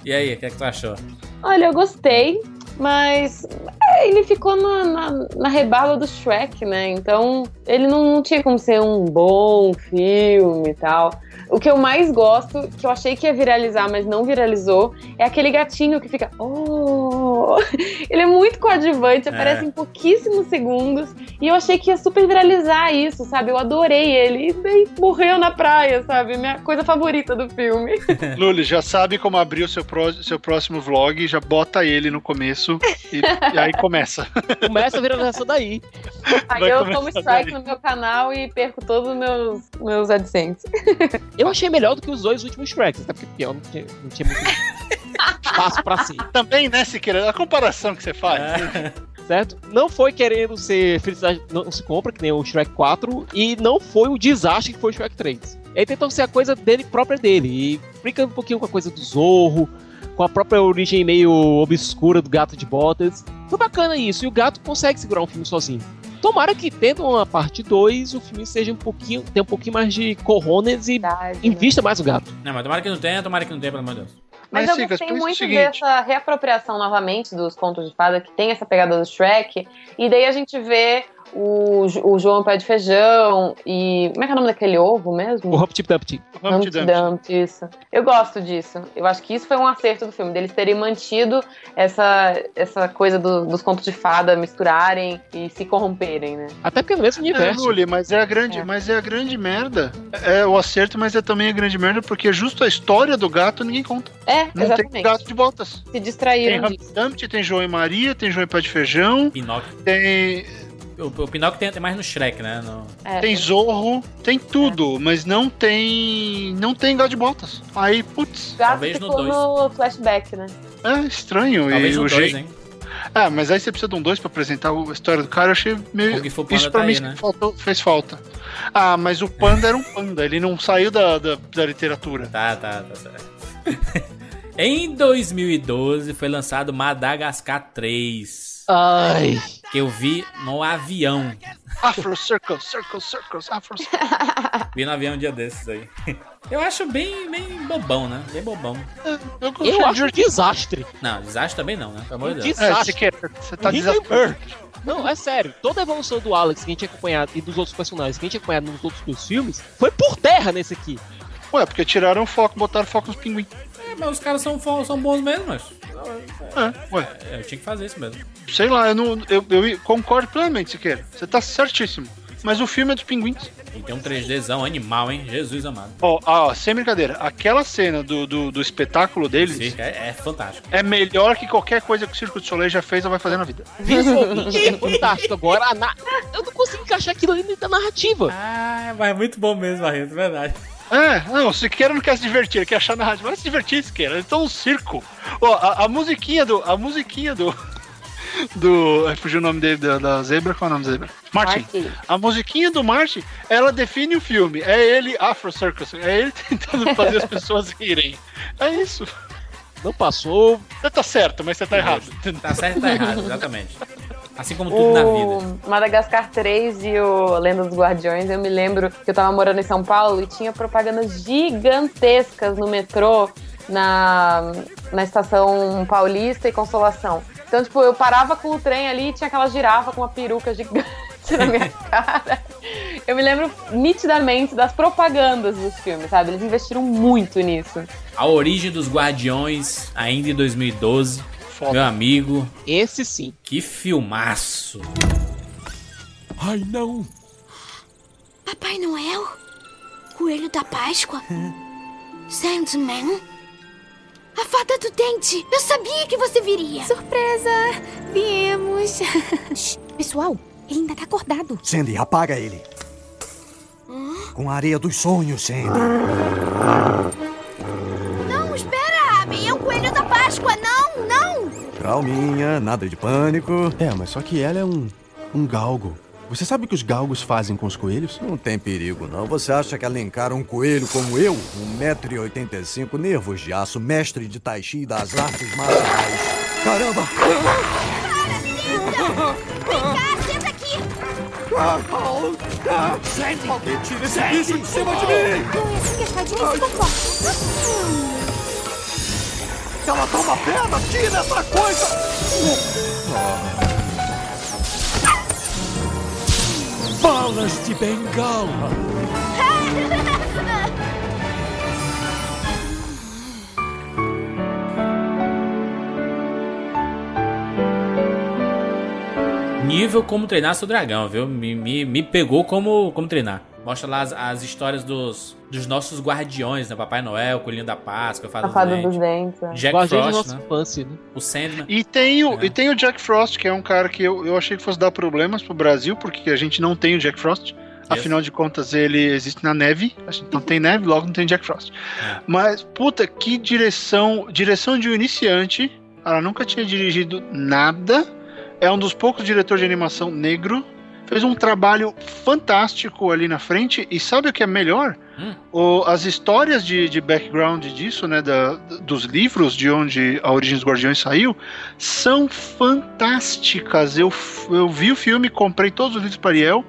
E aí, o que, é que tu achou?
Olha, eu gostei, mas é, ele ficou na, na, na rebala do Shrek, né? Então ele não, não tinha como ser um bom filme e tal. O que eu mais gosto, que eu achei que ia viralizar, mas não viralizou, é aquele gatinho que fica. Oh! *laughs* Ele é muito coadjuvante,
É.
aparece em pouquíssimos segundos. E eu achei que ia super viralizar isso, sabe? Eu adorei ele. E daí morreu na praia, sabe? Minha coisa favorita do filme. *laughs*
Luli, já sabe como abrir o seu, pró- seu próximo vlog, já bota ele no começo e, e aí começa. *laughs*
Começa a viralização daí.
Aí
Vai
eu tomo strike
daí.
no meu canal e perco todos os meus, meus AdSense.
Eu achei melhor do que os dois últimos Shreks, até porque pior não tinha, não tinha muito espaço pra si.
Também, né, Siqueira? A comparação que você faz.
certo? Não foi querendo ser felicidade não se compra, que nem o Shrek 4, e não foi o desastre que foi o Shrek 3. Ele tentou ser a coisa dele própria dele, e brincando um pouquinho com a coisa do Zorro, com a própria origem meio obscura do gato de botas. Foi bacana isso, e o gato consegue segurar um filme sozinho. Tomara que tendo uma parte 2, o filme seja um pouquinho, tenha um pouquinho mais de corrones e invista mais o gato.
Não, mas tomara que não tenha, tomara que não tenha, pelo amor de Deus.
Mas,
Mas,
eu gostei muito
seguinte.
dessa reapropriação novamente dos contos de fada que tem essa pegada do Shrek. E daí a gente vê o, o João Pé de Feijão e. Como é que é o nome daquele ovo mesmo?
O Humpty Dumpty.
Humpty Dumpty, isso. Eu gosto disso. Eu acho que isso foi um acerto do filme, deles terem mantido essa, essa coisa do- dos contos de fada misturarem e se corromperem, né?
Até porque é no mesmo
É,
universo.
Luli, mas é a grande, mas é a grande merda. É o acerto, mas é também a grande merda porque justo a história do gato ninguém conta.
É,
Não
exatamente.
tem gato de botas.
Se
Tem
distraíram
Humpty Dumpty, tem João e Maria, tem João e Pé de Feijão,
Pinóquio.
tem,
O, o Pinóquio tem, tem mais no Shrek, né? No-
É,
tem Zorro, tem tudo, mas não tem. Não tem gato de botas. Aí, putz,
gato
Talvez no
ficou
dois.
no flashback, né?
é estranho.
Talvez
e
no
o
2,
jeito.
hein?
Ah, mas aí você precisa de um 2 pra apresentar a história do cara, eu achei meio. Isso pra
tá
mim
aí, né?
faltou- fez falta. Ah, mas o panda era um panda, ele não saiu da, da, da literatura.
Tá, tá, tá certo. *laughs* em 2012 foi lançado Madagascar 3.
Ai.
Que eu vi no avião.
Afro Circle, Circle, Circles, Afro Circle.
Vi no avião um dia desses aí. Eu acho bem, bem bobão, né? Bem bobão.
Eu, gostei
Eu acho um
de-
desastre.
Não, desastre também não, né? Pelo amor de Deus.
Desastre.
É, você, você tá desafiando.
Não, é sério. Toda a evolução do Alex que a gente tinha acompanhado e dos outros personagens que a gente tinha acompanhado nos outros dois filmes foi por terra nesse aqui.
Ué, porque tiraram o foco, botaram foco nos pinguins.
É, mas os caras são, são bons mesmo, mas.
É, ué.
É, eu tinha que fazer isso mesmo.
Sei lá, eu, não, eu, eu concordo plenamente, Siqueira. Você tá certíssimo. Mas o filme é dos pinguins.
E tem um 3Dzão animal, hein? Jesus amado.
Ó, ó, sem brincadeira, aquela cena do, do, do espetáculo deles
Sim, é, é fantástico.
é melhor que qualquer coisa que o Circo de Soleil já fez ou vai fazer na vida.
Visualmente é fantástico. Agora, na- eu não consigo encaixar aquilo ali da narrativa.
Ah, mas é muito bom mesmo, Barreto, é verdade.
É, não, o Siqueira não quer se divertir, ele quer achar na rádio. Vai se divertir, Siqueira, eles estão no circo. Ó, a, a musiquinha do. A musiquinha do. *laughs* Do. Fugiu o nome dele da, da zebra, qual é o nome da zebra? Martin.
Martin.
A musiquinha do Martin, ela define o filme. É ele, Afro Circus. É ele *laughs* tentando fazer as pessoas rirem. É isso.
Não passou.
Você tá certo, mas você tá errado.
Tá certo e tá errado, exatamente. Assim como tudo na vida.
O Madagascar 3 e o Lenda dos Guardiões, eu me lembro que eu tava morando em São Paulo e tinha propagandas gigantescas no metrô na, na estação Paulista e Consolação. Então, tipo, eu parava com o trem ali e tinha aquela girafa com uma peruca gigante. na minha *laughs* cara. Eu me lembro nitidamente das propagandas dos filmes, sabe? Eles investiram muito nisso.
A Origem dos Guardiões, ainda em 2012. Meu amigo.
Esse sim.
Que filmaço.
Ai, não.
Papai Noel? Coelho da Páscoa? Sandman? A fada do dente! Eu sabia que você viria!
Surpresa! Viemos! *laughs* Pessoal, ele ainda tá acordado.
Sandy, apaga ele. Com a areia dos sonhos, Sandy.
Não, espera, Abby! É o coelho da Páscoa! Não, não!
Calminha, nada de pânico.
É, mas só que ela é um. um galgo. Você sabe o que os galgos fazem com os coelhos?
Não tem perigo, não. Você acha que ela encara um coelho como eu? 1,85m, nervos de aço, mestre de tai chi e das artes marciais. Caramba!
Vem cá, senta aqui!
Sandy!
Alguém tira esse bicho de cima de mim!
Não é assim que as fadinhas se comportam.
Ela toma perna! Tira essa coisa!
Balas de bengala!
Nível como treinar seu dragão, viu? Me, me, me pegou como, como treinar. Mostra lá as, as histórias dos, dos nossos guardiões, né? Papai Noel, Coelhinho da Páscoa, Fada
fada
dos
dos
Dentes.
dentes.
Jack Frost, né?
infância, né?
O Sandman.
E tem, o, e tem o Jack Frost, que é um cara que eu, eu achei que fosse dar problemas pro Brasil, porque a gente não tem o Jack Frost. Afinal de contas, ele existe na neve. A gente não tem neve, logo não tem Jack Frost. Mas, puta, que direção. Direção de um iniciante. Ela nunca tinha dirigido nada. É um dos poucos diretores de animação negro. Fez um trabalho fantástico ali na frente. E sabe o que é melhor? O- as histórias de, de background disso, né, da- dos livros de onde a Origem dos Guardiões saiu, são fantásticas. Eu, eu vi o filme, comprei todos os livros para Ariel.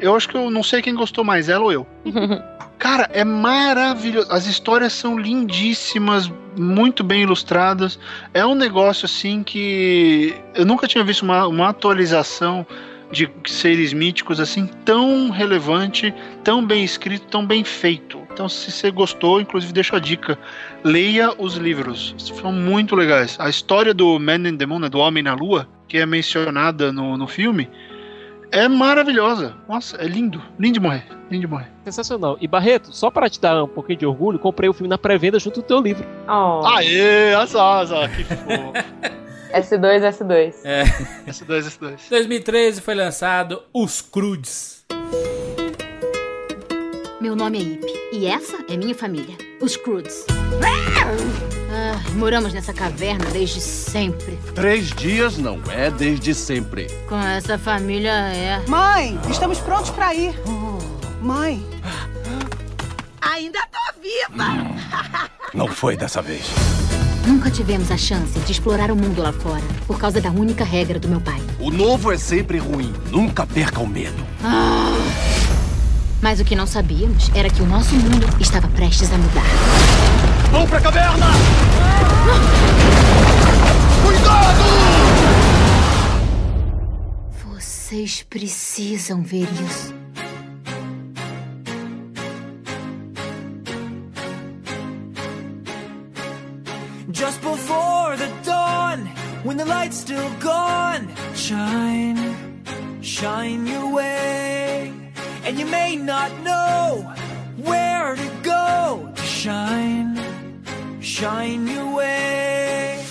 Eu acho que eu não sei quem gostou mais, ela ou eu. *laughs* Cara, é maravilhoso. As histórias são lindíssimas, muito bem ilustradas. É um negócio assim que eu nunca tinha visto uma, uma atualização de seres míticos assim tão relevante, tão bem escrito, tão bem feito. Então, se você gostou, inclusive deixo a dica, leia os livros. São muito legais. A história do Man in the Moon, né, do Homem na Lua, que é mencionada no, no filme, é maravilhosa. Nossa, é lindo, lindo de morrer, lindo de morrer.
Sensacional. E Barreto, só para te dar um pouquinho de orgulho, comprei o filme na pré-venda junto do teu livro.
Oh.
Aê, olha só, olha só, que fofo. *laughs*
S2, S2.
É.
S2, S2.
2013 foi lançado Os Crudes.
Meu nome é Ip. E essa é minha família, os Crudes. Ah, moramos nessa caverna desde sempre.
Três dias não é desde sempre.
Com essa família é.
Mãe, estamos prontos pra ir. Mãe.
Ainda tô viva!
Não foi dessa vez.
Nunca tivemos a chance de explorar o mundo lá fora, por causa da única regra do meu pai.
O novo é sempre ruim. Nunca perca o medo.
Ah! Mas o que não sabíamos era que o nosso mundo estava prestes a mudar.
Vão pra caverna! Cuidado!
Vocês precisam ver isso.
Light's still gone, shine, shine your way. And you may not know where to go shine, shine your way.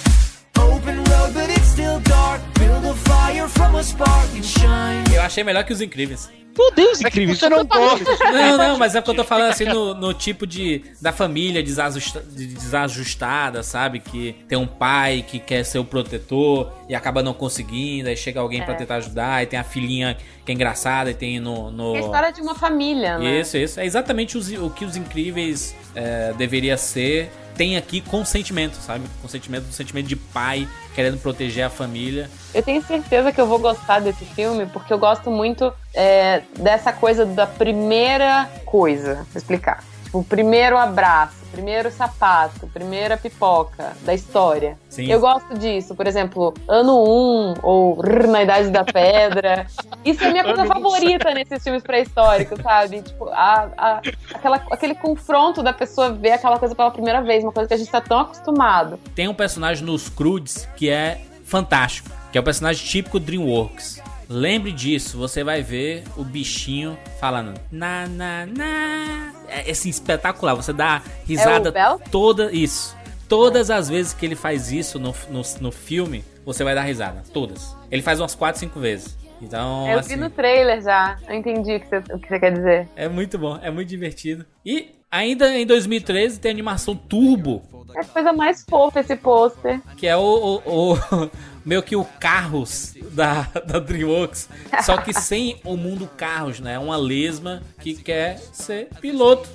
Open road, but it's still dark. Build a fire from a spark and shine.
Eu achei melhor que Os Incríveis.
Meu Deus, incrível.
Você não gosta.
Não, não, mas é porque eu tô falando assim no, no tipo de. da família desajusta- de- desajustada, sabe? Que tem um pai que quer ser o protetor e acaba não conseguindo, aí chega alguém pra
É.
tentar ajudar, e tem a filhinha que é engraçada, e tem no. no...
É a história de uma família, né?
Isso, isso. É exatamente os- o que os incríveis é, deveria ser. Tem aqui consentimento, sabe? Consentimento, sentimento de pai querendo proteger a família.
Eu tenho certeza que eu vou gostar desse filme, porque eu gosto muito é, dessa coisa da primeira coisa. Vou explicar. Tipo, o primeiro abraço, primeiro sapato, primeira pipoca da história.
Sim.
Eu gosto disso, por exemplo, ano 1 ou Rrr, na Idade da Pedra. Isso é a minha coisa
um.
favorita nesses filmes pré-históricos, sabe? Tipo, a, a- aquela, aquele confronto da pessoa ver aquela coisa pela primeira vez, uma coisa que a gente tá tão acostumado.
Tem um personagem nos Crudes que é fantástico, que é o personagem típico DreamWorks. Lembre disso, você vai ver o bichinho falando na na na. É assim, espetacular. Você dá risada
É
toda isso. Todas as vezes que ele faz isso no, no, no filme, você vai dar risada. Todas. Ele faz umas 4, 5 vezes. Então,
eu
assim,
vi no trailer já, eu entendi o que você, o que você quer dizer.
é muito bom, é muito divertido. E ainda em 2013 tem a animação Turbo,
É a coisa mais fofa esse pôster.
que é o, o- o- meio que o Carros da, da DreamWorks, só que sem o mundo Carros, né? É uma lesma que quer ser piloto.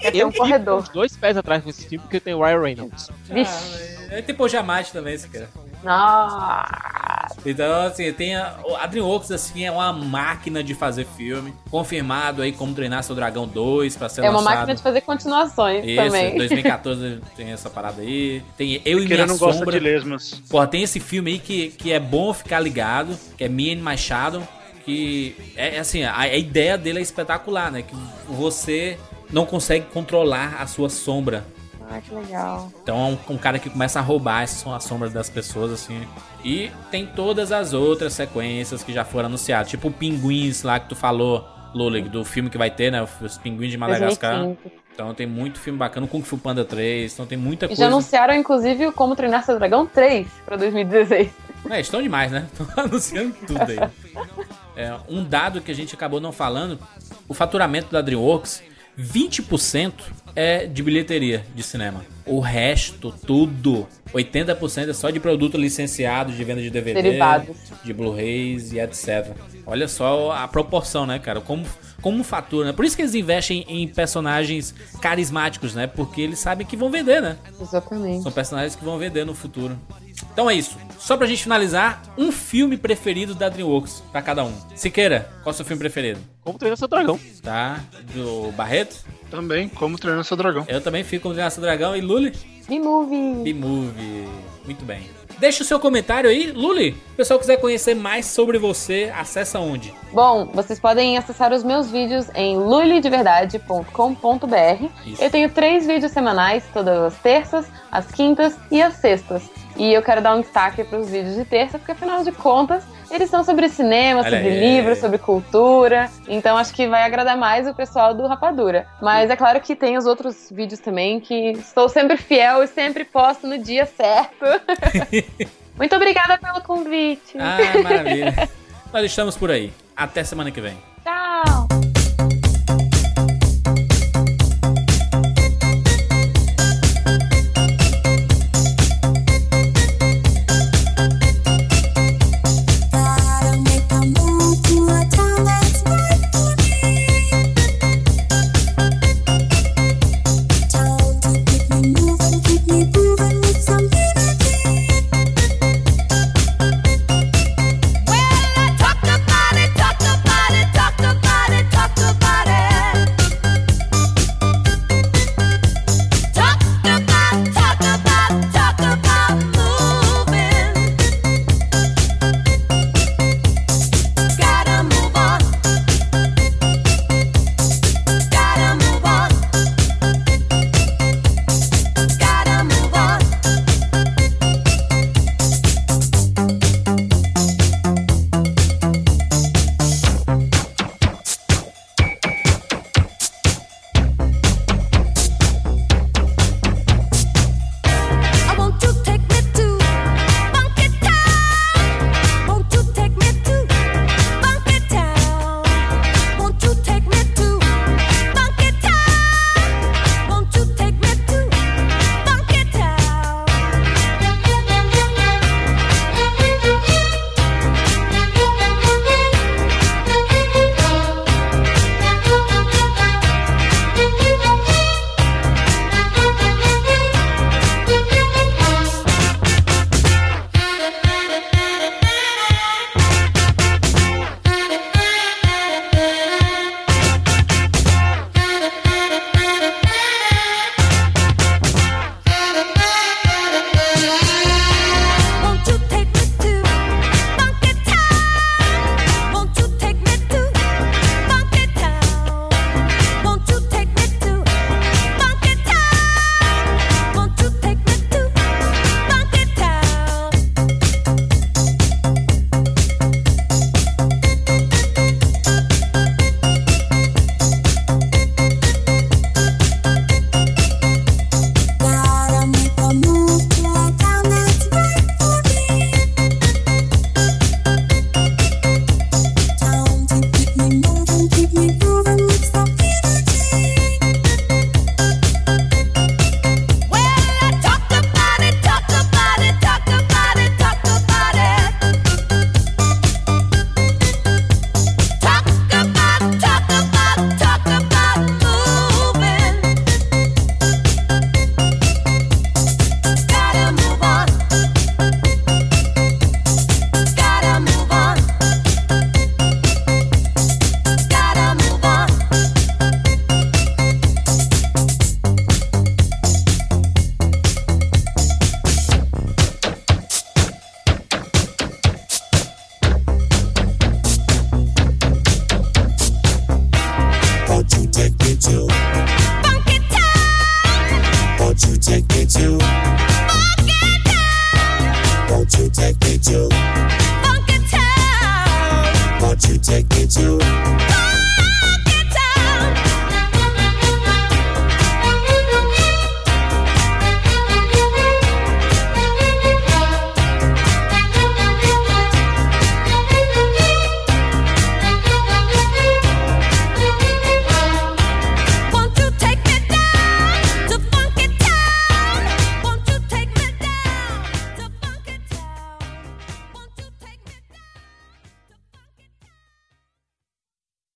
Quer ter um corredor.
Os dois pés atrás desse filme porque tem o Ryan Reynolds.
Vixe.
É tipo o Jamate também, esse cara.
Nossa.
Então, assim, tem a, a DreamWorks, assim, é uma máquina de fazer filme. Confirmado aí como treinar seu Dragão 2 pra ser
É uma
lançado.
máquina de fazer continuações
Isso,
também.
2014 tem essa parada aí. Tem Eu e Minha
não gosta
Sombra.
de lesmas.
Porra, tem esse filme aí que, que é bom ficar ligado, que é Me and Shadow, que é é assim, a, a ideia dele é espetacular, né? Que você não consegue controlar a sua sombra.
Ah, que legal.
Então é um, um cara que começa a roubar essas são as sombras das pessoas, assim. E tem todas as outras sequências que já foram anunciadas. Tipo o Pinguins lá que tu falou, Lulig, do filme que vai ter, né? Os Pinguins de Madagascar.
2005.
Então tem muito filme bacana. O Kung Fu Panda 3. Então tem muita
E
coisa.
já anunciaram, inclusive, Como Treinar Seu Dragão 3 pra 2016.
É, estão demais, né? *laughs* Estão anunciando tudo aí. É, um dado que a gente acabou não falando: o faturamento da Dreamworks, 20% é de bilheteria de cinema. O resto, tudo, 80% é só de produto licenciado, de venda de DVD,
Derivados.
de Blu-rays e etc. Olha só a proporção, né, cara? Como, como fatura, né? Por isso que eles investem em personagens carismáticos, né? Porque eles sabem que vão vender, né?
Exatamente.
São personagens que vão vender no futuro. Então é isso. Só pra gente finalizar, um filme preferido da DreamWorks pra cada um. Siqueira, qual é o seu filme preferido?
Como treinar seu dragão.
Tá? Do Barreto?
Também, como treinar seu dragão.
Eu também fico com o Treinar Seu Dragão. E Luli?
B-Movie.
B-Movie. Muito bem. Deixa o seu comentário aí. Luli, se o pessoal quiser conhecer mais sobre você, acessa onde?
Bom, vocês podem acessar os meus vídeos em lulideverdade.com.br. Eu tenho três vídeos semanais, todas as terças, as quintas e as sextas. E eu quero dar um destaque para os vídeos de terça, porque afinal de contas, eles são sobre cinema,
Olha
sobre
aí.
livros, sobre cultura. Então acho que vai agradar mais o pessoal do Rapadura. Mas é claro que tem os outros vídeos também que estou sempre fiel e sempre posto no dia certo. *laughs* Muito obrigada pelo convite.
Ah, maravilha. *laughs* Nós estamos por aí. Até semana que vem.
Tchau!